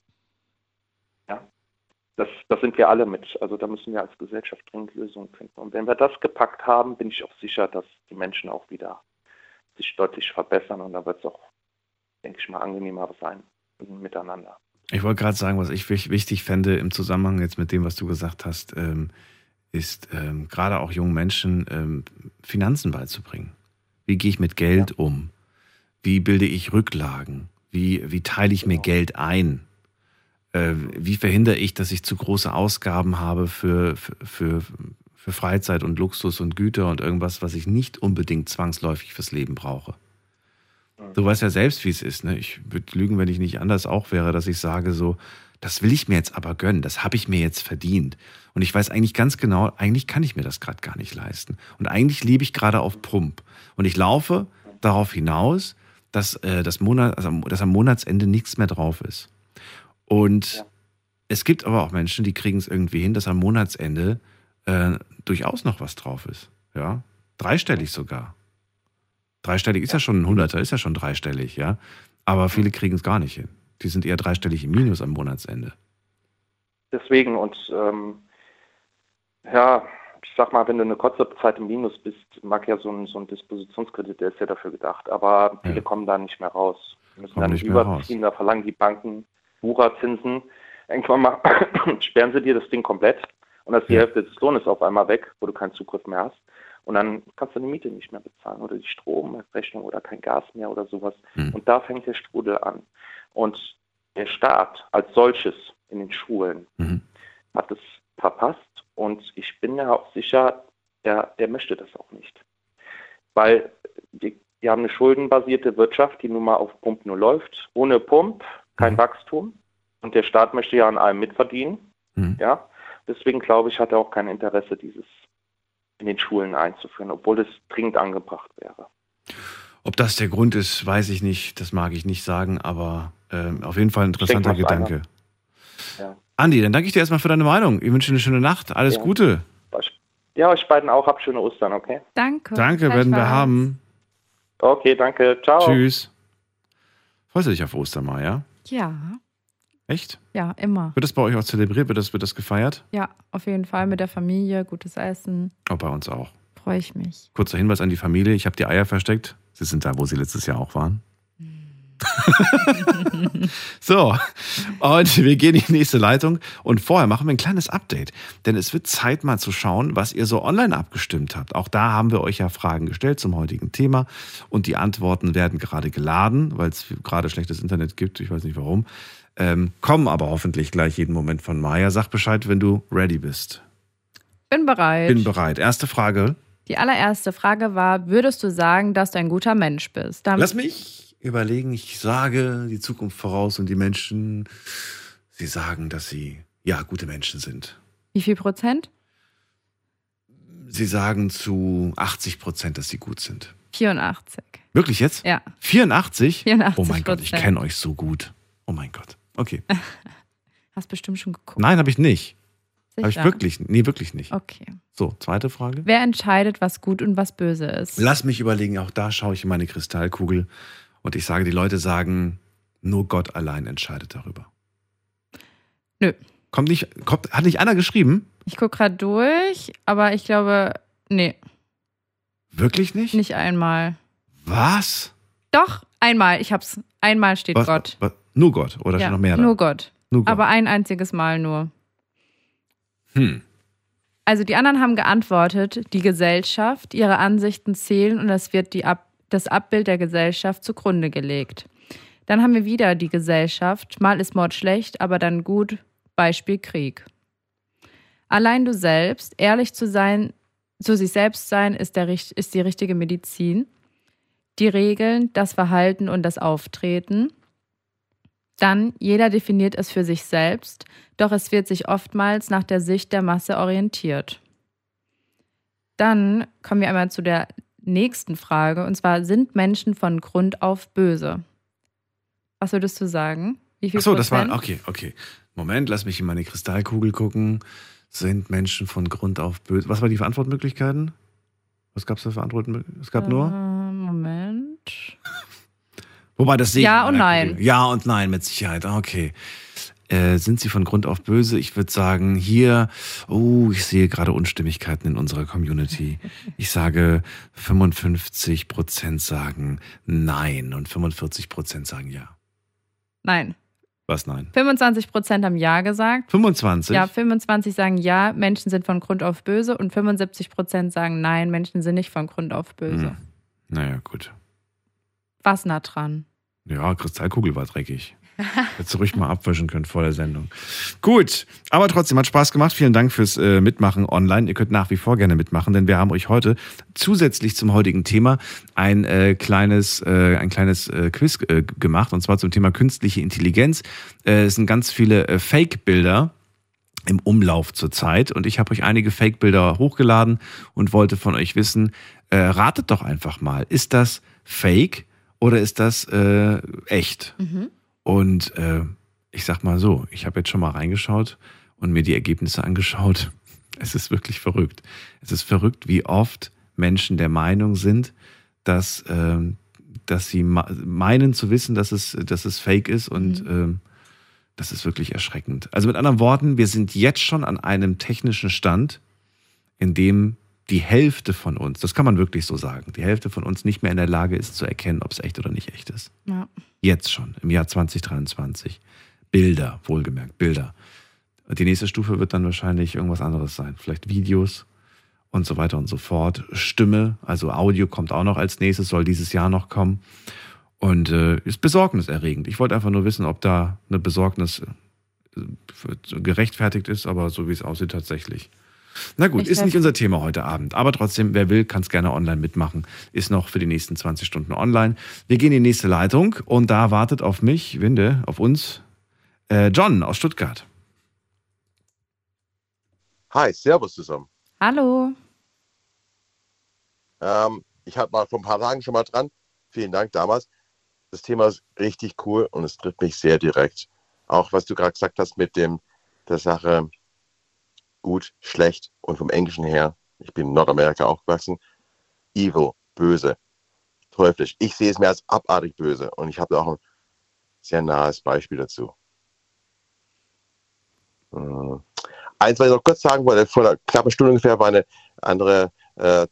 das, das sind wir alle mit. Also da müssen wir als Gesellschaft dringend Lösungen finden. Und wenn wir das gepackt haben, bin ich auch sicher, dass die Menschen auch wieder sich deutlich verbessern und da wird es auch, denke ich mal, angenehmer sein miteinander. Ich wollte gerade sagen, was ich wich- wichtig fände im Zusammenhang jetzt mit dem, was du gesagt hast, ähm, ist ähm, gerade auch jungen Menschen ähm, Finanzen beizubringen. Wie gehe ich mit Geld um? Wie bilde ich Rücklagen? Wie, wie teile ich mir Geld ein? Äh, wie verhindere ich, dass ich zu große Ausgaben habe für, für, für, für Freizeit und Luxus und Güter und irgendwas, was ich nicht unbedingt zwangsläufig fürs Leben brauche? Du weißt ja selbst, wie es ist. Ne? Ich würde lügen, wenn ich nicht anders auch wäre, dass ich sage so, das will ich mir jetzt aber gönnen, das habe ich mir jetzt verdient. Und ich weiß eigentlich ganz genau, eigentlich kann ich mir das gerade gar nicht leisten. Und eigentlich lebe ich gerade auf Pump. Und ich laufe darauf hinaus, dass, äh, das Monat, also, dass am Monatsende nichts mehr drauf ist. Und es gibt aber auch Menschen, die kriegen es irgendwie hin, dass am Monatsende äh, durchaus noch was drauf ist. Ja, dreistellig sogar. Dreistellig ist ja schon ein Hunderter, ist ja schon dreistellig, ja. Aber viele kriegen es gar nicht hin. Die sind eher dreistellig im Minus am Monatsende. Deswegen und ähm, ja, ich sag mal, wenn du eine kurze Zeit im Minus bist, mag ja so ein, so ein Dispositionskredit, der ist ja dafür gedacht, aber viele kommen da nicht mehr raus. Die müssen Kommen dann überziehen, da verlangen die Banken Wucherzinsen. Irgendwann mal (coughs) sperren sie dir das Ding komplett und das ist die Hälfte des Lohnes auf einmal weg, wo du keinen Zugriff mehr hast. Und dann kannst du die Miete nicht mehr bezahlen oder die Stromrechnung oder kein Gas mehr oder sowas. Und da fängt der Strudel an. Und der Staat als solches in den Schulen hat es verpasst und ich bin mir auch sicher, der, der möchte das auch nicht. Weil die, die haben eine schuldenbasierte Wirtschaft, die nun mal auf Pump nur läuft. Ohne Pump kein Wachstum. Und der Staat möchte ja an allem mitverdienen. Ja. Deswegen glaube ich, hat er auch kein Interesse, dieses in den Schulen einzuführen, obwohl es dringend angebracht wäre. Ob das der Grund ist, weiß ich nicht. Das mag ich nicht sagen, aber ähm, auf jeden Fall ein interessanter Gedanke. Ja. Andi, dann danke ich dir erstmal für deine Meinung. Ich wünsche dir eine schöne Nacht. Alles Ja. Gute. Ja, euch beiden auch. Habt schöne Ostern, okay? Danke. Danke, werden wir haben. Okay, danke. Ciao. Tschüss. Freust du dich auf Ostern mal, ja? Ja, Echt? ja, immer. Wird das bei euch auch zelebriert? Wird das, wird das gefeiert? Ja, auf jeden Fall mit der Familie, gutes Essen. Oh, bei uns auch. Freue ich mich. Kurzer Hinweis an die Familie. Ich habe die Eier versteckt. Sie sind da, wo sie letztes Jahr auch waren. (laughs) so, und wir gehen in die nächste Leitung. Und vorher machen wir ein kleines Update. Denn es wird Zeit, mal zu schauen, was ihr so online abgestimmt habt. Auch da haben wir euch ja Fragen gestellt zum heutigen Thema. Und die Antworten werden gerade geladen, weil es gerade schlechtes Internet gibt. Ich weiß nicht warum. Ähm, kommen aber hoffentlich gleich jeden Moment von Maya. Sag Bescheid, wenn du ready bist. Bin bereit. Bin bereit. Erste Frage. Die allererste Frage war: Würdest du sagen, dass du ein guter Mensch bist? Damit- Lass mich überlegen. Ich sage die Zukunft voraus und die Menschen, sie sagen, dass sie ja gute Menschen sind. Wie viel Prozent? Sie sagen zu 80 Prozent, dass sie gut sind. 84. Wirklich jetzt? Ja. 84? 84 Oh mein Gott, ich kenne euch so gut. Oh mein Gott. Okay. (laughs) Hast bestimmt schon geguckt. Nein, habe ich nicht. Habe ich wirklich? Nee, wirklich nicht. Okay. So, zweite Frage. Wer entscheidet, was gut und was böse ist? Lass mich überlegen, auch da schaue ich in meine Kristallkugel und ich sage, die Leute sagen, nur Gott allein entscheidet darüber. Nö. Kommt nicht, kommt, hat nicht einer geschrieben? Ich gucke gerade durch, aber ich glaube, nee, Wirklich nicht? nicht einmal. Was? Doch, einmal. Ich hab's. Einmal steht Was, Gott. Was, nur Gott oder ja, schon noch mehr? Nur Gott. Nur Gott. Aber ein einziges Mal nur. Hm. Also die anderen haben geantwortet, die Gesellschaft, ihre Ansichten zählen und es wird die Ab das Abbild der Gesellschaft zugrunde gelegt. Dann haben wir wieder die Gesellschaft, mal ist Mord schlecht, aber dann gut, Beispiel Krieg. Allein du selbst, ehrlich zu sein, zu sich selbst sein, ist, der, ist die richtige Medizin. Die Regeln, das Verhalten und das Auftreten. Dann, jeder definiert es für sich selbst, doch es wird sich oftmals nach der Sicht der Masse orientiert. Dann kommen wir einmal zu der nächsten Frage, und zwar, sind Menschen von Grund auf böse? Was würdest du sagen? Wie viel Achso, das Prozent? war, okay, okay. Moment, lass mich in meine Kristallkugel gucken. Sind Menschen von Grund auf böse? Was waren die Antwortmöglichkeiten? Was gab es da für Antwortmöglichkeiten? Es gab nur? Äh, Moment. Wobei das sehe Ja und nein. Kugel. Ja und nein, mit Sicherheit. Ah, Okay. Äh, sind sie von Grund auf böse? Ich würde sagen, hier, oh, ich sehe gerade Unstimmigkeiten in unserer Community. Ich sage, 55 Prozent sagen nein und 45 Prozent sagen ja. Nein. Was nein? 25 Prozent haben Ja gesagt. 25? Ja, 25 sagen Ja, Menschen sind von Grund auf böse und 75 Prozent sagen Nein, Menschen sind nicht von Grund auf böse. Hm. Naja, gut. Was nah dran? Ja, Kristallkugel war dreckig. Hättest du ruhig mal abwischen können vor der Sendung. Gut, aber trotzdem hat Spaß gemacht. Vielen Dank fürs äh, Mitmachen online. Ihr könnt nach wie vor gerne mitmachen, denn wir haben euch heute zusätzlich zum heutigen Thema ein äh, kleines, äh, ein kleines äh, Quiz äh, gemacht und zwar zum Thema künstliche Intelligenz. Äh, es sind ganz viele Fake-Bilder im Umlauf zurzeit und ich habe euch einige Fake-Bilder hochgeladen und wollte von euch wissen, ratet doch einfach mal, ist das Fake oder ist das äh, echt? Mhm. Und äh, ich sag mal so, ich habe jetzt schon mal reingeschaut und mir die Ergebnisse angeschaut. (laughs) Es ist wirklich verrückt. Es ist verrückt, wie oft Menschen der Meinung sind, dass, äh, dass sie meinen zu wissen, dass es, dass es fake ist und mhm. äh, das ist wirklich erschreckend. Also mit anderen Worten, wir sind jetzt schon an einem technischen Stand, in dem die Hälfte von uns, das kann man wirklich so sagen, die Hälfte von uns nicht mehr in der Lage ist zu erkennen, ob es echt oder nicht echt ist. Ja. Jetzt schon, im Jahr 2023. Bilder, wohlgemerkt, Bilder. Die nächste Stufe wird dann wahrscheinlich irgendwas anderes sein. Vielleicht Videos und so weiter und so fort. Stimme, also Audio kommt auch noch als nächstes, soll dieses Jahr noch kommen. Und äh, ist besorgniserregend. Ich wollte einfach nur wissen, ob da eine Besorgnis äh, gerechtfertigt ist, aber so wie es aussieht tatsächlich. Na gut, Ich ist nicht unser Thema heute Abend. Aber trotzdem, wer will, kann es gerne online mitmachen. Ist noch für die nächsten 20 Stunden online. Wir gehen in die nächste Leitung und da wartet auf mich, Winde, auf uns, äh, John aus Stuttgart. Hi, Servus zusammen. Hallo. Ähm, ich hatte mal vor ein paar Tagen schon mal dran. Vielen Dank damals. Das Thema ist richtig cool und es trifft mich sehr direkt. Auch was du gerade gesagt hast mit dem der Sache gut, schlecht und vom Englischen her. Ich bin in Nordamerika aufgewachsen. Evil, böse, teuflisch. Ich sehe es mehr als abartig böse und ich habe da auch ein sehr nahes Beispiel dazu. Äh, Eins, was ich noch kurz sagen wollte, vor einer knappen Stunde ungefähr war eine andere äh,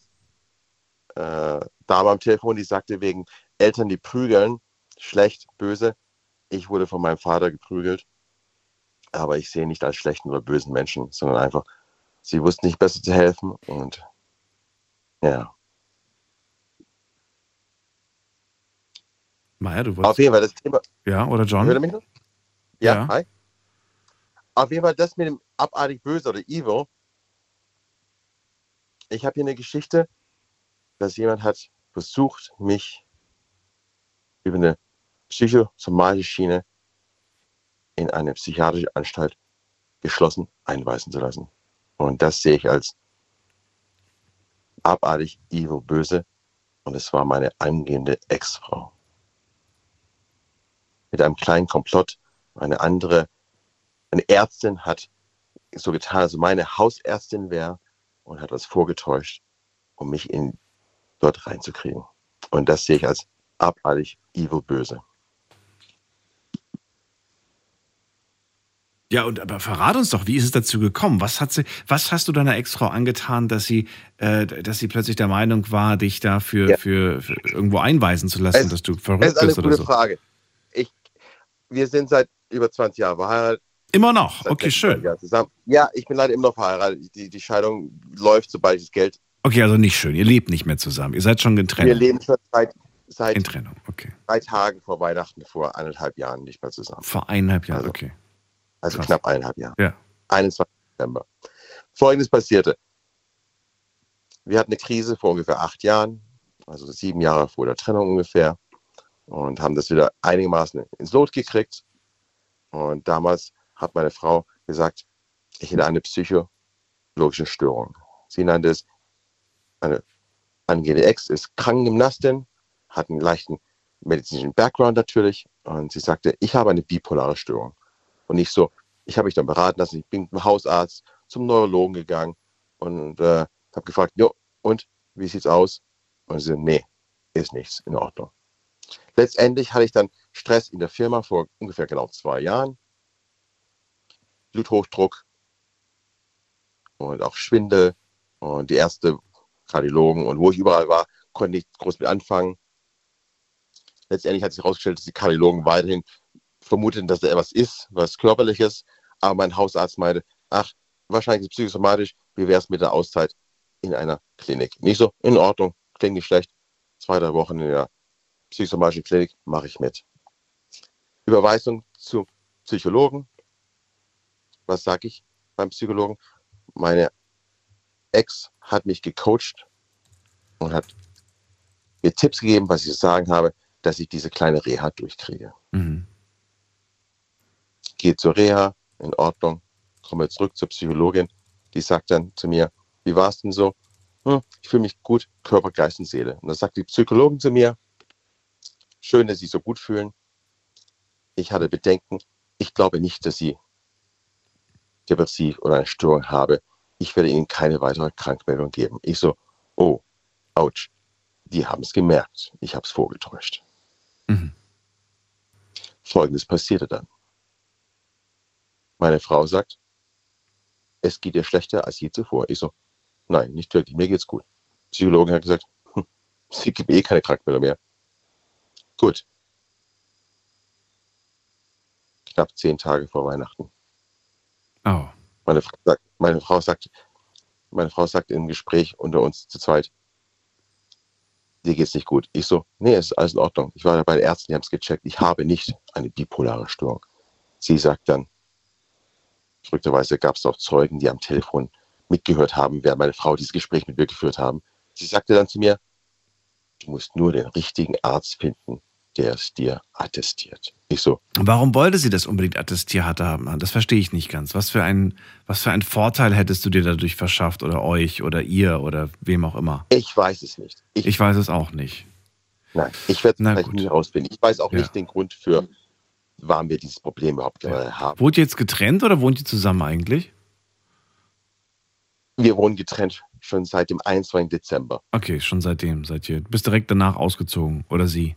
äh, Dame am Telefon, die sagte wegen Eltern, die prügeln, schlecht, böse. Ich wurde von meinem Vater geprügelt, aber ich sehe nicht als schlechten oder bösen Menschen, sondern einfach, sie wussten nicht besser zu helfen und ja. Maja, du wolltest. Auf jeden Fall das Thema. Ja, oder John? Hört ihr mich noch? Ja, Ja. hi. Auf jeden Fall das mit dem abartig böse oder evil. Ich habe hier eine Geschichte, dass jemand hat versucht, mich über eine psychosomatische Schiene in eine psychiatrische Anstalt geschlossen einweisen zu lassen. Und das sehe ich als abartig, evil, böse. Und es war meine angehende Ex-Frau. Mit einem kleinen Komplott. Eine andere, eine Ärztin hat so getan, als meine Hausärztin wäre und hat das vorgetäuscht, um mich in, dort reinzukriegen. Und das sehe ich als abartig, evil, böse. Ja, und aber verrat uns doch, wie ist es dazu gekommen? Was hat sie, was hast du deiner Ex-Frau angetan, dass sie, äh, dass sie plötzlich der Meinung war, dich da für, für, für irgendwo einweisen zu lassen, Es- dass du Das verrückt ist eine bist oder gute so? Frage. Ich, wir sind seit über 20 Jahren verheiratet. Immer noch? Okay, 26 schön. Ja, ich bin leider immer noch verheiratet. Die, die Scheidung läuft, sobald ich das Geld. Okay, also nicht schön. Ihr lebt nicht mehr zusammen. Ihr seid schon getrennt. Wir leben schon seit, seit In Trennung, okay. drei Tagen vor Weihnachten, vor eineinhalb Jahren nicht mehr zusammen. Vor eineinhalb Jahren, okay. Also Krass. knapp eineinhalb Jahre. Ja. 21. September. Folgendes passierte. Wir hatten eine Krise vor ungefähr acht Jahren, also sieben Jahre vor der Trennung ungefähr, und haben das wieder einigermaßen ins Lot gekriegt. Und damals hat meine Frau gesagt, ich hätte eine psychologische Störung. Sie nannte es eine angehende Ex, ist Krankengymnastin, hat einen leichten medizinischen Background natürlich. Und sie sagte, ich habe eine bipolare Störung. Und ich so, ich habe mich dann beraten lassen, ich bin zum Hausarzt, zum Neurologen gegangen und äh, habe gefragt, jo, und wie sieht's aus? Und sie nee, ist nichts in Ordnung. Letztendlich hatte ich dann Stress in der Firma vor ungefähr genau zwei Jahren. Bluthochdruck und auch Schwindel und die erste Kardiologen und wo ich überall war, konnte nicht groß mit anfangen. Letztendlich hat sich herausgestellt, dass die Kardiologen weiterhin vermuteten, dass da etwas ist, was körperliches, aber mein Hausarzt meinte, ach, wahrscheinlich psychosomatisch, wie wäre es mit der Auszeit in einer Klinik? Nicht so, in Ordnung, klingt nicht schlecht. Zwei, drei Wochen in der psychosomatischen Klinik mache ich mit. Überweisung zum Psychologen. Was sage ich beim Psychologen? Meine Ex hat mich gecoacht und hat mir Tipps gegeben, was ich zu sagen habe, dass ich diese kleine Reha durchkriege. Mhm. Gehe zur Reha, in Ordnung, komme zurück zur Psychologin, die sagt dann zu mir, wie war es denn so? Hm, ich fühle mich gut, Körper, Geist und Seele. Und dann sagt die Psychologin zu mir, schön, dass Sie so gut fühlen. Ich hatte Bedenken. Ich glaube nicht, dass Sie depressiv oder eine Störung habe. Ich werde Ihnen keine weitere Krankmeldung geben. Ich so, oh, ouch. Die haben es gemerkt. Ich habe es vorgetäuscht. Mhm. Folgendes passierte dann. Meine Frau sagt, es geht ihr schlechter als je zuvor. Ich so, nein, nicht wirklich, mir geht's gut. Psychologin hat gesagt, hm, sie gibt eh keine Krankmeldung mehr. Gut. Knapp zehn Tage vor Weihnachten. Oh. Meine Frau sagt, meine Frau sagt, meine Frau sagt im Gespräch unter uns zu zweit, dir geht's nicht gut. Ich so, nee, es ist alles in Ordnung. Ich war bei den Ärzten, die haben es gecheckt. Ich habe nicht eine bipolare Störung. Sie sagt dann, verrückterweise gab es auch Zeugen, die am Telefon mitgehört haben, während meine Frau dieses Gespräch mit mir geführt haben. Sie sagte dann zu mir, du musst nur den richtigen Arzt finden, der es dir attestiert. Ich so, Warum wollte sie das unbedingt attestiert haben? Das verstehe ich nicht ganz. Was für, ein, was für einen Vorteil hättest du dir dadurch verschafft oder euch oder ihr oder wem auch immer? ich weiß es nicht. Ich, Ich weiß es auch nicht. nein, ich werde es Na vielleicht gut. nie rausfinden. Ich weiß auch Ja. nicht den Grund für, warum wir dieses Problem überhaupt gerade haben. Wohnt ihr jetzt getrennt oder wohnt ihr zusammen eigentlich? Wir wohnen getrennt schon seit dem 21. Dezember. Okay, schon seitdem seid ihr. Du bist direkt danach ausgezogen oder sie?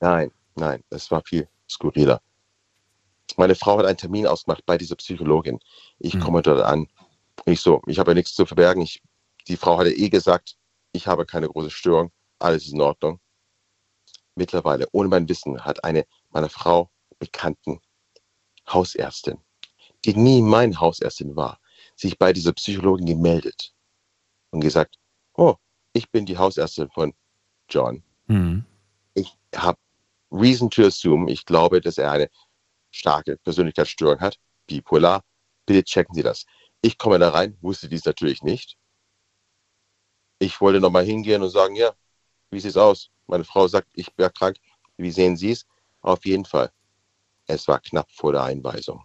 Nein, nein, es war viel skurriler. Meine Frau hat einen Termin ausgemacht bei dieser Psychologin. Ich Hm. komme dort an. Ich so, ich habe ja nichts zu verbergen. Ich, die Frau hatte eh gesagt, ich habe keine große Störung, alles ist in Ordnung. Mittlerweile, ohne mein Wissen, hat eine meiner Frau bekannten Hausärztin, die nie meine Hausärztin war, sich bei dieser Psychologin gemeldet und gesagt, oh, ich bin die Hausärztin von John Hm. ich habe Reason to assume, ich glaube, dass er eine starke Persönlichkeitsstörung hat, bipolar. Bitte checken Sie das. Ich komme da rein, wusste dies natürlich nicht. Ich wollte nochmal hingehen und sagen, ja, wie sieht's aus? Meine Frau sagt, ich bin krank. Wie sehen Sie es? Auf jeden Fall. Es war knapp vor der Einweisung.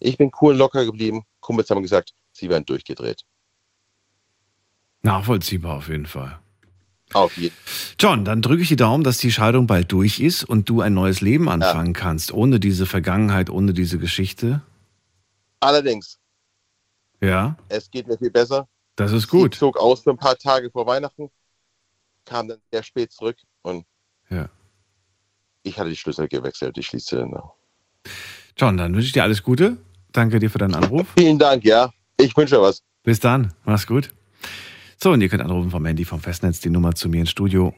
Ich bin cool und locker geblieben. Kumpels haben gesagt, sie werden durchgedreht. Nachvollziehbar auf jeden Fall. Auf jeden John, dann drücke ich die Daumen, dass die Scheidung bald durch ist und du ein neues Leben anfangen kannst, ohne diese Vergangenheit, ohne diese Geschichte. Allerdings, Ja, es geht mir viel besser. das ist gut. Sie zog aus für ein paar Tage vor Weihnachten, kam dann sehr spät zurück und Ja. Ich hatte die Schlüssel gewechselt, die Schließzylinder. John, dann wünsche ich dir alles Gute. Danke dir für deinen Anruf. Vielen Dank, ja. Ich wünsche was. Bis dann. Mach's gut. So, und ihr könnt anrufen vom Handy vom Festnetz die Nummer zu mir ins Studio.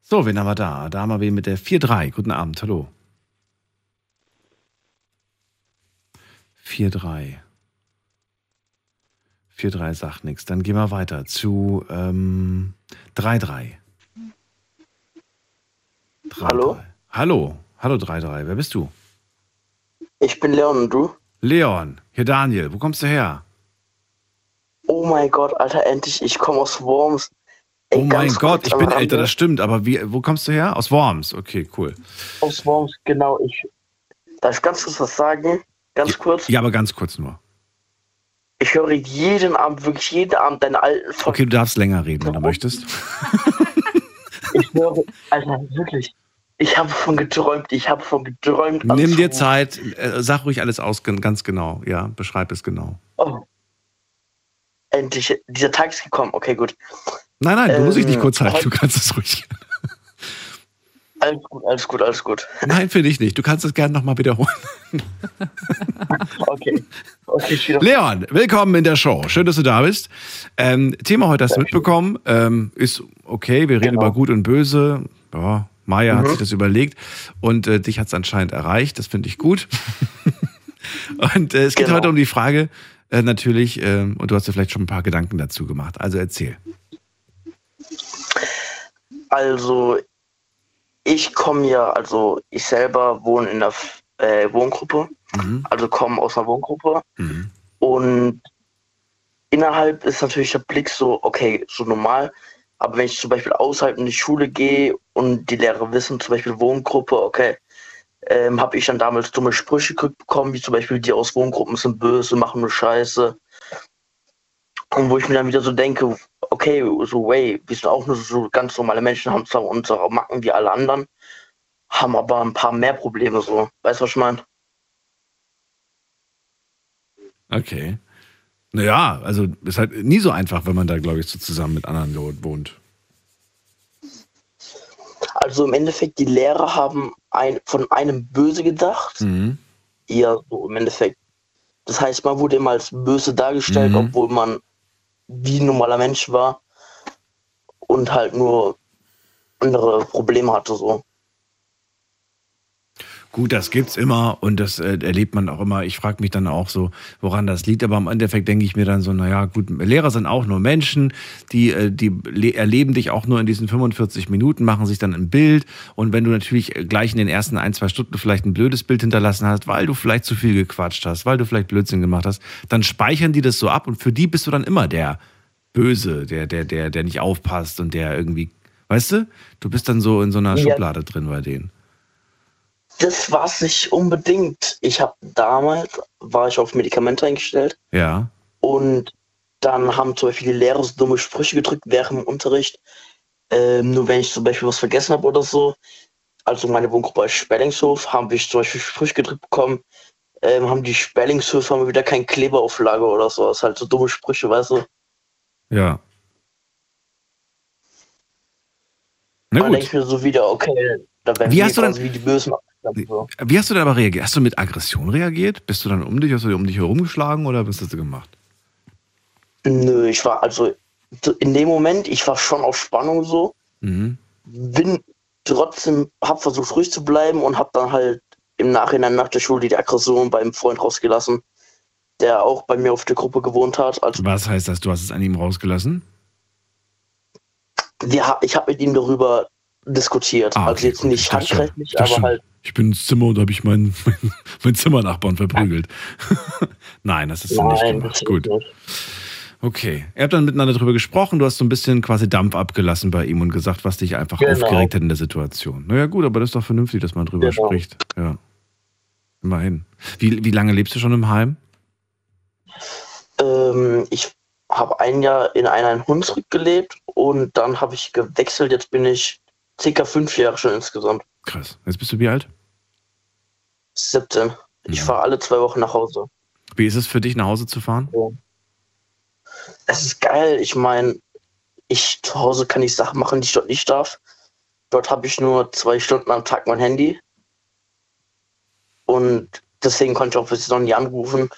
So, wen haben wir da? Da haben wir wen mit der 4-3. Guten Abend, hallo. 4-3. 4-3 sagt nichts. Dann gehen wir weiter zu ähm, 3-3. Hallo? Hallo, hallo 3-3. Wer bist du? Ich bin Leon und du? Leon, hier Daniel. Wo kommst du her? Oh mein Gott, Alter, endlich, ich komme aus Worms. Ey, Oh mein Gott, ich bin älter, das stimmt. Aber wie, wo kommst du her? Aus Worms. Okay, cool. Aus Worms, genau. Ich, darf ich ganz kurz was sagen? Ganz kurz. Ja, aber ganz kurz nur. Ich höre jeden Abend, wirklich jeden Abend deine alten Folgen. Okay, du darfst länger reden, wenn du möchtest. (laughs) (laughs) Ich höre, Alter, wirklich. Ich habe von geträumt, ich habe von geträumt. Nimm dir. Zeit, äh, sag ruhig alles aus, ganz genau. Ja, beschreib es genau. Oh. Endlich, dieser Tag ist gekommen. Okay, gut. Nein, nein, du musst dich nicht Ähm, kurz halten, heute- du kannst es ruhig. Alles gut, alles gut, alles gut. Nein, für dich nicht. Du kannst es gerne nochmal wiederholen. (laughs) Okay. okay ich Leon, willkommen in der Show. Schön, dass du da bist. Ähm, Thema heute hast du mitbekommen. Ähm, ist okay, wir reden über Gut und Böse. Ja, Maya hat Mhm. sich das überlegt und äh, dich hat es anscheinend erreicht. Das finde ich gut. (laughs) und äh, es geht Genau. heute um die Frage, äh, natürlich, ähm, und du hast dir vielleicht schon ein paar Gedanken dazu gemacht. Also erzähl. Also, ich komme ja, also ich selber wohne in der äh, Wohngruppe, also komme aus einer Wohngruppe. Und innerhalb ist natürlich der Blick so, okay, so normal. Aber wenn ich zum Beispiel außerhalb in die Schule gehe und die Lehrer wissen, zum Beispiel Wohngruppe, okay, ähm, habe ich dann damals dumme Sprüche gekriegt bekommen, wie zum Beispiel die aus Wohngruppen sind böse, machen nur Scheiße. Und wo ich mir dann wieder so denke, okay, so way, wir sind auch nur so ganz normale Menschen, haben zwar unsere Macken wie alle anderen, haben aber ein paar mehr Probleme so. Weißt du, was ich meine? Okay. Naja, also ist halt nie so einfach, wenn man da, glaube ich, so zusammen mit anderen wohnt. Also im Endeffekt, die Lehrer haben ein, von einem böse gedacht. Mhm. Ja, so im Endeffekt. Das heißt, man wurde immer als böse dargestellt, Mhm. obwohl man wie ein normaler Mensch war und halt nur andere Probleme hatte so. Gut, das gibt's immer und das äh, erlebt man auch immer. Ich frage mich dann auch so, woran das liegt. Aber im Endeffekt denke ich mir dann so, naja, gut, Lehrer sind auch nur Menschen, die, äh, die le- erleben dich auch nur in diesen 45 Minuten, machen sich dann ein Bild. Und wenn du natürlich gleich in den ersten ein, zwei Stunden vielleicht ein blödes Bild hinterlassen hast, weil du vielleicht zu viel gequatscht hast, weil du vielleicht Blödsinn gemacht hast, dann speichern die das so ab und für die bist du dann immer der Böse, der, der, der, der nicht aufpasst und der irgendwie, weißt du, du bist dann so in so einer Ja. Schublade drin bei denen. Das war es nicht unbedingt. Ich habe damals, war ich auf Medikamente eingestellt Ja. und dann haben zum Beispiel die Lehrer so dumme Sprüche gedrückt während dem Unterricht. Ähm, nur wenn ich zum Beispiel was vergessen habe oder so, also meine Wohngruppe ist Spellingshof, haben wir zum Beispiel Sprüche gedrückt bekommen, ähm, haben die Spellingshöfe haben wieder kein Kleberauflage oder so. Das ist halt so dumme Sprüche, weißt du? Ja. Na denke ich mir so wieder, okay, da werden Wie wir hast du denn- quasi wie die Bösen. So. Wie hast du denn aber reagiert? Hast du mit Aggression reagiert? Bist du dann um dich, hast du um dich herumgeschlagen oder was hast du gemacht? Nö, ich war also in dem Moment, ich war schon auf Spannung so, Mhm. bin trotzdem, hab versucht ruhig zu bleiben und hab dann halt im Nachhinein nach der Schule die Aggression beim Freund rausgelassen, der auch bei mir auf der Gruppe gewohnt hat. Also Was heißt das? Du hast es an ihm rausgelassen? ha- ich habe mit ihm darüber diskutiert. Ah, also okay, jetzt gut. nicht handgreiflich, aber schon, halt. Ich bin ins Zimmer und habe ich meinen (laughs) mein, mein Zimmernachbarn verprügelt. (laughs) Nein, das hast du nicht Nein, gemacht. Gut. Okay. Ihr habt dann miteinander drüber gesprochen, du hast so ein bisschen quasi Dampf abgelassen bei ihm und gesagt, was dich einfach Genau. aufgeregt hat in der Situation. Naja, gut, aber das ist doch vernünftig, dass man drüber Genau. spricht. Ja. Immerhin. Wie, wie lange lebst du schon im Heim? Ähm, ich habe ein Jahr in einer Hunsrück gelebt und dann habe ich gewechselt. Jetzt bin ich circa fünf Jahre schon insgesamt. Krass. Jetzt bist du wie alt? 17. Ich fahre alle zwei Wochen nach Hause. Wie ist es für dich, nach Hause zu fahren? Es ist geil. Ich meine, ich zu Hause kann ich Sachen machen, die ich dort nicht darf. Dort habe ich nur zwei Stunden am Tag mein Handy. Und deswegen konnte ich auch bis jetzt noch nie anrufen.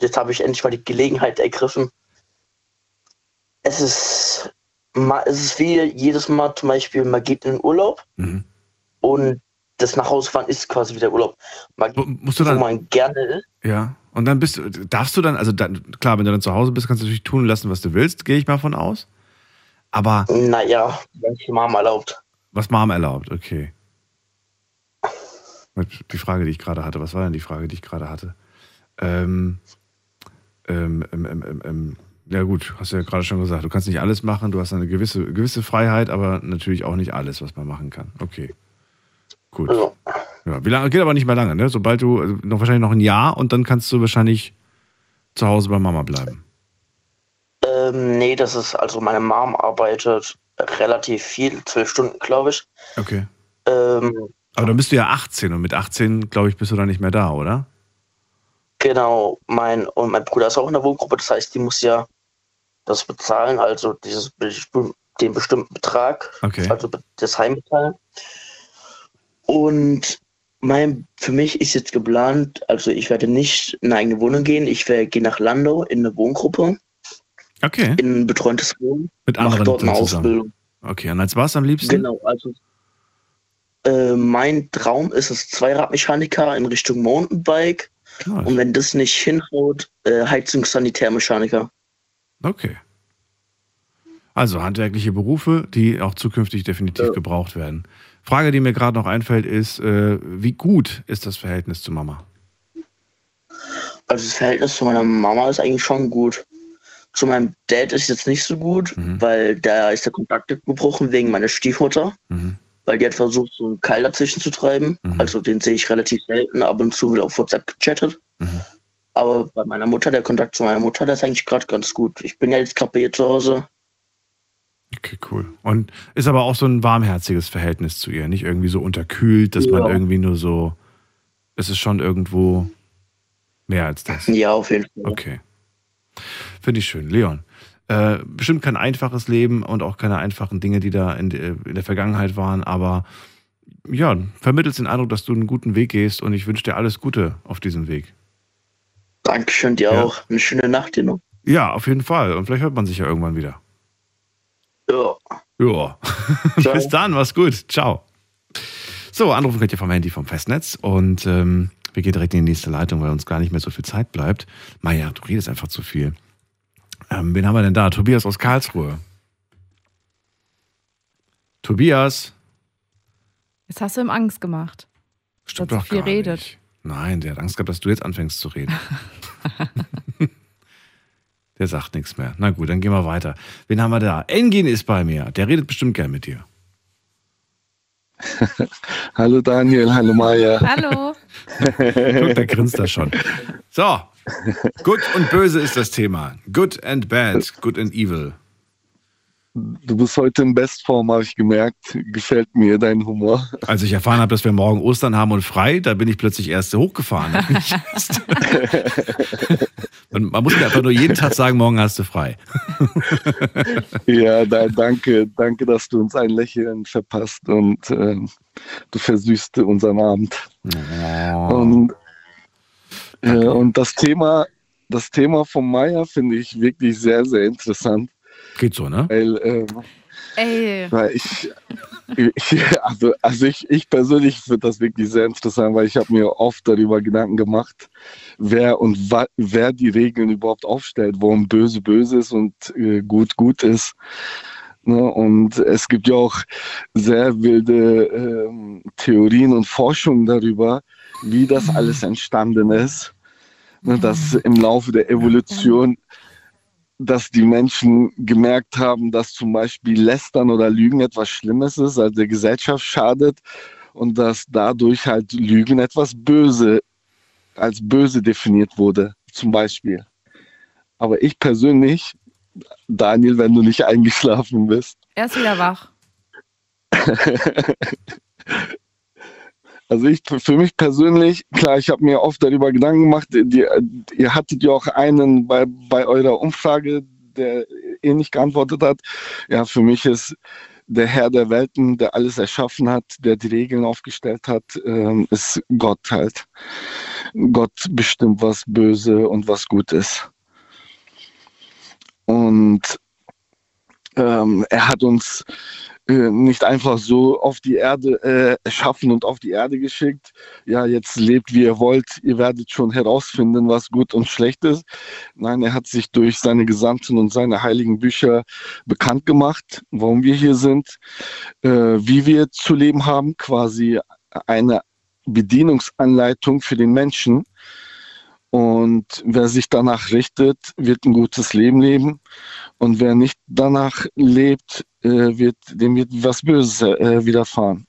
Jetzt habe ich endlich mal die Gelegenheit ergriffen. Es ist, es ist wie jedes Mal zum Beispiel, man geht in den Urlaub Mhm. und das nach Hause fahren ist quasi wieder Urlaub. Man, musst du dann- wo man gerne. Ja. Und dann bist du, darfst du dann, also dann, klar, wenn du dann zu Hause bist, kannst du natürlich tun lassen, was du willst, gehe ich mal von aus. Aber Naja, Mama erlaubt. was Mom erlaubt, okay. Die Frage, die ich gerade hatte, was war denn die Frage, die ich gerade hatte? Ähm, ähm, ähm, ähm, ähm, ähm, ja gut, hast du ja gerade schon gesagt, du kannst nicht alles machen, du hast eine gewisse, gewisse Freiheit, aber natürlich auch nicht alles, was man machen kann. Okay. Gut. Ja, wie lange, geht aber nicht mehr lange, ne? Sobald du, also noch wahrscheinlich noch ein Jahr und dann kannst du wahrscheinlich zu Hause bei Mama bleiben. Ähm, nee, das ist, also meine Mom arbeitet relativ viel, zwölf Stunden, glaube ich. Okay. Ähm, Aber dann bist du ja 18 und mit 18, glaube ich, bist du dann nicht mehr da, oder? genau, mein, und mein Bruder ist auch in der Wohngruppe, das heißt, die muss ja das bezahlen, also dieses, den bestimmten Betrag, Okay. also das Heim bezahlen. Und mein, für mich ist jetzt geplant, also ich werde nicht in eine eigene Wohnung gehen, ich werde, gehe nach Landau in eine Wohngruppe. Okay. In ein betreutes Wohnen. Mit anderen dort eine zusammen. Ausbildung. Okay, und als was am liebsten? Genau, also äh, mein Traum ist es Zweiradmechaniker in Richtung Mountainbike. Nice. Und wenn das nicht hinhaut, äh, Heizungssanitärmechaniker. Okay. Also handwerkliche Berufe, die auch zukünftig definitiv gebraucht werden. Frage, die mir gerade noch einfällt, ist, äh, wie gut ist das Verhältnis zu Mama? Also das Verhältnis zu meiner Mama ist eigentlich schon gut. Zu meinem Dad ist jetzt nicht so gut, weil da ist der Kontakt gebrochen wegen meiner Stiefmutter. Weil die hat versucht, so einen Keil dazwischen zu treiben. Also den sehe ich relativ selten, ab und zu wird auf WhatsApp gechattet. Aber bei meiner Mutter, der Kontakt zu meiner Mutter, der ist eigentlich gerade ganz gut. Ich bin ja jetzt gerade bei ihr zu Hause. Okay, cool. Und ist aber auch so ein warmherziges Verhältnis zu ihr, nicht irgendwie so unterkühlt, dass man Ja. irgendwie nur so. Es ist schon irgendwo mehr als das. Ja, auf jeden Fall. Okay. Finde ich schön. Leon, äh, bestimmt kein einfaches Leben und auch keine einfachen Dinge, die da in, de- in der Vergangenheit waren, aber ja, vermittelst den Eindruck, dass du einen guten Weg gehst und ich wünsche dir alles Gute auf diesem Weg. Dankeschön dir Ja. auch. Eine schöne Nacht dir noch. Ja, auf jeden Fall. Und vielleicht hört man sich ja irgendwann wieder. Ja. Ja. (laughs) Bis dann, mach's gut. Ciao. So, anrufen könnt ihr vom Handy vom Festnetz und ähm, wir gehen direkt in die nächste Leitung, weil uns gar nicht mehr so viel Zeit bleibt. Maja, du redest einfach zu viel. Ähm, wen haben wir denn da? Tobias aus Karlsruhe. Tobias. Jetzt hast du ihm Angst gemacht. Stimmt Dass doch viel gar redet. nicht. Nein, der hat Angst gehabt, dass du jetzt anfängst zu reden. (laughs) der sagt nichts mehr. Na gut, dann gehen wir weiter. Wen haben wir da? Engin ist bei mir. Der redet bestimmt gern mit dir. (laughs) Hallo Daniel, hallo Maya. Hallo. (laughs) Guck, da grinst er schon. So, gut und böse ist das Thema. Good and bad, good and evil. Du bist heute in Bestform, habe ich gemerkt. Gefällt mir dein Humor. Als ich erfahren habe, dass wir morgen Ostern haben und frei, da bin ich plötzlich erst hochgefahren. (laughs) (laughs) Man muss mir einfach nur jeden Tag sagen, morgen hast du frei. (laughs) Ja, da, danke, danke, dass du uns ein Lächeln verpasst und ähm, du versüßt unseren Abend. Und, äh, und das Thema, das Thema von Maya finde ich wirklich sehr, sehr interessant. Geht so, ne? Weil, ähm, Ey. weil ich, ich also, also ich, ich persönlich finde das wirklich sehr interessant, weil ich habe mir oft darüber Gedanken gemacht, wer und wa, wer die Regeln überhaupt aufstellt, warum böse böse ist und äh, gut gut ist. Ne? Und es gibt ja auch sehr wilde ähm, Theorien und Forschungen darüber, wie das alles entstanden ist. Ne? Dass im Laufe der Evolution dass die Menschen gemerkt haben, dass zum Beispiel Lästern oder Lügen etwas Schlimmes ist, also der Gesellschaft schadet und dass dadurch halt Lügen etwas böse, als böse definiert wurde, zum Beispiel. Aber ich persönlich, Daniel, wenn du nicht eingeschlafen bist, Er ist wieder wach. (laughs) Also ich für mich persönlich, klar, ich habe mir oft darüber Gedanken gemacht, die, ihr hattet ja auch einen bei, bei eurer Umfrage, der ähnlich geantwortet hat. Ja, für mich ist der Herr der Welten, der alles erschaffen hat, der die Regeln aufgestellt hat, ähm, ist Gott halt. Gott bestimmt, was böse und was gut ist. Und ähm, er hat uns äh, nicht einfach so auf die Erde äh, erschaffen und auf die Erde geschickt. Ja, jetzt lebt wie ihr wollt, ihr werdet schon herausfinden, was gut und schlecht ist. Nein, er hat sich durch seine Gesandten und seine heiligen Bücher bekannt gemacht, warum wir hier sind, äh, wie wir zu leben haben, quasi eine Bedienungsanleitung für den Menschen. Und wer sich danach richtet, wird ein gutes Leben leben. Und wer nicht danach lebt, wird, dem wird was Böses äh, widerfahren.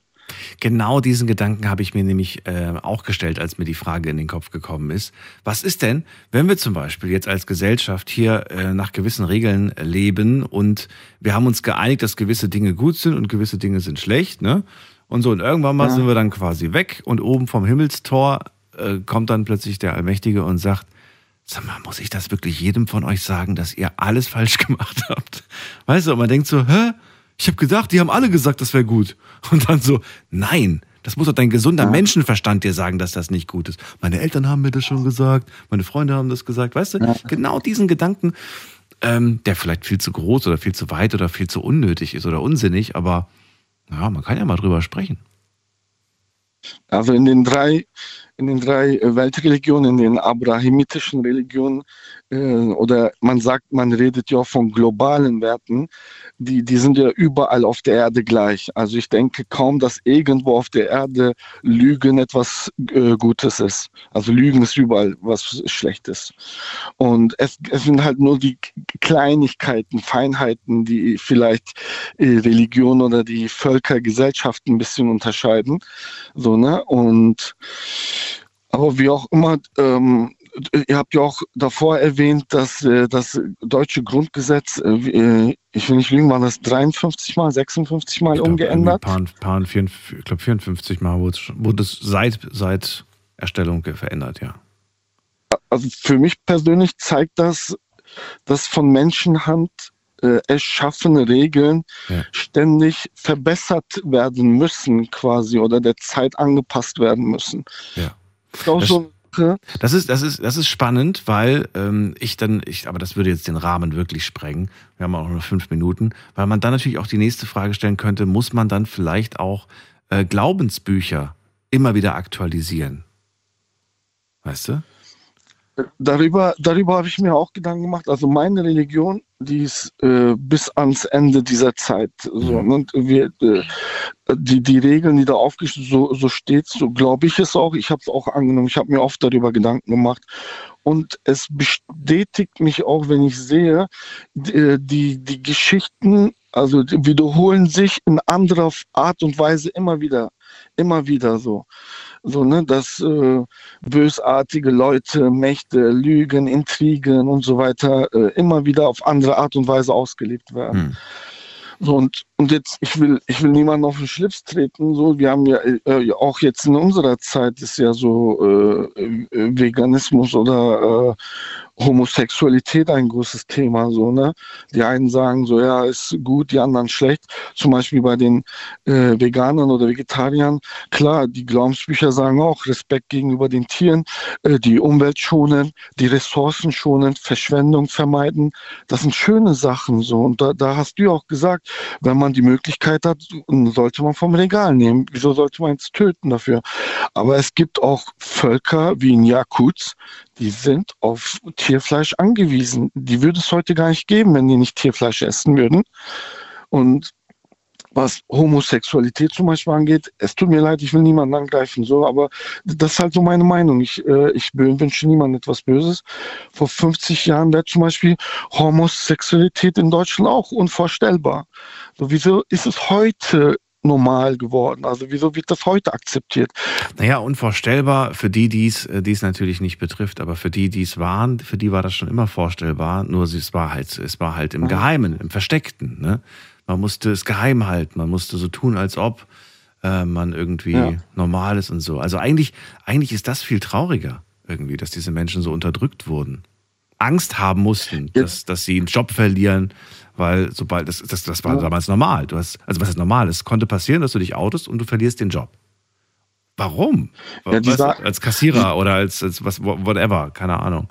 Genau diesen Gedanken habe ich mir nämlich äh, auch gestellt, als mir die Frage in den Kopf gekommen ist. Was ist denn, wenn wir zum Beispiel jetzt als Gesellschaft hier äh, nach gewissen Regeln leben und wir haben uns geeinigt, dass gewisse Dinge gut sind und gewisse Dinge sind schlecht, ne? Und so, und irgendwann mal Ja. sind wir dann quasi weg und oben vom Himmelstor äh, kommt dann plötzlich der Allmächtige und sagt, Sag mal, muss ich das wirklich jedem von euch sagen, dass ihr alles falsch (laughs) gemacht habt? Weißt du, und man denkt so, hä? Ich habe gedacht, die haben alle gesagt, das wäre gut. Und dann so, nein, Das muss doch dein gesunder Menschenverstand dir sagen, dass das nicht gut ist. Meine Eltern haben mir das schon gesagt, meine Freunde haben das gesagt, weißt du? Genau diesen Gedanken, ähm, der vielleicht viel zu groß oder viel zu weit oder viel zu unnötig ist oder unsinnig, aber ja, man kann ja mal drüber sprechen. Also in den drei, in den drei äh, Weltreligionen, in den abrahamitischen Religionen, oder man sagt, man redet ja von globalen Werten, die, die sind ja überall auf der Erde gleich. Also ich denke kaum, dass irgendwo auf der Erde Lügen etwas äh, Gutes ist. Also Lügen ist überall was Schlechtes. Und es, es sind halt nur die Kleinigkeiten, Feinheiten, die vielleicht äh, Religion oder die Völker, Gesellschaften ein bisschen unterscheiden. So, ne? Und aber wie auch immer, ähm, ihr habt ja auch davor erwähnt, dass äh, das deutsche Grundgesetz, äh, ich will nicht lügen, war das 53 mal, 56 mal Ich glaub, umgeändert? Paar, paar, vier, ich glaube 54 Mal wurde wurde es seit, seit Erstellung verändert, ja. Also für mich persönlich zeigt das, dass von Menschenhand äh, erschaffene Regeln ständig verbessert werden müssen, quasi, oder der Zeit angepasst werden müssen. Ja. Auch Das- so Das ist, das ist, das ist spannend, weil ähm, ich dann, ich, aber das würde jetzt den Rahmen wirklich sprengen. Wir haben auch noch fünf Minuten, weil man dann natürlich auch die nächste Frage stellen könnte: Muss man dann vielleicht auch äh, Glaubensbücher immer wieder aktualisieren? Weißt du? Darüber, darüber habe ich mir auch Gedanken gemacht. Also meine Religion, die ist äh, bis ans Ende dieser Zeit. So, Mhm. und wir, äh, die, die Regeln, die da aufgestellt so, so steht, so glaube ich es auch. Ich habe es auch angenommen. Ich habe mir oft darüber Gedanken gemacht. Und es bestätigt mich auch, wenn ich sehe, die, die, die Geschichten, also die wiederholen sich in anderer Art und Weise immer wieder. Immer wieder so. So, ne, dass äh, bösartige Leute, Mächte, Lügen, Intrigen und so weiter äh, immer wieder auf andere Art und Weise ausgelebt werden. So, und, und jetzt, ich will, ich will niemanden auf den Schlips treten. So, wir haben ja äh, auch jetzt in unserer Zeit ist ja so äh, äh, Veganismus oder äh, Homosexualität ein großes Thema. So, ne? Die einen sagen so, ja, ist gut, die anderen schlecht. Zum Beispiel bei den äh, Veganern oder Vegetariern. Klar, die Glaubensbücher sagen auch Respekt gegenüber den Tieren, äh, die Umwelt schonen, die Ressourcen schonen, Verschwendung vermeiden. Das sind schöne Sachen so. Und da, da hast du auch gesagt, wenn man die Möglichkeit hat, sollte man vom Regal nehmen. Wieso sollte man jetzt töten dafür? Aber es gibt auch Völker wie in Jakuts, die sind auf Tierfleisch angewiesen. Die würde es heute gar nicht geben, wenn die nicht Tierfleisch essen würden. Und was Homosexualität zum Beispiel angeht, es tut mir leid, ich will niemanden angreifen, so, aber das ist halt so meine Meinung. Ich, äh, ich wünsche niemandem etwas Böses. Vor 50 Jahren wäre zum Beispiel Homosexualität in Deutschland auch unvorstellbar. So, wieso ist es heute normal geworden? Also wieso wird das heute akzeptiert? Naja, unvorstellbar für die, die es, äh, natürlich nicht betrifft, aber für die, die es waren, für die war das schon immer vorstellbar. Nur es war halt, es war halt im Geheimen, im Versteckten. Ne? Man musste es geheim halten, man musste so tun, als ob äh, man irgendwie Ja. normal ist und so. Also eigentlich, eigentlich ist das viel trauriger irgendwie, dass diese Menschen so unterdrückt wurden. Angst haben mussten, dass, dass sie einen Job verlieren, weil sobald das, das, das war Ja. damals normal. Du hast, also was ist normal? Es konnte passieren, dass du dich outest und du verlierst den Job. Warum? Ja, Weißt als Kassierer oder als, als was, whatever, keine Ahnung.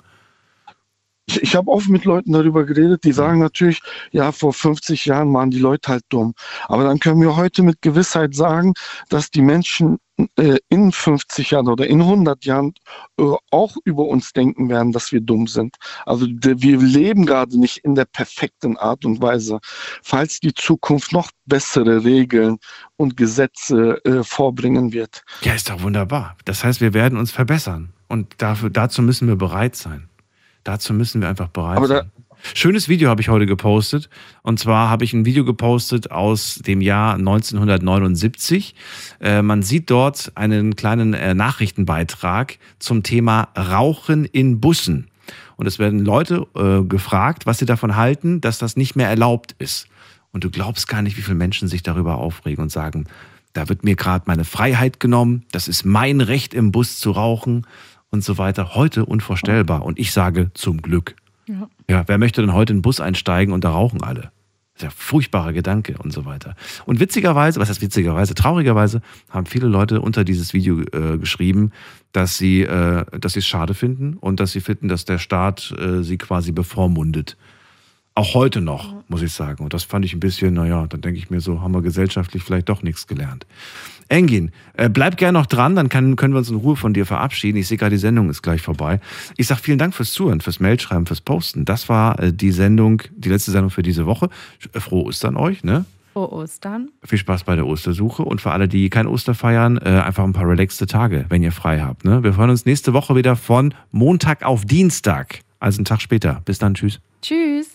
Ich, ich habe oft mit Leuten darüber geredet, die sagen natürlich, ja, vor 50 Jahren waren die Leute halt dumm. Aber dann können wir heute mit Gewissheit sagen, dass die Menschen äh, in 50 Jahren oder in 100 Jahren äh, auch über uns denken werden, dass wir dumm sind. Also wir leben gerade nicht in der perfekten Art und Weise. Falls die Zukunft noch bessere Regeln und Gesetze äh, vorbringen wird. Ja, ist doch wunderbar. Das heißt, wir werden uns verbessern. Und dafür, dazu müssen wir bereit sein. Dazu müssen wir einfach bereit Aber sein. Schönes Video habe ich heute gepostet. Und zwar habe ich ein Video gepostet aus dem Jahr 1979. Äh, man sieht dort einen kleinen äh, Nachrichtenbeitrag zum Thema Rauchen in Bussen. Und es werden Leute äh, gefragt, was sie davon halten, dass das nicht mehr erlaubt ist. Und du glaubst gar nicht, wie viele Menschen sich darüber aufregen und sagen, da wird mir gerade meine Freiheit genommen, das ist mein Recht im Bus zu rauchen und so weiter. Heute unvorstellbar. Und ich sage zum Glück. Ja. Ja, wer möchte denn heute in den Bus einsteigen und da rauchen alle? Das ist ja ein furchtbarer Gedanke und so weiter. Und witzigerweise, was heißt witzigerweise, traurigerweise, haben viele Leute unter dieses Video äh, geschrieben, dass sie, äh, dass sie es schade finden und dass sie finden, dass der Staat äh, sie quasi bevormundet. Auch heute noch, muss ich sagen. Und das fand ich ein bisschen, naja, dann denke ich mir so, haben wir gesellschaftlich vielleicht doch nichts gelernt. Engin, äh, bleib gerne noch dran, dann kann, können wir uns in Ruhe von dir verabschieden. Ich sehe gerade, die Sendung ist gleich vorbei. Ich sage vielen Dank fürs Zuhören, fürs Mailschreiben, fürs Posten. Das war äh, die Sendung, die letzte Sendung für diese Woche. Äh, Frohe Ostern euch, ne? Frohe Ostern. Viel Spaß bei der Ostersuche und für alle, die kein Oster feiern, äh, einfach ein paar relaxte Tage, wenn ihr frei habt. Ne? Wir freuen uns nächste Woche wieder von Montag auf Dienstag, also einen Tag später. Bis dann, tschüss. Tschüss.